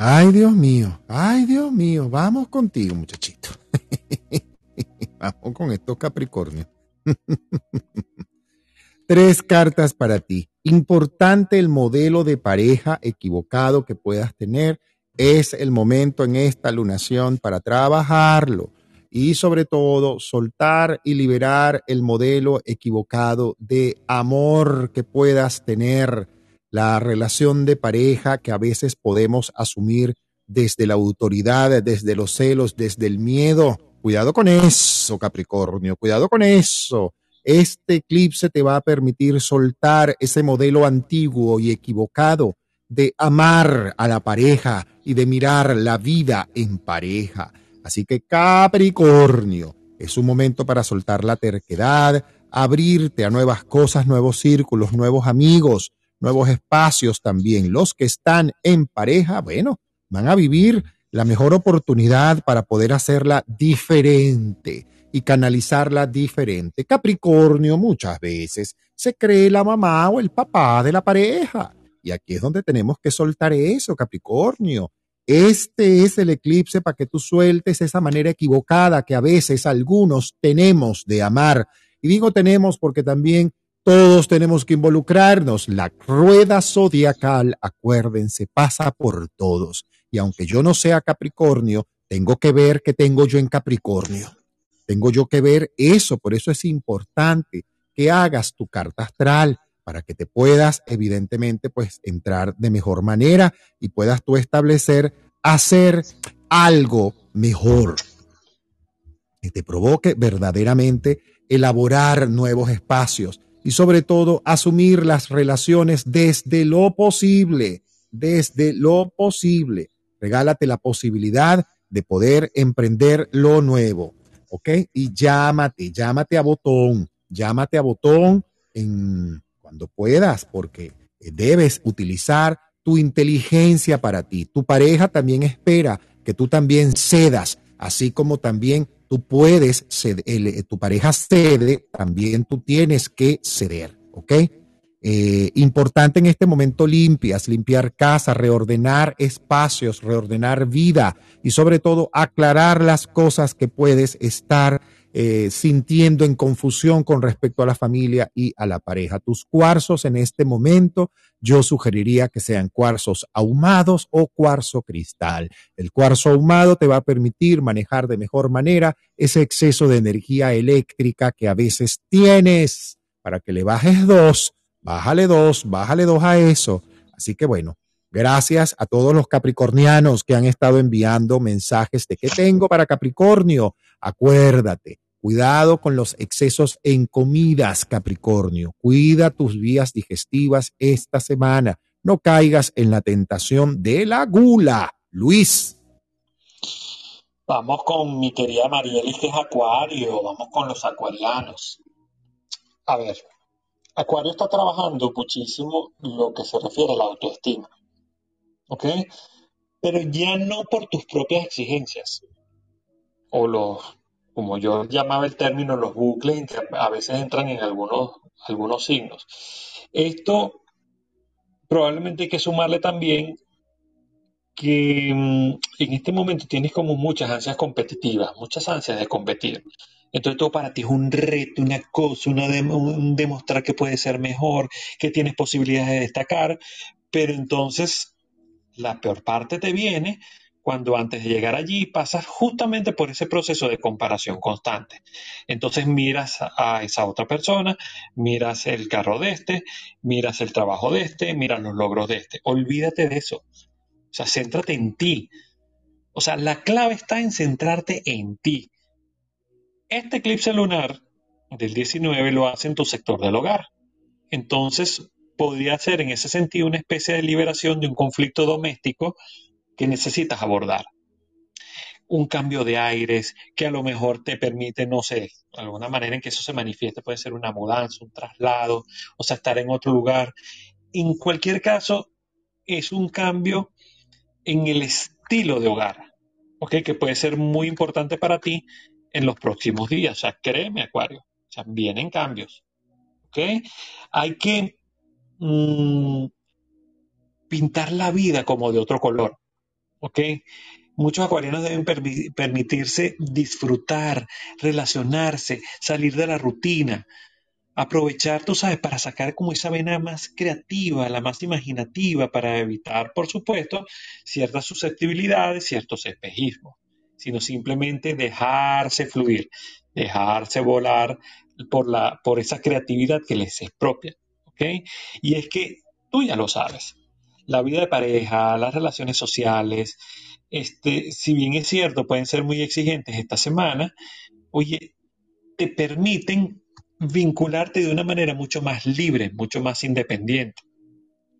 Ay, Dios mío, ay, Dios mío, vamos contigo, muchachito. (laughs) vamos con estos Capricornios. (laughs) Tres cartas para ti. Importante el modelo de pareja equivocado que puedas tener. Es el momento en esta lunación para trabajarlo y sobre todo soltar y liberar el modelo equivocado de amor que puedas tener, la relación de pareja que a veces podemos asumir desde la autoridad, desde los celos, desde el miedo. Cuidado con eso, Capricornio, cuidado con eso. Este eclipse te va a permitir soltar ese modelo antiguo y equivocado de amar a la pareja y de mirar la vida en pareja. Así que Capricornio, es un momento para soltar la terquedad, abrirte a nuevas cosas, nuevos círculos, nuevos amigos, nuevos espacios también. Los que están en pareja, bueno, van a vivir la mejor oportunidad para poder hacerla diferente y canalizarla diferente. Capricornio muchas veces se cree la mamá o el papá de la pareja. Y aquí es donde tenemos que soltar eso, Capricornio. Este es el eclipse para que tú sueltes esa manera equivocada que a veces algunos tenemos de amar. Y digo tenemos porque también todos tenemos que involucrarnos. La rueda zodiacal, acuérdense, pasa por todos. Y aunque yo no sea Capricornio, tengo que ver qué tengo yo en Capricornio. Tengo yo que ver eso. Por eso es importante que hagas tu carta astral para que te puedas, evidentemente, pues entrar de mejor manera y puedas tú establecer hacer algo mejor que te provoque verdaderamente elaborar nuevos espacios y sobre todo asumir las relaciones desde lo posible, desde lo posible. Regálate la posibilidad de poder emprender lo nuevo, ¿ok? Y llámate, llámate a botón, llámate a botón en cuando puedas, porque debes utilizar tu inteligencia para ti. Tu pareja también espera que tú también cedas, así como también tú puedes ceder, eh, tu pareja cede, también tú tienes que ceder, ¿ok? Eh, importante en este momento limpias, limpiar casa, reordenar espacios, reordenar vida y sobre todo aclarar las cosas que puedes estar eh, sintiendo en confusión con respecto a la familia y a la pareja. Tus cuarzos en este momento, yo sugeriría que sean cuarzos ahumados o cuarzo cristal. El cuarzo ahumado te va a permitir manejar de mejor manera ese exceso de energía eléctrica que a veces tienes. Para que le bajes dos, bájale dos, bájale dos a eso. Así que bueno, Gracias a todos los capricornianos que han estado enviando mensajes de qué tengo para Capricornio. Acuérdate, Cuidado con los excesos en comidas, Capricornio. Cuida tus vías digestivas esta semana. No caigas en la tentación de la gula. Luis. Vamos con mi querida Marielis, que es Acuario. Vamos con los acuarianos. A ver, Acuario está trabajando muchísimo lo que se refiere a la autoestima. ¿Ok? Pero ya no por tus propias exigencias o los como yo llamaba el término, los bucles que a veces entran en algunos, algunos signos. Esto probablemente hay que sumarle también que mm, en este momento tienes como muchas ansias competitivas, muchas ansias de competir. Entonces todo para ti es un reto, una cosa, una un demostrar que puedes ser mejor, que tienes posibilidades de destacar, pero entonces la peor parte te viene cuando antes de llegar allí pasas justamente por ese proceso de comparación constante. Entonces miras a esa otra persona, miras el carro de este, miras el trabajo de este, miras los logros de este. Olvídate de eso. O sea, céntrate en ti. O sea, la clave está en centrarte en ti. Este eclipse lunar del 19 lo hace en tu sector del hogar. Entonces, podría ser en ese sentido una especie de liberación de un conflicto doméstico que necesitas abordar. Un cambio de aires que a lo mejor te permite, no sé, alguna manera en que eso se manifieste, puede ser una mudanza, un traslado, o sea, estar en otro lugar. En cualquier caso, es un cambio en el estilo de hogar, ¿ok? Que puede ser muy importante para ti en los próximos días. O sea, créeme, Acuario, o sea, vienen cambios, ¿ok? Hay que mm, pintar la vida como de otro color. ¿Ok? Muchos acuarianos deben permitirse disfrutar, relacionarse, salir de la rutina. aprovechar, tú sabes, para sacar como esa vena más creativa, la más imaginativa, para evitar, por supuesto, ciertas susceptibilidades, ciertos espejismos, sino simplemente dejarse fluir, dejarse volar por, la, por esa creatividad que les es propia. ¿ok? Y es que tú ya lo sabes, la vida de pareja, las relaciones sociales, este, si bien es cierto, pueden ser muy exigentes esta semana, oye, te permiten vincularte de una manera mucho más libre, mucho más independiente.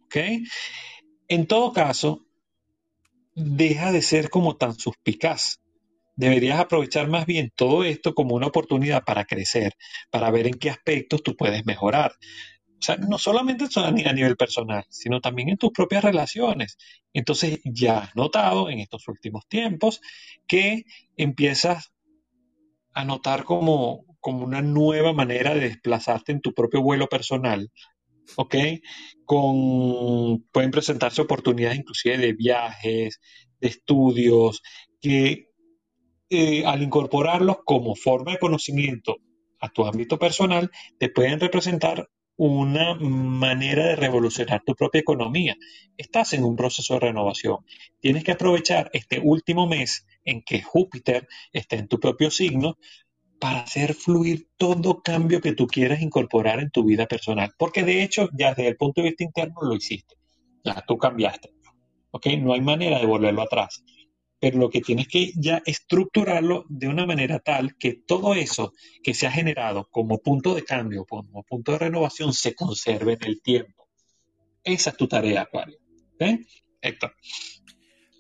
¿Ok? En todo caso, deja de ser como tan suspicaz. Deberías aprovechar más bien todo esto como una oportunidad para crecer, para ver en qué aspectos tú puedes mejorar. O sea, no solamente a nivel personal, sino también en tus propias relaciones. Entonces ya has notado en estos últimos tiempos que empiezas a notar como, como una nueva manera de desplazarte en tu propio vuelo personal, ¿ok? Con, pueden presentarse oportunidades inclusive de viajes, de estudios, que eh, al incorporarlos como forma de conocimiento a tu ámbito personal, te pueden representar una manera de revolucionar tu propia economía. Estás en un proceso de renovación. Tienes que aprovechar este último mes en que Júpiter está en tu propio signo para hacer fluir todo cambio que tú quieras incorporar en tu vida personal. Porque de hecho, ya desde el punto de vista interno lo hiciste. Ya tú cambiaste. ¿Ok? No hay manera de volverlo atrás. Pero lo que tienes que ya estructurarlo de una manera tal que todo eso que se ha generado como punto de cambio, como punto de renovación, se conserve en el tiempo. Esa es tu tarea, Acuario. ¿Ok? Héctor.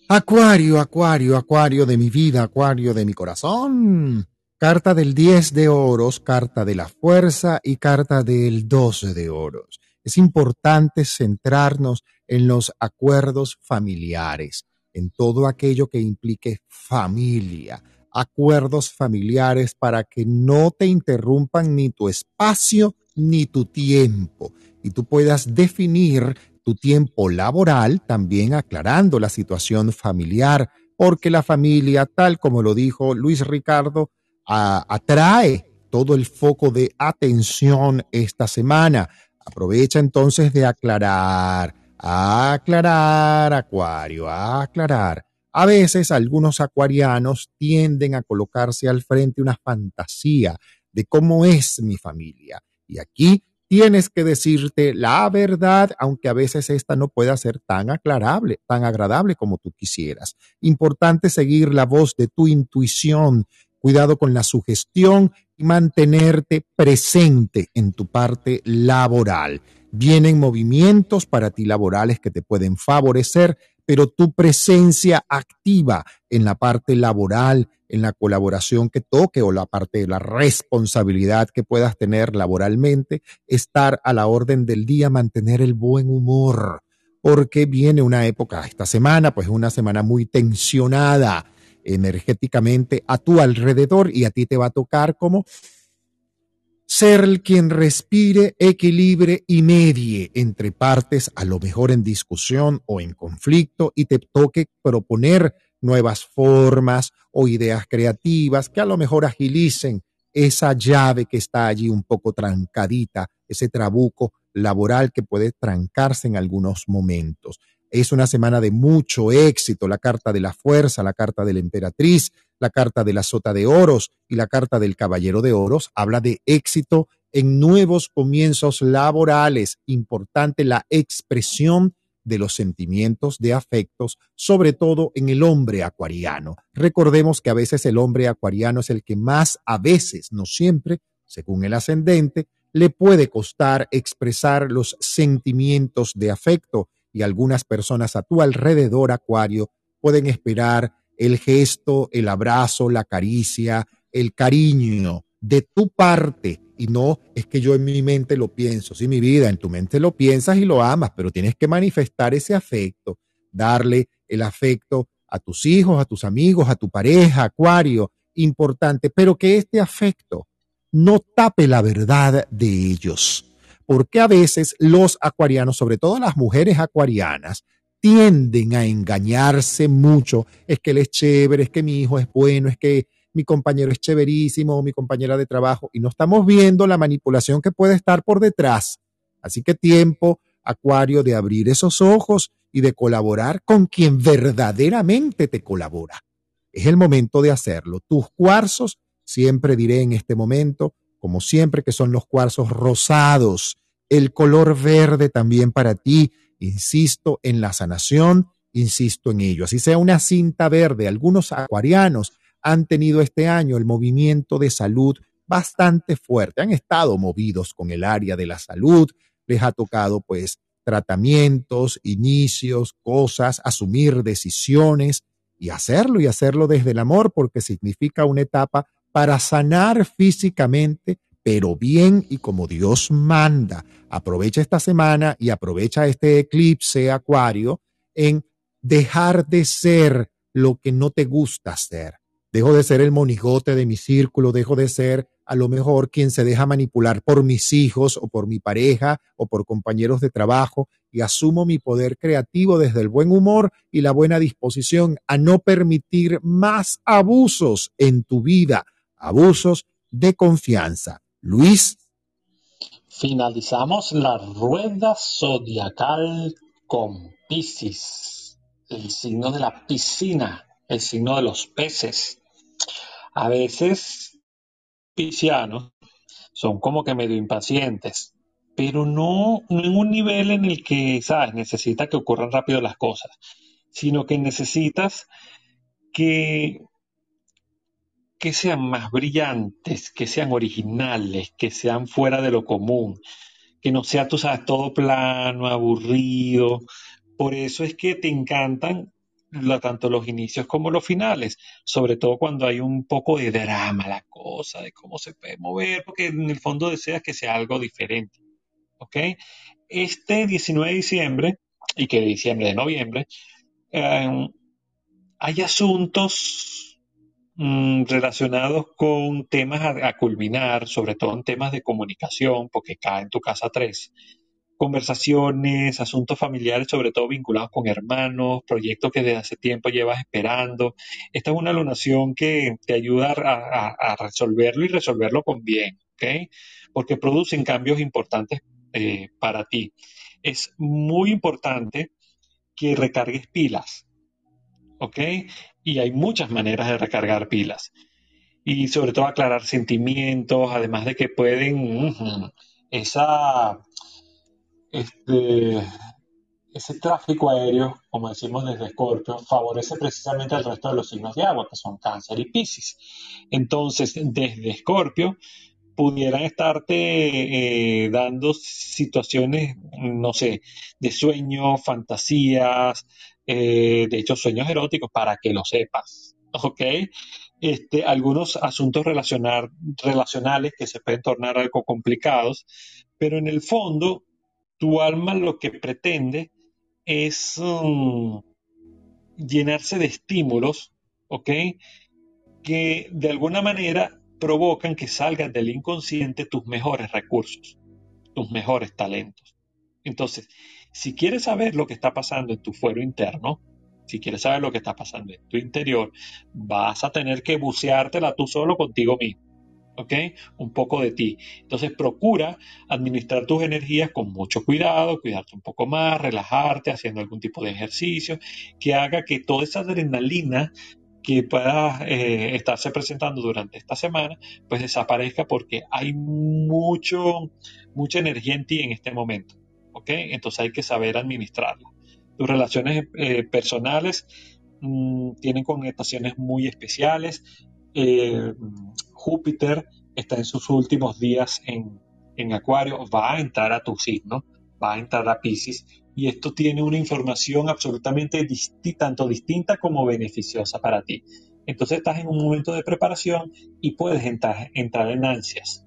Acuario, Acuario, Acuario de mi vida, Acuario de mi corazón. Carta del 10 de oros, carta de la fuerza y carta del 12 de oros. Es importante centrarnos en los acuerdos familiares, en todo aquello que implique familia, acuerdos familiares para que no te interrumpan ni tu espacio ni tu tiempo y tú puedas definir tu tiempo laboral también aclarando la situación familiar, porque la familia, tal como lo dijo Luis Ricardo, atrae todo el foco de atención esta semana. Aprovecha entonces de aclarar, aclarar, Acuario, aclarar. A veces algunos acuarianos tienden a colocarse al frente una fantasía de cómo es mi familia. Y aquí tienes que decirte la verdad, aunque a veces esta no pueda ser tan aclarable, tan agradable como tú quisieras. Importante seguir la voz de tu intuición cuidado con la sugestión y mantenerte presente en tu parte laboral. Vienen movimientos para ti laborales que te pueden favorecer, pero tu presencia activa en la parte laboral, en la colaboración que toque o la parte de la responsabilidad que puedas tener laboralmente, estar a la orden del día, mantener el buen humor, porque viene una época, esta semana, pues una semana muy tensionada energéticamente a tu alrededor y a ti te va a tocar como ser quien respire, equilibre y medie entre partes, a lo mejor en discusión o en conflicto, y te toque proponer nuevas formas o ideas creativas que a lo mejor agilicen esa llave que está allí un poco trancadita, ese trabuco laboral que puede trancarse en algunos momentos. Es una semana de mucho éxito, la carta de la fuerza, la carta de la emperatriz, la carta de la sota de oros y la carta del caballero de oros habla de éxito en nuevos comienzos laborales. Importante la expresión de los sentimientos de afectos, sobre todo en el hombre acuariano. Recordemos que a veces el hombre acuariano es el que más, a veces, no siempre, según el ascendente, le puede costar expresar los sentimientos de afecto y algunas personas a tu alrededor, Acuario, pueden esperar el gesto, el abrazo, la caricia, el cariño de tu parte. Y no es que yo en mi mente lo pienso, sí, mi vida, en tu mente lo piensas y lo amas, pero tienes que manifestar ese afecto, darle el afecto a tus hijos, a tus amigos, a tu pareja, Acuario, importante, pero que este afecto no tape la verdad de ellos porque a veces los acuarianos, sobre todo las mujeres acuarianas, tienden a engañarse mucho. Es que él es chévere, es que mi hijo es bueno, es que mi compañero es chéverísimo, mi compañera de trabajo, y no estamos viendo la manipulación que puede estar por detrás. Así que tiempo, Acuario, de abrir esos ojos y de colaborar con quien verdaderamente te colabora. Es el momento de hacerlo. Tus cuarzos, siempre diré en este momento, como siempre que son los cuarzos rosados, el color verde también para ti, insisto en la sanación, insisto en ello. Así sea una cinta verde, algunos acuarianos han tenido este año el movimiento de salud bastante fuerte, han estado movidos con el área de la salud, les ha tocado pues tratamientos, inicios, cosas, asumir decisiones y hacerlo y hacerlo desde el amor porque significa una etapa para sanar físicamente, pero bien y como Dios manda. Aprovecha esta semana y aprovecha este eclipse acuario en dejar de ser lo que no te gusta ser. Dejo de ser el monigote de mi círculo, dejo de ser a lo mejor quien se deja manipular por mis hijos o por mi pareja o por compañeros de trabajo y asumo mi poder creativo desde el buen humor y la buena disposición a no permitir más abusos en tu vida, abusos de confianza. Luis. Finalizamos la rueda zodiacal con Piscis, el signo de la piscina, el signo de los peces. A veces piscianos son como que medio impacientes, pero no, en un nivel en el que, ¿sabes? Necesita que ocurran rápido las cosas, sino que necesitas que, que sean más brillantes, que sean originales, que sean fuera de lo común, que no sea, tú sabes, todo plano, aburrido. Por eso es que te encantan tanto los inicios como los finales, sobre todo cuando hay un poco de drama la cosa, de cómo se puede mover, porque en el fondo deseas que sea algo diferente. ¿Ok? Este 19 de diciembre, y que de diciembre de noviembre, em, hay asuntos mm, relacionados con temas a, culminar, sobre todo en temas de comunicación, porque cae en tu casa 3 conversaciones, asuntos familiares, sobre todo vinculados con hermanos, proyectos que desde hace tiempo llevas esperando. Esta es una lunación que te ayuda a, resolverlo y resolverlo con bien, ¿ok? Porque producen cambios importantes eh, para ti. Es muy importante que recargues pilas, ¿ok? Y hay muchas maneras de recargar pilas. Y sobre todo aclarar sentimientos, además de que pueden, esa este, ese tráfico aéreo, como decimos desde Escorpio, favorece precisamente al resto de los signos de agua, que son Cáncer y Piscis. Entonces, desde Escorpio, pudieran estarte eh, dando situaciones, no sé, de sueños, fantasías, eh, de hecho, sueños eróticos, para que lo sepas. (laughs) ¿Ok? Este, algunos asuntos relacionales que se pueden tornar algo complicados, pero en el fondo tu alma lo que pretende es um, llenarse de estímulos, ¿ok? Que de alguna manera provocan que salgan del inconsciente tus mejores recursos, tus mejores talentos. Entonces, si quieres saber lo que está pasando en tu fuero interno, si quieres saber lo que está pasando en tu interior, vas a tener que buceártela tú solo contigo mismo. ¿ok? Un poco de ti. Entonces procura administrar tus energías con mucho cuidado, cuidarte un poco más, relajarte, haciendo algún tipo de ejercicio que haga que toda esa adrenalina que pueda eh, estarse presentando durante esta semana, pues desaparezca porque hay mucho, mucha energía en ti en este momento, Entonces hay que saber administrarla. Tus relaciones eh, personales mm, tienen connotaciones muy especiales. Eh, Júpiter está en sus últimos días en, Acuario, va a entrar a tu signo, va a entrar a Pisces, y esto tiene una información absolutamente tanto distinta como beneficiosa para ti. Entonces estás en un momento de preparación y puedes entrar, entrar en ansias.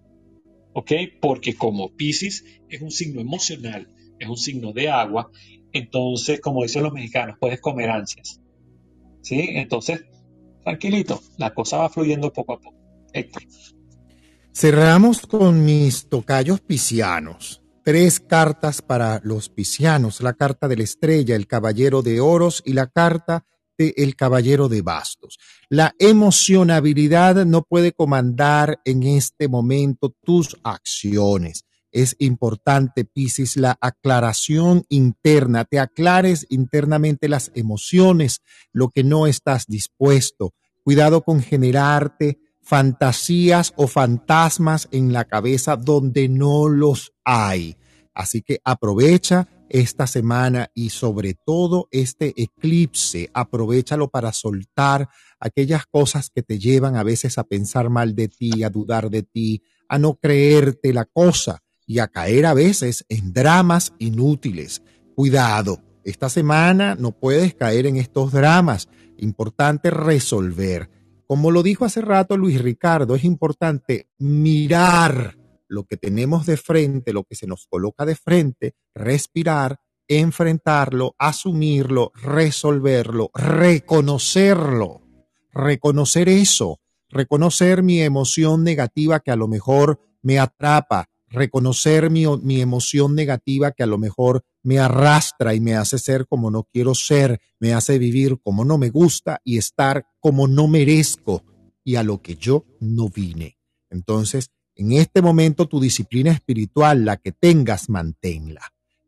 ¿Ok? Porque como Pisces es un signo emocional, es un signo de agua, entonces, como dicen los mexicanos, puedes comer ansias. ¿Sí? Entonces, tranquilito, la cosa va fluyendo poco a poco. Cerramos con mis tocayos piscianos. Tres cartas para los piscianos. La carta de la estrella, el caballero de oros y la carta nuevamente el caballero de bastos. La emocionabilidad no puede comandar en este momento tus acciones. Es importante, Piscis, la aclaración interna. Te aclares internamente las emociones, lo que no estás dispuesto. Cuidado con generarte fantasías o fantasmas en la cabeza donde no los hay. Así que aprovecha esta semana y sobre todo este eclipse, aprovechalo para soltar aquellas cosas que te llevan a veces a pensar mal de ti, a dudar de ti, a no creerte la cosa y a caer a veces en dramas inútiles. Cuidado, esta semana no puedes caer en estos dramas. Importante resolver. Como lo dijo hace rato Luis Ricardo, es importante mirar lo que tenemos de frente, lo que se nos coloca de frente, respirar, enfrentarlo, asumirlo, resolverlo, reconocerlo, reconocer eso, reconocer mi emoción negativa que a lo mejor me atrapa, reconocer mi, mi, emoción negativa que a lo mejor me arrastra y me hace ser como no quiero ser, me hace vivir como no me gusta y estar como no merezco y a lo que yo no vine. Entonces, en este momento tu disciplina espiritual, la que tengas, manténla.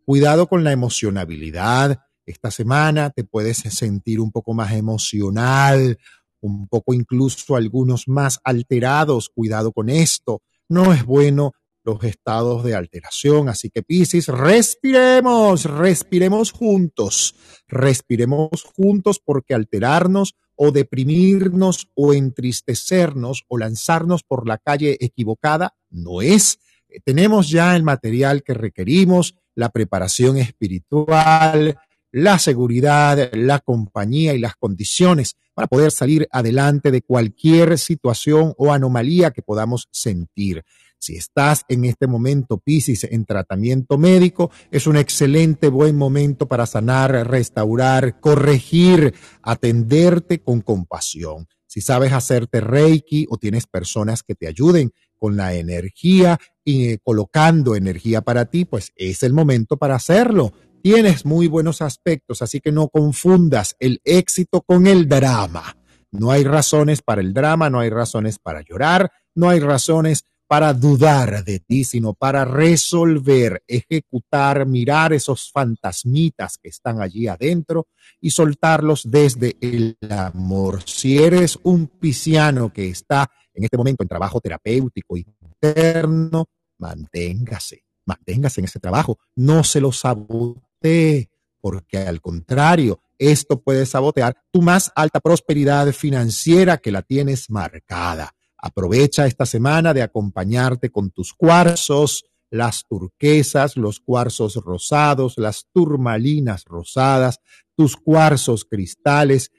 Cuidado con la emocionabilidad. Esta semana te puedes sentir un poco más emocional, un poco incluso algunos más alterados. Cuidado con esto. No es bueno los estados de alteración. Así que Piscis, respiremos, respiremos juntos, respiremos juntos porque alterarnos o deprimirnos o entristecernos o lanzarnos por la calle equivocada no es. Tenemos ya el material que requerimos, la preparación espiritual, la seguridad, la compañía y las condiciones para poder salir adelante de cualquier situación o anomalía que podamos sentir. Si estás en este momento, Piscis, en tratamiento médico, es un excelente buen momento para sanar, restaurar, corregir, atenderte con compasión. Si sabes hacerte Reiki o tienes personas que te ayuden con la energía y eh, colocando energía para ti, pues es el momento para hacerlo. Tienes muy buenos aspectos, así que no confundas el éxito con el drama. No hay razones para el drama, no hay razones para llorar, no hay razones para dudar de ti, sino para resolver, ejecutar, mirar esos fantasmitas que están allí adentro y soltarlos desde el amor. Si eres un pisciano que está en este momento en trabajo terapéutico interno, manténgase, manténgase en ese trabajo, no se lo sabotee, porque al contrario, esto puede sabotear tu más alta prosperidad financiera que la tienes marcada. Aprovecha esta semana de acompañarte con tus cuarzos, las turquesas, los cuarzos rosados, las turmalinas rosadas, tus cuarzos cristales.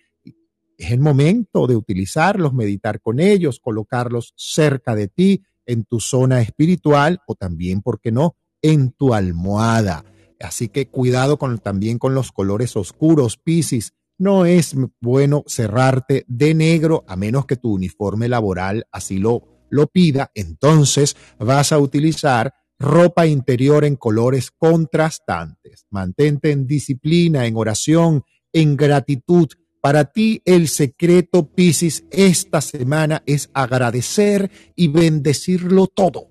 Es el momento de utilizarlos, meditar con ellos, colocarlos cerca de ti, en tu zona espiritual o también, ¿por qué no?, en tu almohada. Así que cuidado con, también con los colores oscuros, Piscis no es bueno cerrarte de negro a menos que tu uniforme laboral así lo, lo pida. Entonces vas a utilizar ropa interior en colores contrastantes. Mantente en disciplina, en oración, en gratitud. Para ti el secreto, Piscis, esta semana es agradecer y bendecirlo todo,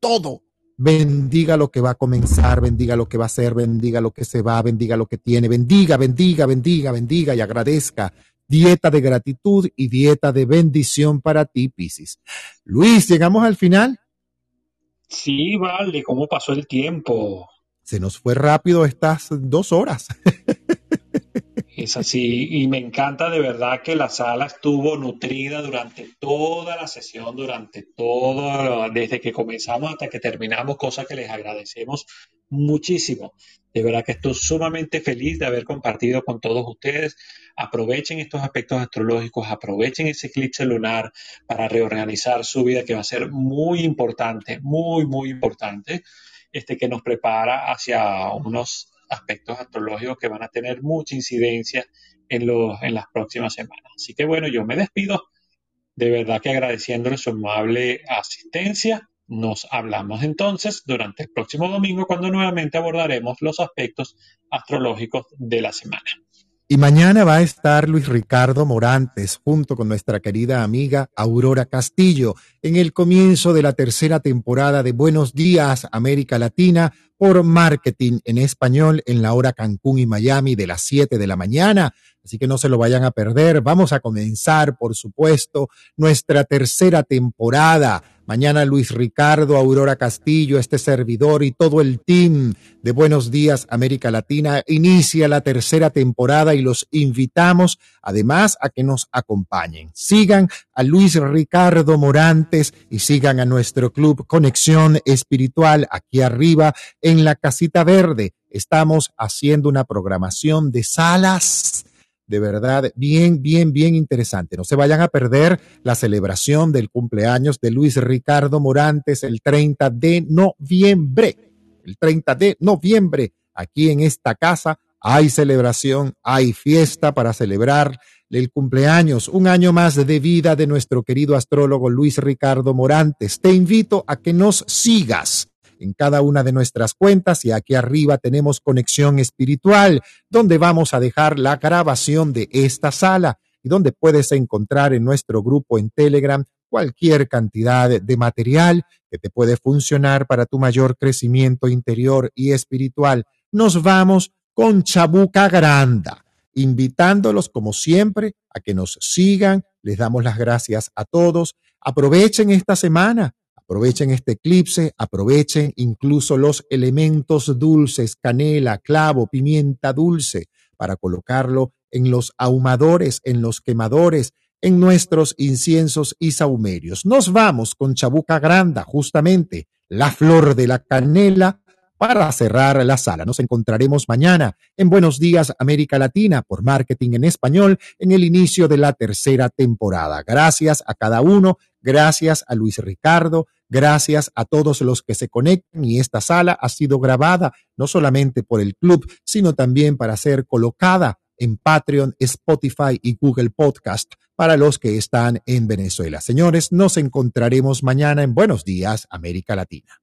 todo, bendiga lo que va a comenzar, bendiga lo que va a ser, bendiga lo que se va, bendiga lo que tiene, bendiga, bendiga, bendiga, bendiga y agradezca. Dieta de gratitud y dieta de bendición para ti, Piscis. Luis, ¿llegamos al final? Sí, vale, ¿cómo pasó el tiempo? Se nos fue rápido estas dos horas. (laughs) Es así, y me encanta de verdad que la sala estuvo nutrida durante toda la sesión, durante todo, desde que comenzamos hasta que terminamos, cosa que les agradecemos muchísimo. De verdad que estoy sumamente feliz de haber compartido con todos ustedes. Aprovechen estos aspectos astrológicos, aprovechen ese eclipse lunar para reorganizar su vida, que va a ser muy importante, muy, muy importante, este que nos prepara hacia unos aspectos astrológicos que van a tener mucha incidencia en, los, en las próximas semanas. Así que bueno, yo me despido. De verdad que agradeciéndole su amable asistencia. Nos hablamos entonces durante el próximo domingo cuando nuevamente abordaremos los aspectos astrológicos de la semana. Y mañana va a estar Luis Ricardo Morantes junto con nuestra querida amiga Aurora Castillo en el comienzo de la tercera temporada de Buenos Días América Latina por Marketing en Español en la hora Cancún y Miami de las 7 de la mañana. Así que no se lo vayan a perder. Vamos a comenzar, por supuesto, nuestra tercera temporada Mañana Luis Ricardo, Aurora Castillo, este servidor y todo el team de Buenos Días América Latina inicia la tercera temporada y los invitamos además a que nos acompañen. Sigan a Luis Ricardo Morantes y sigan a nuestro club Conexión Espiritual aquí arriba en la Casita Verde. Estamos haciendo una programación de salas de verdad bien, bien, bien interesante. No se vayan a perder la celebración del cumpleaños de Luis Ricardo Morantes el 30 de noviembre. El 30 de noviembre, aquí en esta casa, hay celebración, hay fiesta para celebrar el cumpleaños, un año más de vida de nuestro querido astrólogo Luis Ricardo Morantes. Te invito a que nos sigas en cada una de nuestras cuentas y aquí arriba tenemos conexión espiritual, donde vamos a dejar la grabación de esta sala y donde puedes encontrar en nuestro grupo en Telegram cualquier cantidad de material que te puede funcionar para tu mayor crecimiento interior y espiritual. Nos vamos con Chabuca Granda, invitándolos como siempre a que nos sigan. Les damos las gracias a todos. Aprovechen esta semana Aprovechen este eclipse, aprovechen incluso los elementos dulces, canela, clavo, pimienta dulce, para colocarlo en los ahumadores, en los quemadores, en nuestros inciensos y saumerios. Nos vamos con Chabuca Granda, justamente, la flor de la canela, para cerrar la sala. Nos encontraremos mañana en Buenos Días América Latina por Marketing en Español en el inicio de la tercera temporada. Gracias a cada uno, gracias a Luis Ricardo, Gracias a todos los que se conectan y esta sala ha sido grabada no solamente por el club, sino también para ser colocada en Patreon, Spotify y Google Podcast para los que están en Venezuela. Señores, nos encontraremos mañana en Buenos Días, América Latina.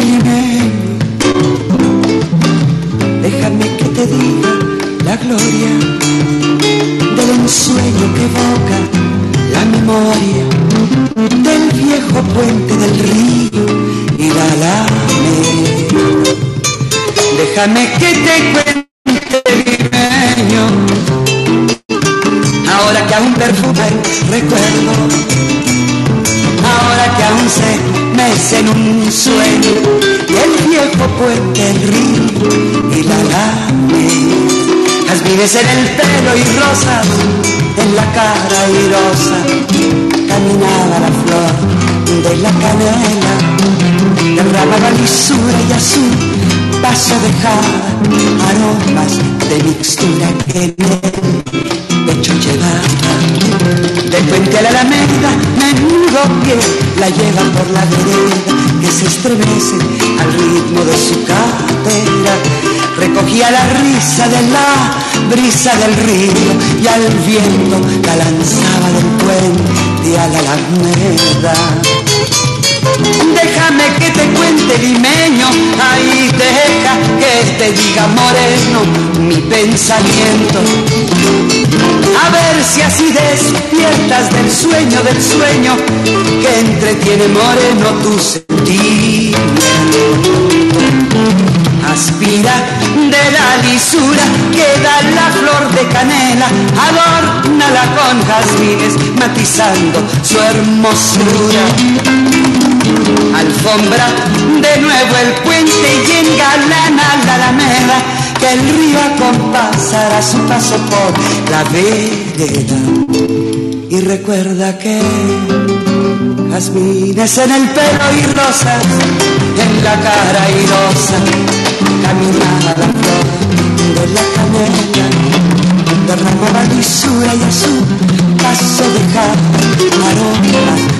Óyeme, déjame que te diga la gloria del ensueño que evoca la memoria del viejo puente del río y la lame. Déjame que te cuente mi sueño, ahora que aún perfuma el recuerdo, ahora que aún sé en el pelo y rosas, en la cara irosa, caminaba la flor de la canela, derramaba lisura y azul, paso dejaba aromas de mixtura que en el pecho llevaba. De puente a la alameda, menudo pie la lleva por la vereda, que se estremece al ritmo de su cartera recogía la risa de la brisa del río y al viento la lanzaba del puente a la alameda. Déjame que te cuente limeño, ahí deja que te diga moreno mi pensamiento. A ver si así despiertas del sueño del sueño que entretiene moreno tu sentimiento aspira de la lisura que da la flor de canela, adórnala con jazmines, matizando su hermosura. Alfombra de nuevo el puente y engalana la alameda, que el río acompasará su paso por la vereda. Y recuerda que jazmines en el pelo y rosas en la cara rosa caminaba la flor de la canela, derramaba lisura y a su paso dejaba aromas